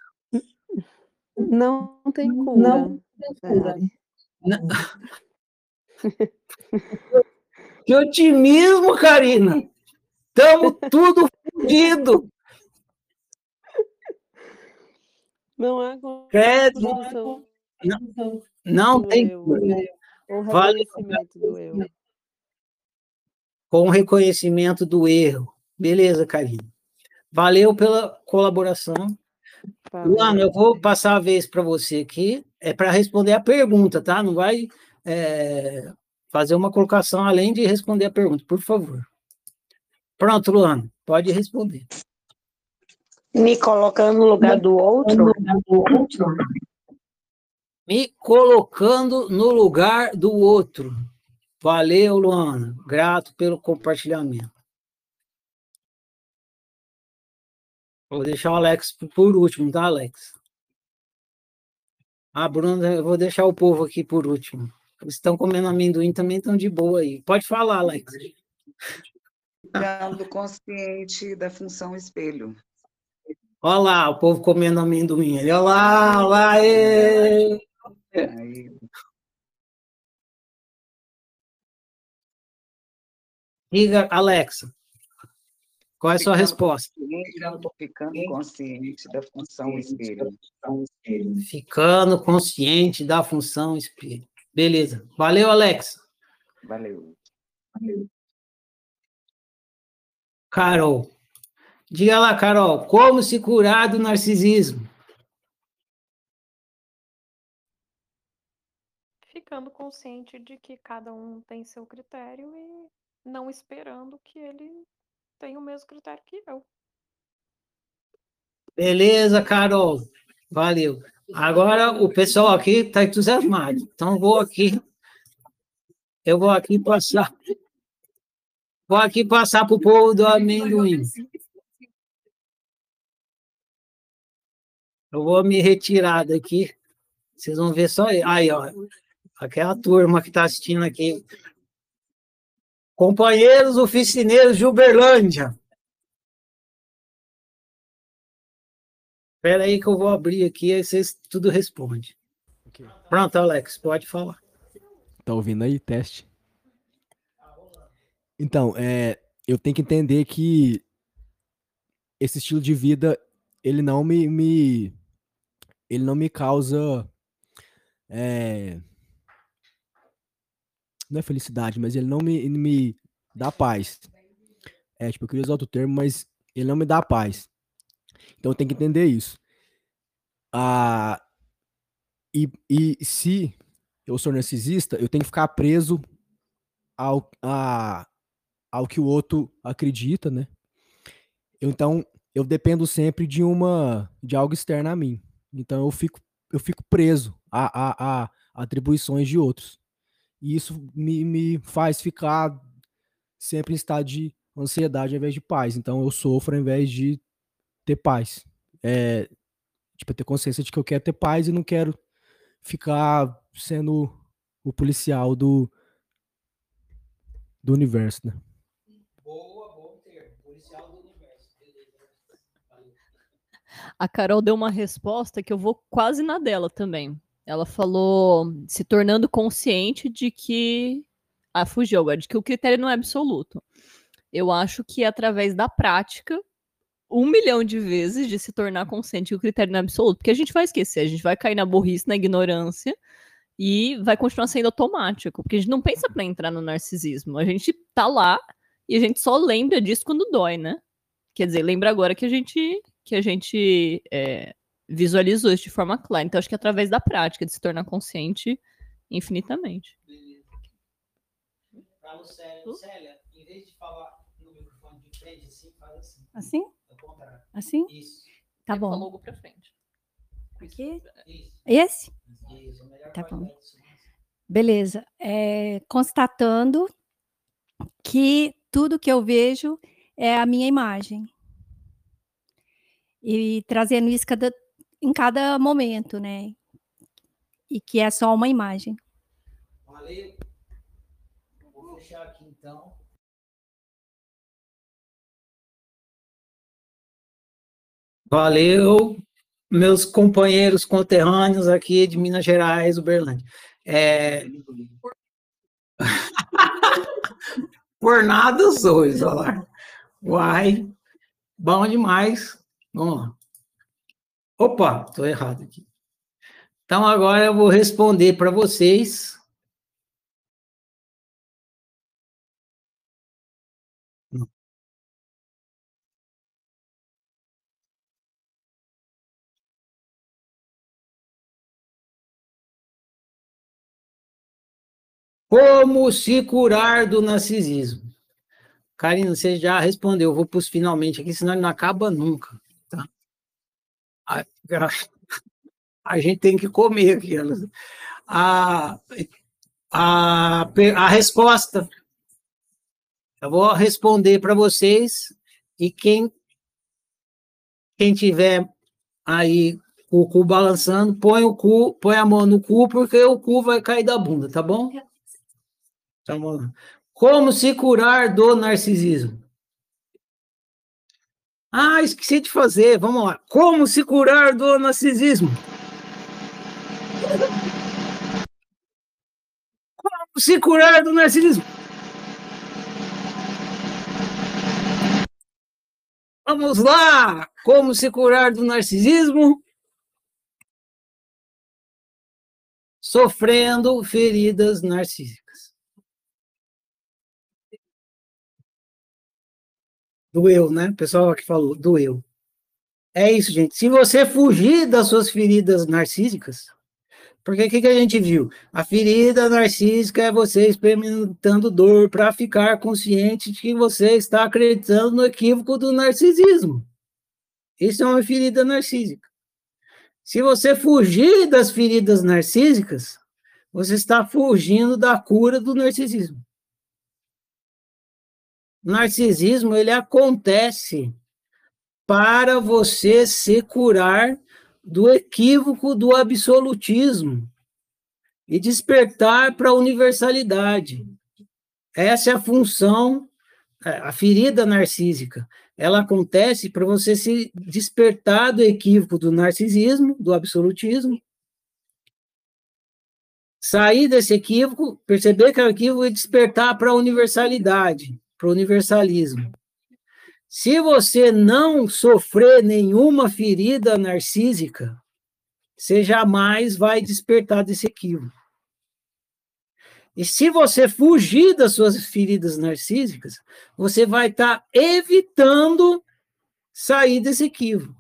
Não tem cura. Não tem cura. Não. Que otimismo, Karina! Estamos tudo fodido! Não há Credo. Não, não tem. Com reconhecimento do erro. Com reconhecimento do erro. Beleza, Karine. Valeu pela colaboração. Luana, eu vou passar a vez para você aqui. É para responder a pergunta, tá? Não vai é, fazer uma colocação além de responder a pergunta, por favor. Pronto, Luana, pode responder. Me colocando no lugar do outro? Me colocando no lugar do outro. Valeu, Luana. Grato pelo compartilhamento. Vou deixar o Alex por último, tá, Alex? Ah, Bruno, eu vou deixar o povo aqui por último. Eles estão comendo amendoim, também estão de boa aí. Pode falar, Alex. Ficando consciente da função espelho. Olha lá, o povo comendo amendoim. Olha lá, olha lá, ê! Diga, Alexa, qual é a sua resposta? Ficando consciente da função espelho. Ficando consciente da função espelho. Beleza. Valeu, Alexa. Valeu. Carol. Diga lá, Carol, como se curar do narcisismo? Ficando consciente de que cada um tem seu critério e não esperando que ele tenha o mesmo critério que eu. Beleza, Carol. Valeu. Agora o pessoal aqui está entusiasmado. Então vou aqui. Eu vou aqui passar. Vou aqui passar para o povo do amendoim. Eu vou me retirar daqui. Vocês vão ver só aí, ó. Aquela turma que está assistindo aqui. Companheiros oficineiros de Uberlândia. Espera aí que eu vou abrir aqui, aí vocês tudo responde. Okay. Pronto, Alex, pode falar. Tá ouvindo aí? Teste. Então, é, eu tenho que entender que esse estilo de vida, ele não me, me ele não me causa. É, não é felicidade, mas ele não me, me dá paz. É, tipo, eu queria usar outro termo, mas ele não me dá paz. Então tenho que entender isso. Ah, e, e se eu sou narcisista, eu tenho que ficar preso ao, a, ao que o outro acredita, né? Então, eu dependo sempre de uma de algo externo a mim. Então eu fico, eu fico preso a, a, a atribuições de outros. E isso me, me faz ficar sempre em estado de ansiedade ao invés de paz. Então eu sofro ao invés de ter paz. É, tipo, ter consciência de que eu quero ter paz e não quero ficar sendo o policial do, do universo, né? A Carol deu uma resposta que eu vou quase na dela também. Ela falou se tornando consciente de que Ah, fugiu agora, de que o critério não é absoluto. Eu acho que é através da prática, um milhão de vezes de se tornar consciente que o critério não é absoluto, porque a gente vai esquecer, a gente vai cair na burrice, na ignorância, e vai continuar sendo automático, porque a gente não pensa para entrar no narcisismo, a gente tá lá e a gente só lembra disso quando dói, né? Quer dizer, lembra agora que a gente que a gente é, visualizou isso de forma clara. Então, acho que é através da prática, de se tornar consciente infinitamente. Para Lucélia, Lucélia, em vez de falar no microfone de frente, assim, faz assim. Assim? Assim? Isso. Tá bom. logo para frente. Aqui? Esse? Isso, tá bom. Beleza. É, constatando que tudo que eu vejo é a minha imagem. E trazendo isso cada, em cada momento, né? E que é só uma imagem. Valeu. Vou fechar aqui então. Valeu, meus companheiros conterrâneos aqui de Minas Gerais, Uberlândia. É... Por nada os dois, olha lá. Uai, bom demais. Vamos lá. Opa, estou errado aqui. Então, agora eu vou responder para vocês. Como se curar do narcisismo? Karina, você já respondeu, eu vou para os finalmente aqui, senão ele não acaba nunca. A, a gente tem que comer aqui. A, a, a resposta, eu vou responder para vocês, e quem, quem tiver aí o cu balançando, põe o cu, põe a mão no cu, porque o cu vai cair da bunda, tá bom? Tá bom. Como se curar do narcisismo? Ah, esqueci de fazer. Vamos lá. Como se curar do narcisismo? Como se curar do narcisismo? Vamos lá! Como se curar do narcisismo? Sofrendo feridas narcísicas. Doeu, né? O pessoal que falou, doeu. É isso, gente. Se você fugir das suas feridas narcísicas, porque o que, que a gente viu? A ferida narcísica é você experimentando dor para ficar consciente de que você está acreditando no equívoco do narcisismo. Isso é uma ferida narcísica. Se você fugir das feridas narcísicas, você está fugindo da cura do narcisismo narcisismo ele acontece para você se curar do equívoco do absolutismo e despertar para a universalidade. Essa é a função, é, a ferida narcísica. Ela acontece para você se despertar do equívoco do narcisismo, do absolutismo, sair desse equívoco, perceber que é o equívoco e despertar para a universalidade para o universalismo. Se você não sofrer nenhuma ferida narcísica, você jamais vai despertar desse equívoco. E se você fugir das suas feridas narcísicas, você vai estar tá evitando sair desse equívoco.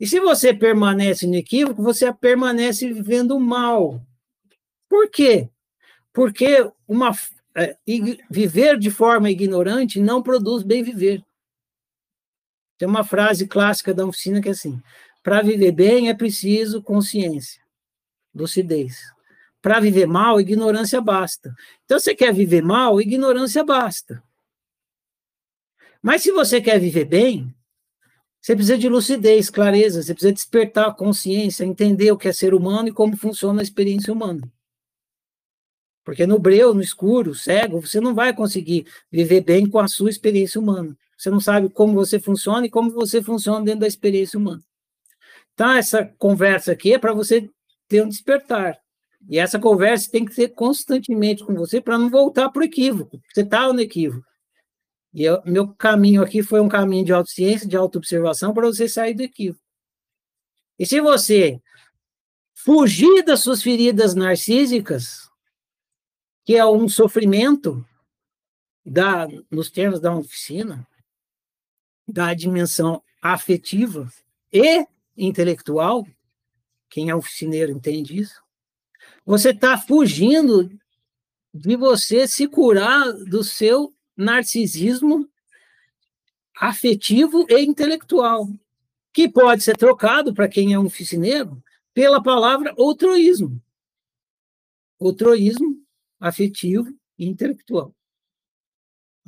E se você permanece no equívoco, você permanece vivendo mal. Por quê? Porque uma, é, viver de forma ignorante não produz bem viver. Tem uma frase clássica da oficina que é assim: para viver bem é preciso consciência, lucidez. Para viver mal, ignorância basta. Então, você quer viver mal, ignorância basta. Mas se você quer viver bem, você precisa de lucidez, clareza, você precisa despertar a consciência, entender o que é ser humano e como funciona a experiência humana. Porque no breu, no escuro, cego, você não vai conseguir viver bem com a sua experiência humana. Você não sabe como você funciona e como você funciona dentro da experiência humana. Então, essa conversa aqui é para você ter um despertar. E essa conversa tem que ser constantemente com você para não voltar para o equívoco. Você está no equívoco. E eu, meu caminho aqui foi um caminho de autociência, de autoobservação, para você sair do equívoco. E se você fugir das suas feridas narcísicas, que é um sofrimento, da, nos termos da oficina, da dimensão afetiva e intelectual, quem é oficineiro entende isso, você está fugindo de você se curar do seu narcisismo afetivo e intelectual, que pode ser trocado, para quem é um oficineiro, pela palavra outroísmo. Outroísmo afetivo e intelectual.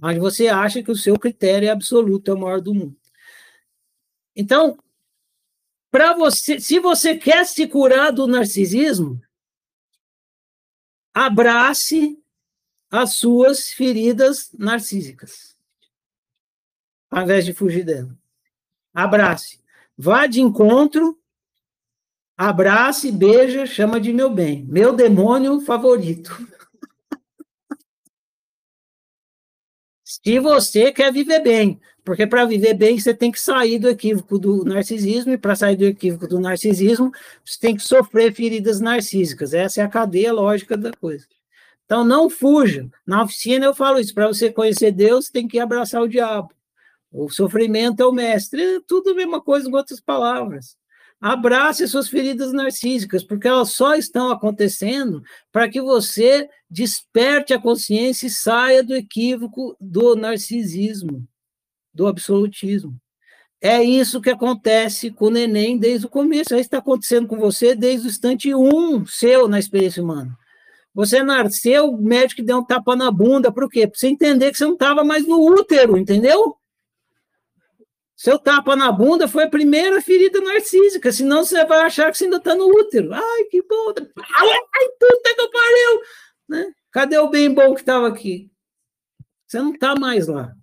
Mas você acha que o seu critério é absoluto, é o maior do mundo. Então, para você, se você quer se curar do narcisismo, abrace as suas feridas narcísicas, ao invés de fugir dela. Abrace. Vá de encontro, abrace, beija, chama de meu bem. Meu demônio favorito. Se você quer viver bem, porque para viver bem você tem que sair do equívoco do narcisismo, e para sair do equívoco do narcisismo, você tem que sofrer feridas narcísicas. Essa é a cadeia lógica da coisa. Então não fuja. Na oficina eu falo isso, para você conhecer Deus, tem que abraçar o diabo. O sofrimento é o mestre, é tudo a mesma coisa com outras palavras. Abrace suas feridas narcísicas, porque elas só estão acontecendo para que você desperte a consciência e saia do equívoco do narcisismo, do absolutismo. É isso que acontece com o neném desde o começo. É isso está acontecendo com você desde o instante um seu na experiência humana. Você nasceu, o médico deu um tapa na bunda, por quê? Para você entender que você não estava mais no útero, entendeu? Seu tapa na bunda foi a primeira ferida narcísica, senão você vai achar que você ainda está no útero. Ai, que bom! Ai, puta que pariu! Né? Cadê o bem bom que estava aqui? Você não está mais lá.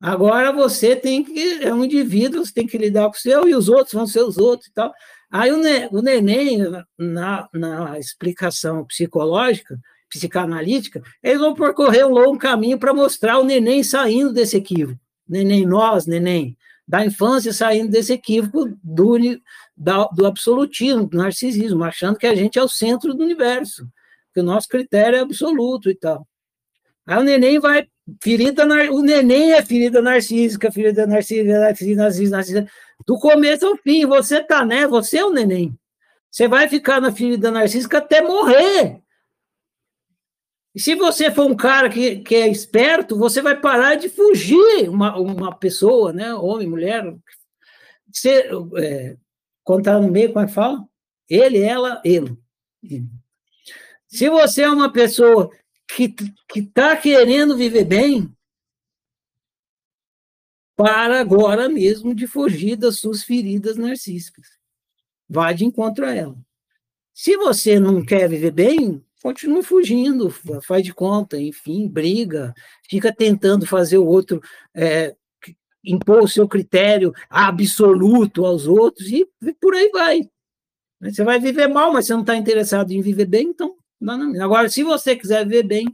Agora você tem que, é um indivíduo, você tem que lidar com o seu e os outros vão ser os outros e tal. Aí o, ne, o neném, na, na explicação psicológica, psicanalítica, eles vão percorrer um longo caminho para mostrar o neném saindo desse equívoco neném, nós, neném, da infância saindo desse equívoco do, da, do absolutismo, do narcisismo, achando que a gente é o centro do universo, que o nosso critério é absoluto e tal. Aí o neném vai, ferida, o neném é ferida narcísica, ferida narcísica, narcísica, narcísica, narcísica, do começo ao fim, você tá, né? Você é o neném. Você vai ficar na ferida narcísica até morrer. E se você for um cara que, que é esperto, você vai parar de fugir uma, uma pessoa, né? Homem, mulher. Você, é, no meio, como é que fala? Ele, ela, ele. Se você é uma pessoa que está querendo viver bem, para agora mesmo de fugir das suas feridas narcísicas. Vá de encontro a ela. Se você não quer viver bem, continua fugindo, faz de conta, enfim, briga, fica tentando fazer o outro é, impor o seu critério absoluto aos outros e, por aí vai. Você vai viver mal, mas você não está interessado em viver bem, então Agora, se você quiser viver bem,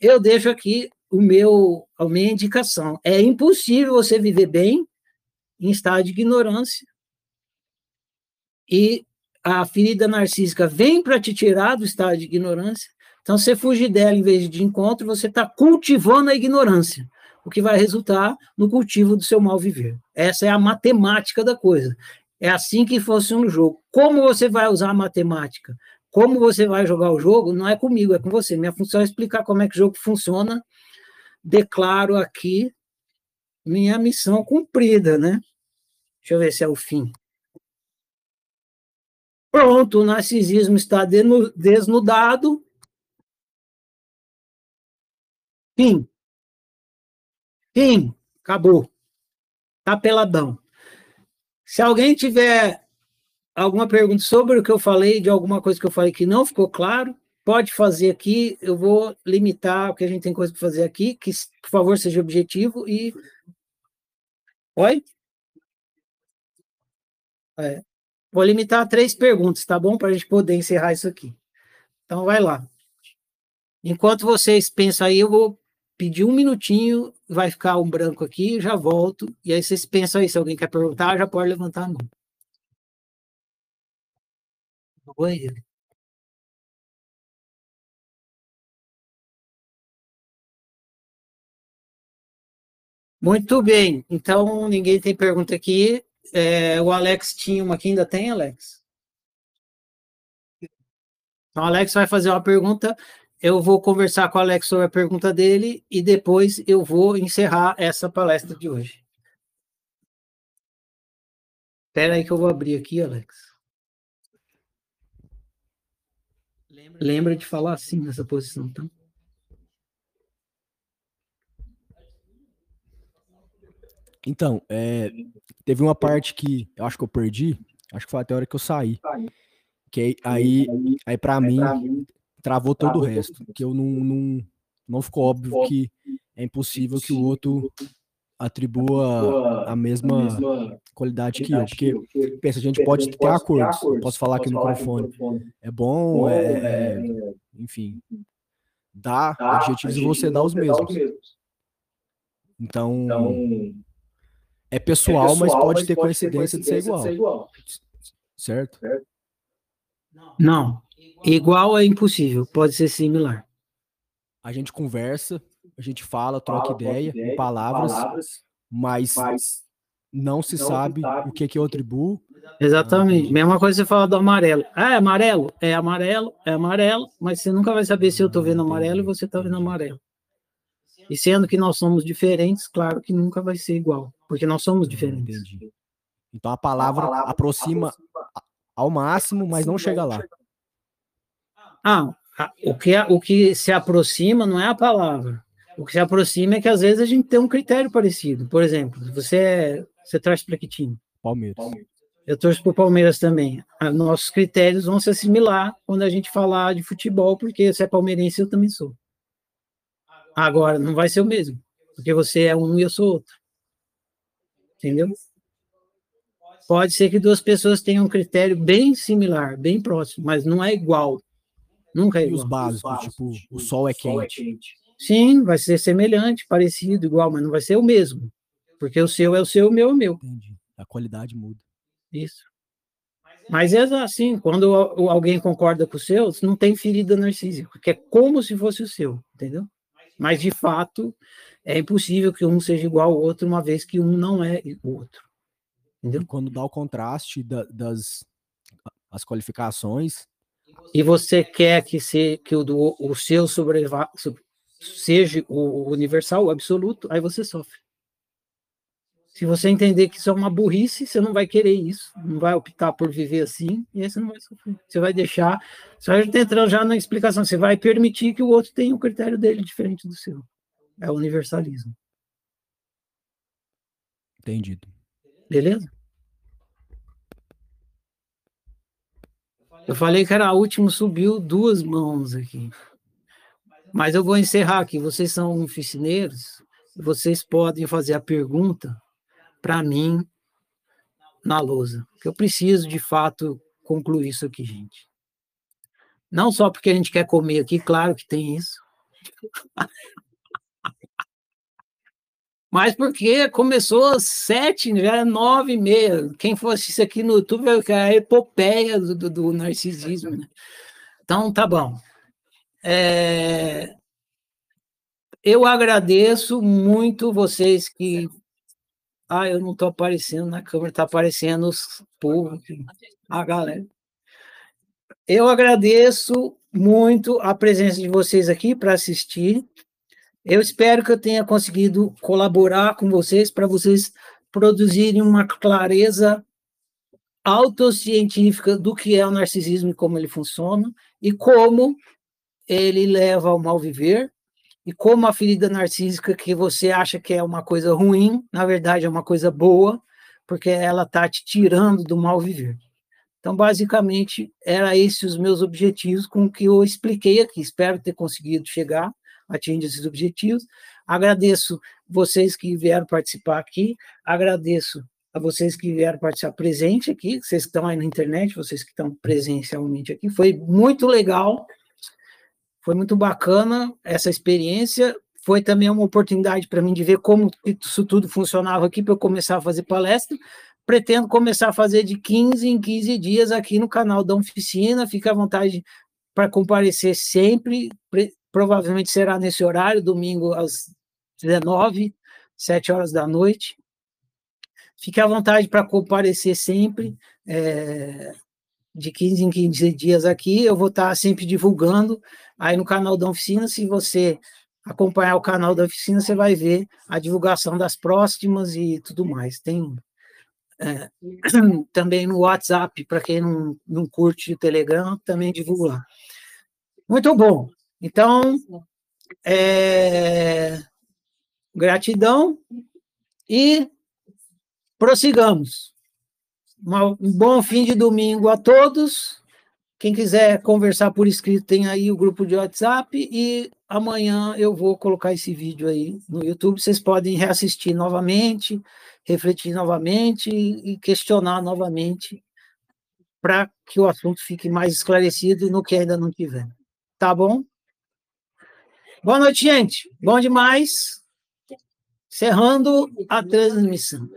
eu deixo aqui o meu, a minha indicação. É impossível você viver bem em estado de ignorância e a ferida narcísica vem para te tirar do estado de ignorância, então você fugir dela em vez de encontro, você está cultivando a ignorância, o que vai resultar no cultivo do seu mal viver. Essa é a matemática da coisa. É assim que funciona o jogo. Como você vai usar a matemática? Como você vai jogar o jogo? Não é comigo, é com você. Minha função é explicar como é que o jogo funciona. Declaro aqui minha missão cumprida, né? Deixa eu ver se é o fim. Pronto, o narcisismo está desnudado. Fim. Fim. Acabou. Está peladão. Se alguém tiver alguma pergunta sobre o que eu falei, de alguma coisa que eu falei que não ficou claro, pode fazer aqui. Eu vou limitar, porque a gente tem coisa para fazer aqui, que, por favor, seja objetivo e. Oi? É. Vou limitar a três perguntas, tá bom? Para a gente poder encerrar isso aqui. Então, vai lá. Enquanto vocês pensam aí, eu vou pedir um minutinho, vai ficar um branco aqui, já volto, e aí vocês pensam aí, se alguém quer perguntar, já pode levantar a mão. Muito bem, então ninguém tem pergunta aqui. É, o Alex tinha uma aqui, ainda tem, Alex? Então, o Alex vai fazer uma pergunta eu vou conversar com o Alex sobre a pergunta dele e depois eu vou encerrar essa palestra de hoje. Espera aí que eu vou abrir aqui, Alex. Lembra de falar assim nessa posição, tá? Então, é, teve uma parte que eu acho que eu perdi, acho que foi até a hora que eu saí. Que aí, aí para mim, travou todo o resto, que eu não, não, não ficou óbvio que é impossível que o outro atribua a mesma qualidade que eu, porque pensa, a gente pode ter acordos, posso falar aqui no microfone, é bom, é, é, é, enfim, dá adjetivos e você dá os mesmos. Então, é pessoal, mas pode ter coincidência de ser igual. Certo? Não. Igual é impossível, pode ser similar. A gente conversa, a gente fala, troca fala, ideia, ideia em palavras, palavras mas, mas, não se não sabe, sabe o que, que é o tribu. Exatamente. Ah, Mesma coisa você fala do amarelo. Ah, é amarelo? É amarelo, é amarelo, mas você nunca vai saber se eu estou vendo amarelo e você está vendo amarelo. E sendo que nós somos diferentes, claro que nunca vai ser igual, porque nós somos diferentes. Entendi. Então a palavra, a palavra aproxima, aproxima ao máximo, mas não chega lá. Ah, o que, o que se aproxima não é a palavra. O que se aproxima é que às vezes a gente tem um critério parecido. Por exemplo, você, é, você traz para que time? Palmeiras. Eu torço para o Palmeiras também. Ah, nossos critérios vão se assimilar quando a gente falar de futebol, porque você é palmeirense eu também sou. Agora, não vai ser o mesmo, porque você é um e eu sou outro. Entendeu? Pode ser que duas pessoas tenham um critério bem similar, bem próximo, mas não é igual. Nunca é igual. E os básicos, tipo, o sol é quente. Sim, vai ser semelhante, parecido, igual, mas não vai ser o mesmo. Porque o seu é o seu, o meu é o meu. Entendi. A qualidade muda. Isso. Mas é assim, quando alguém concorda com o seu, não tem ferida narcísica, porque é como se fosse o seu, entendeu? Mas, de fato, é impossível que um seja igual ao outro, uma vez que um não é o outro. Entendeu? Quando dá o contraste da, das as qualificações, e você quer que, se, que o, do, o seu sobreva, seja o universal, o absoluto, aí você sofre. Se você entender que isso é uma burrice, você não vai querer isso, não vai optar por viver assim, e aí você não vai sofrer. Você vai deixar, você vai entrando já na explicação, você vai permitir que o outro tenha o um critério dele diferente do seu. É o universalismo. Entendido. Beleza? Eu falei que era a última, subiu duas mãos aqui. Mas eu vou encerrar aqui. Vocês são oficineiros, vocês podem fazer a pergunta para mim na lousa. Que eu preciso, de fato, concluir isso aqui, gente. Não só porque a gente quer comer aqui, claro que tem isso. Mas porque começou às sete, já é nove e meia. Quem for assistir aqui no YouTube ver a epopeia do, do, do narcisismo. Né? Então, tá bom. É... Eu agradeço muito vocês que. Ah, eu não estou aparecendo na câmera, está aparecendo os povos, a galera. Eu agradeço muito a presença de vocês aqui para assistir. Eu espero que eu tenha conseguido colaborar com vocês para vocês produzirem uma clareza autocientífica do que é o narcisismo e como ele funciona e como ele leva ao mal viver e como a ferida narcísica que você acha que é uma coisa ruim, na verdade é uma coisa boa, porque ela está te tirando do mal viver. Então, basicamente, era esses os meus objetivos com o que eu expliquei aqui. Espero ter conseguido chegar atinge esses objetivos. Agradeço vocês que vieram participar aqui, agradeço a vocês que vieram participar presente aqui, vocês que estão aí na internet, vocês que estão presencialmente aqui. Foi muito legal Foi muito bacana essa experiência. Foi também uma oportunidade para mim de ver como isso tudo funcionava aqui para eu começar a fazer palestra. Pretendo começar a fazer de 15 em 15 dias aqui no canal da oficina. Fique à vontade para comparecer sempre. Provavelmente será nesse horário, domingo às 19, 7 horas da noite. Fique à vontade para comparecer sempre. É, de 15 em 15 dias aqui, eu vou estar sempre divulgando aí no canal da oficina, se você acompanhar o canal da oficina, você vai ver a divulgação das próximas e tudo mais. Tem é, também no WhatsApp, para quem não, não curte o Telegram, também divulga. Muito bom. Então, é, gratidão e prossigamos. um bom fim de domingo a todos. Quem quiser conversar por escrito, tem aí o grupo de WhatsApp e amanhã eu vou colocar esse vídeo aí no YouTube. Vocês podem reassistir novamente, refletir novamente e questionar novamente para que o assunto fique mais esclarecido no que ainda não tiver. Tá bom? Boa noite, gente. Bom demais. Cerrando a transmissão.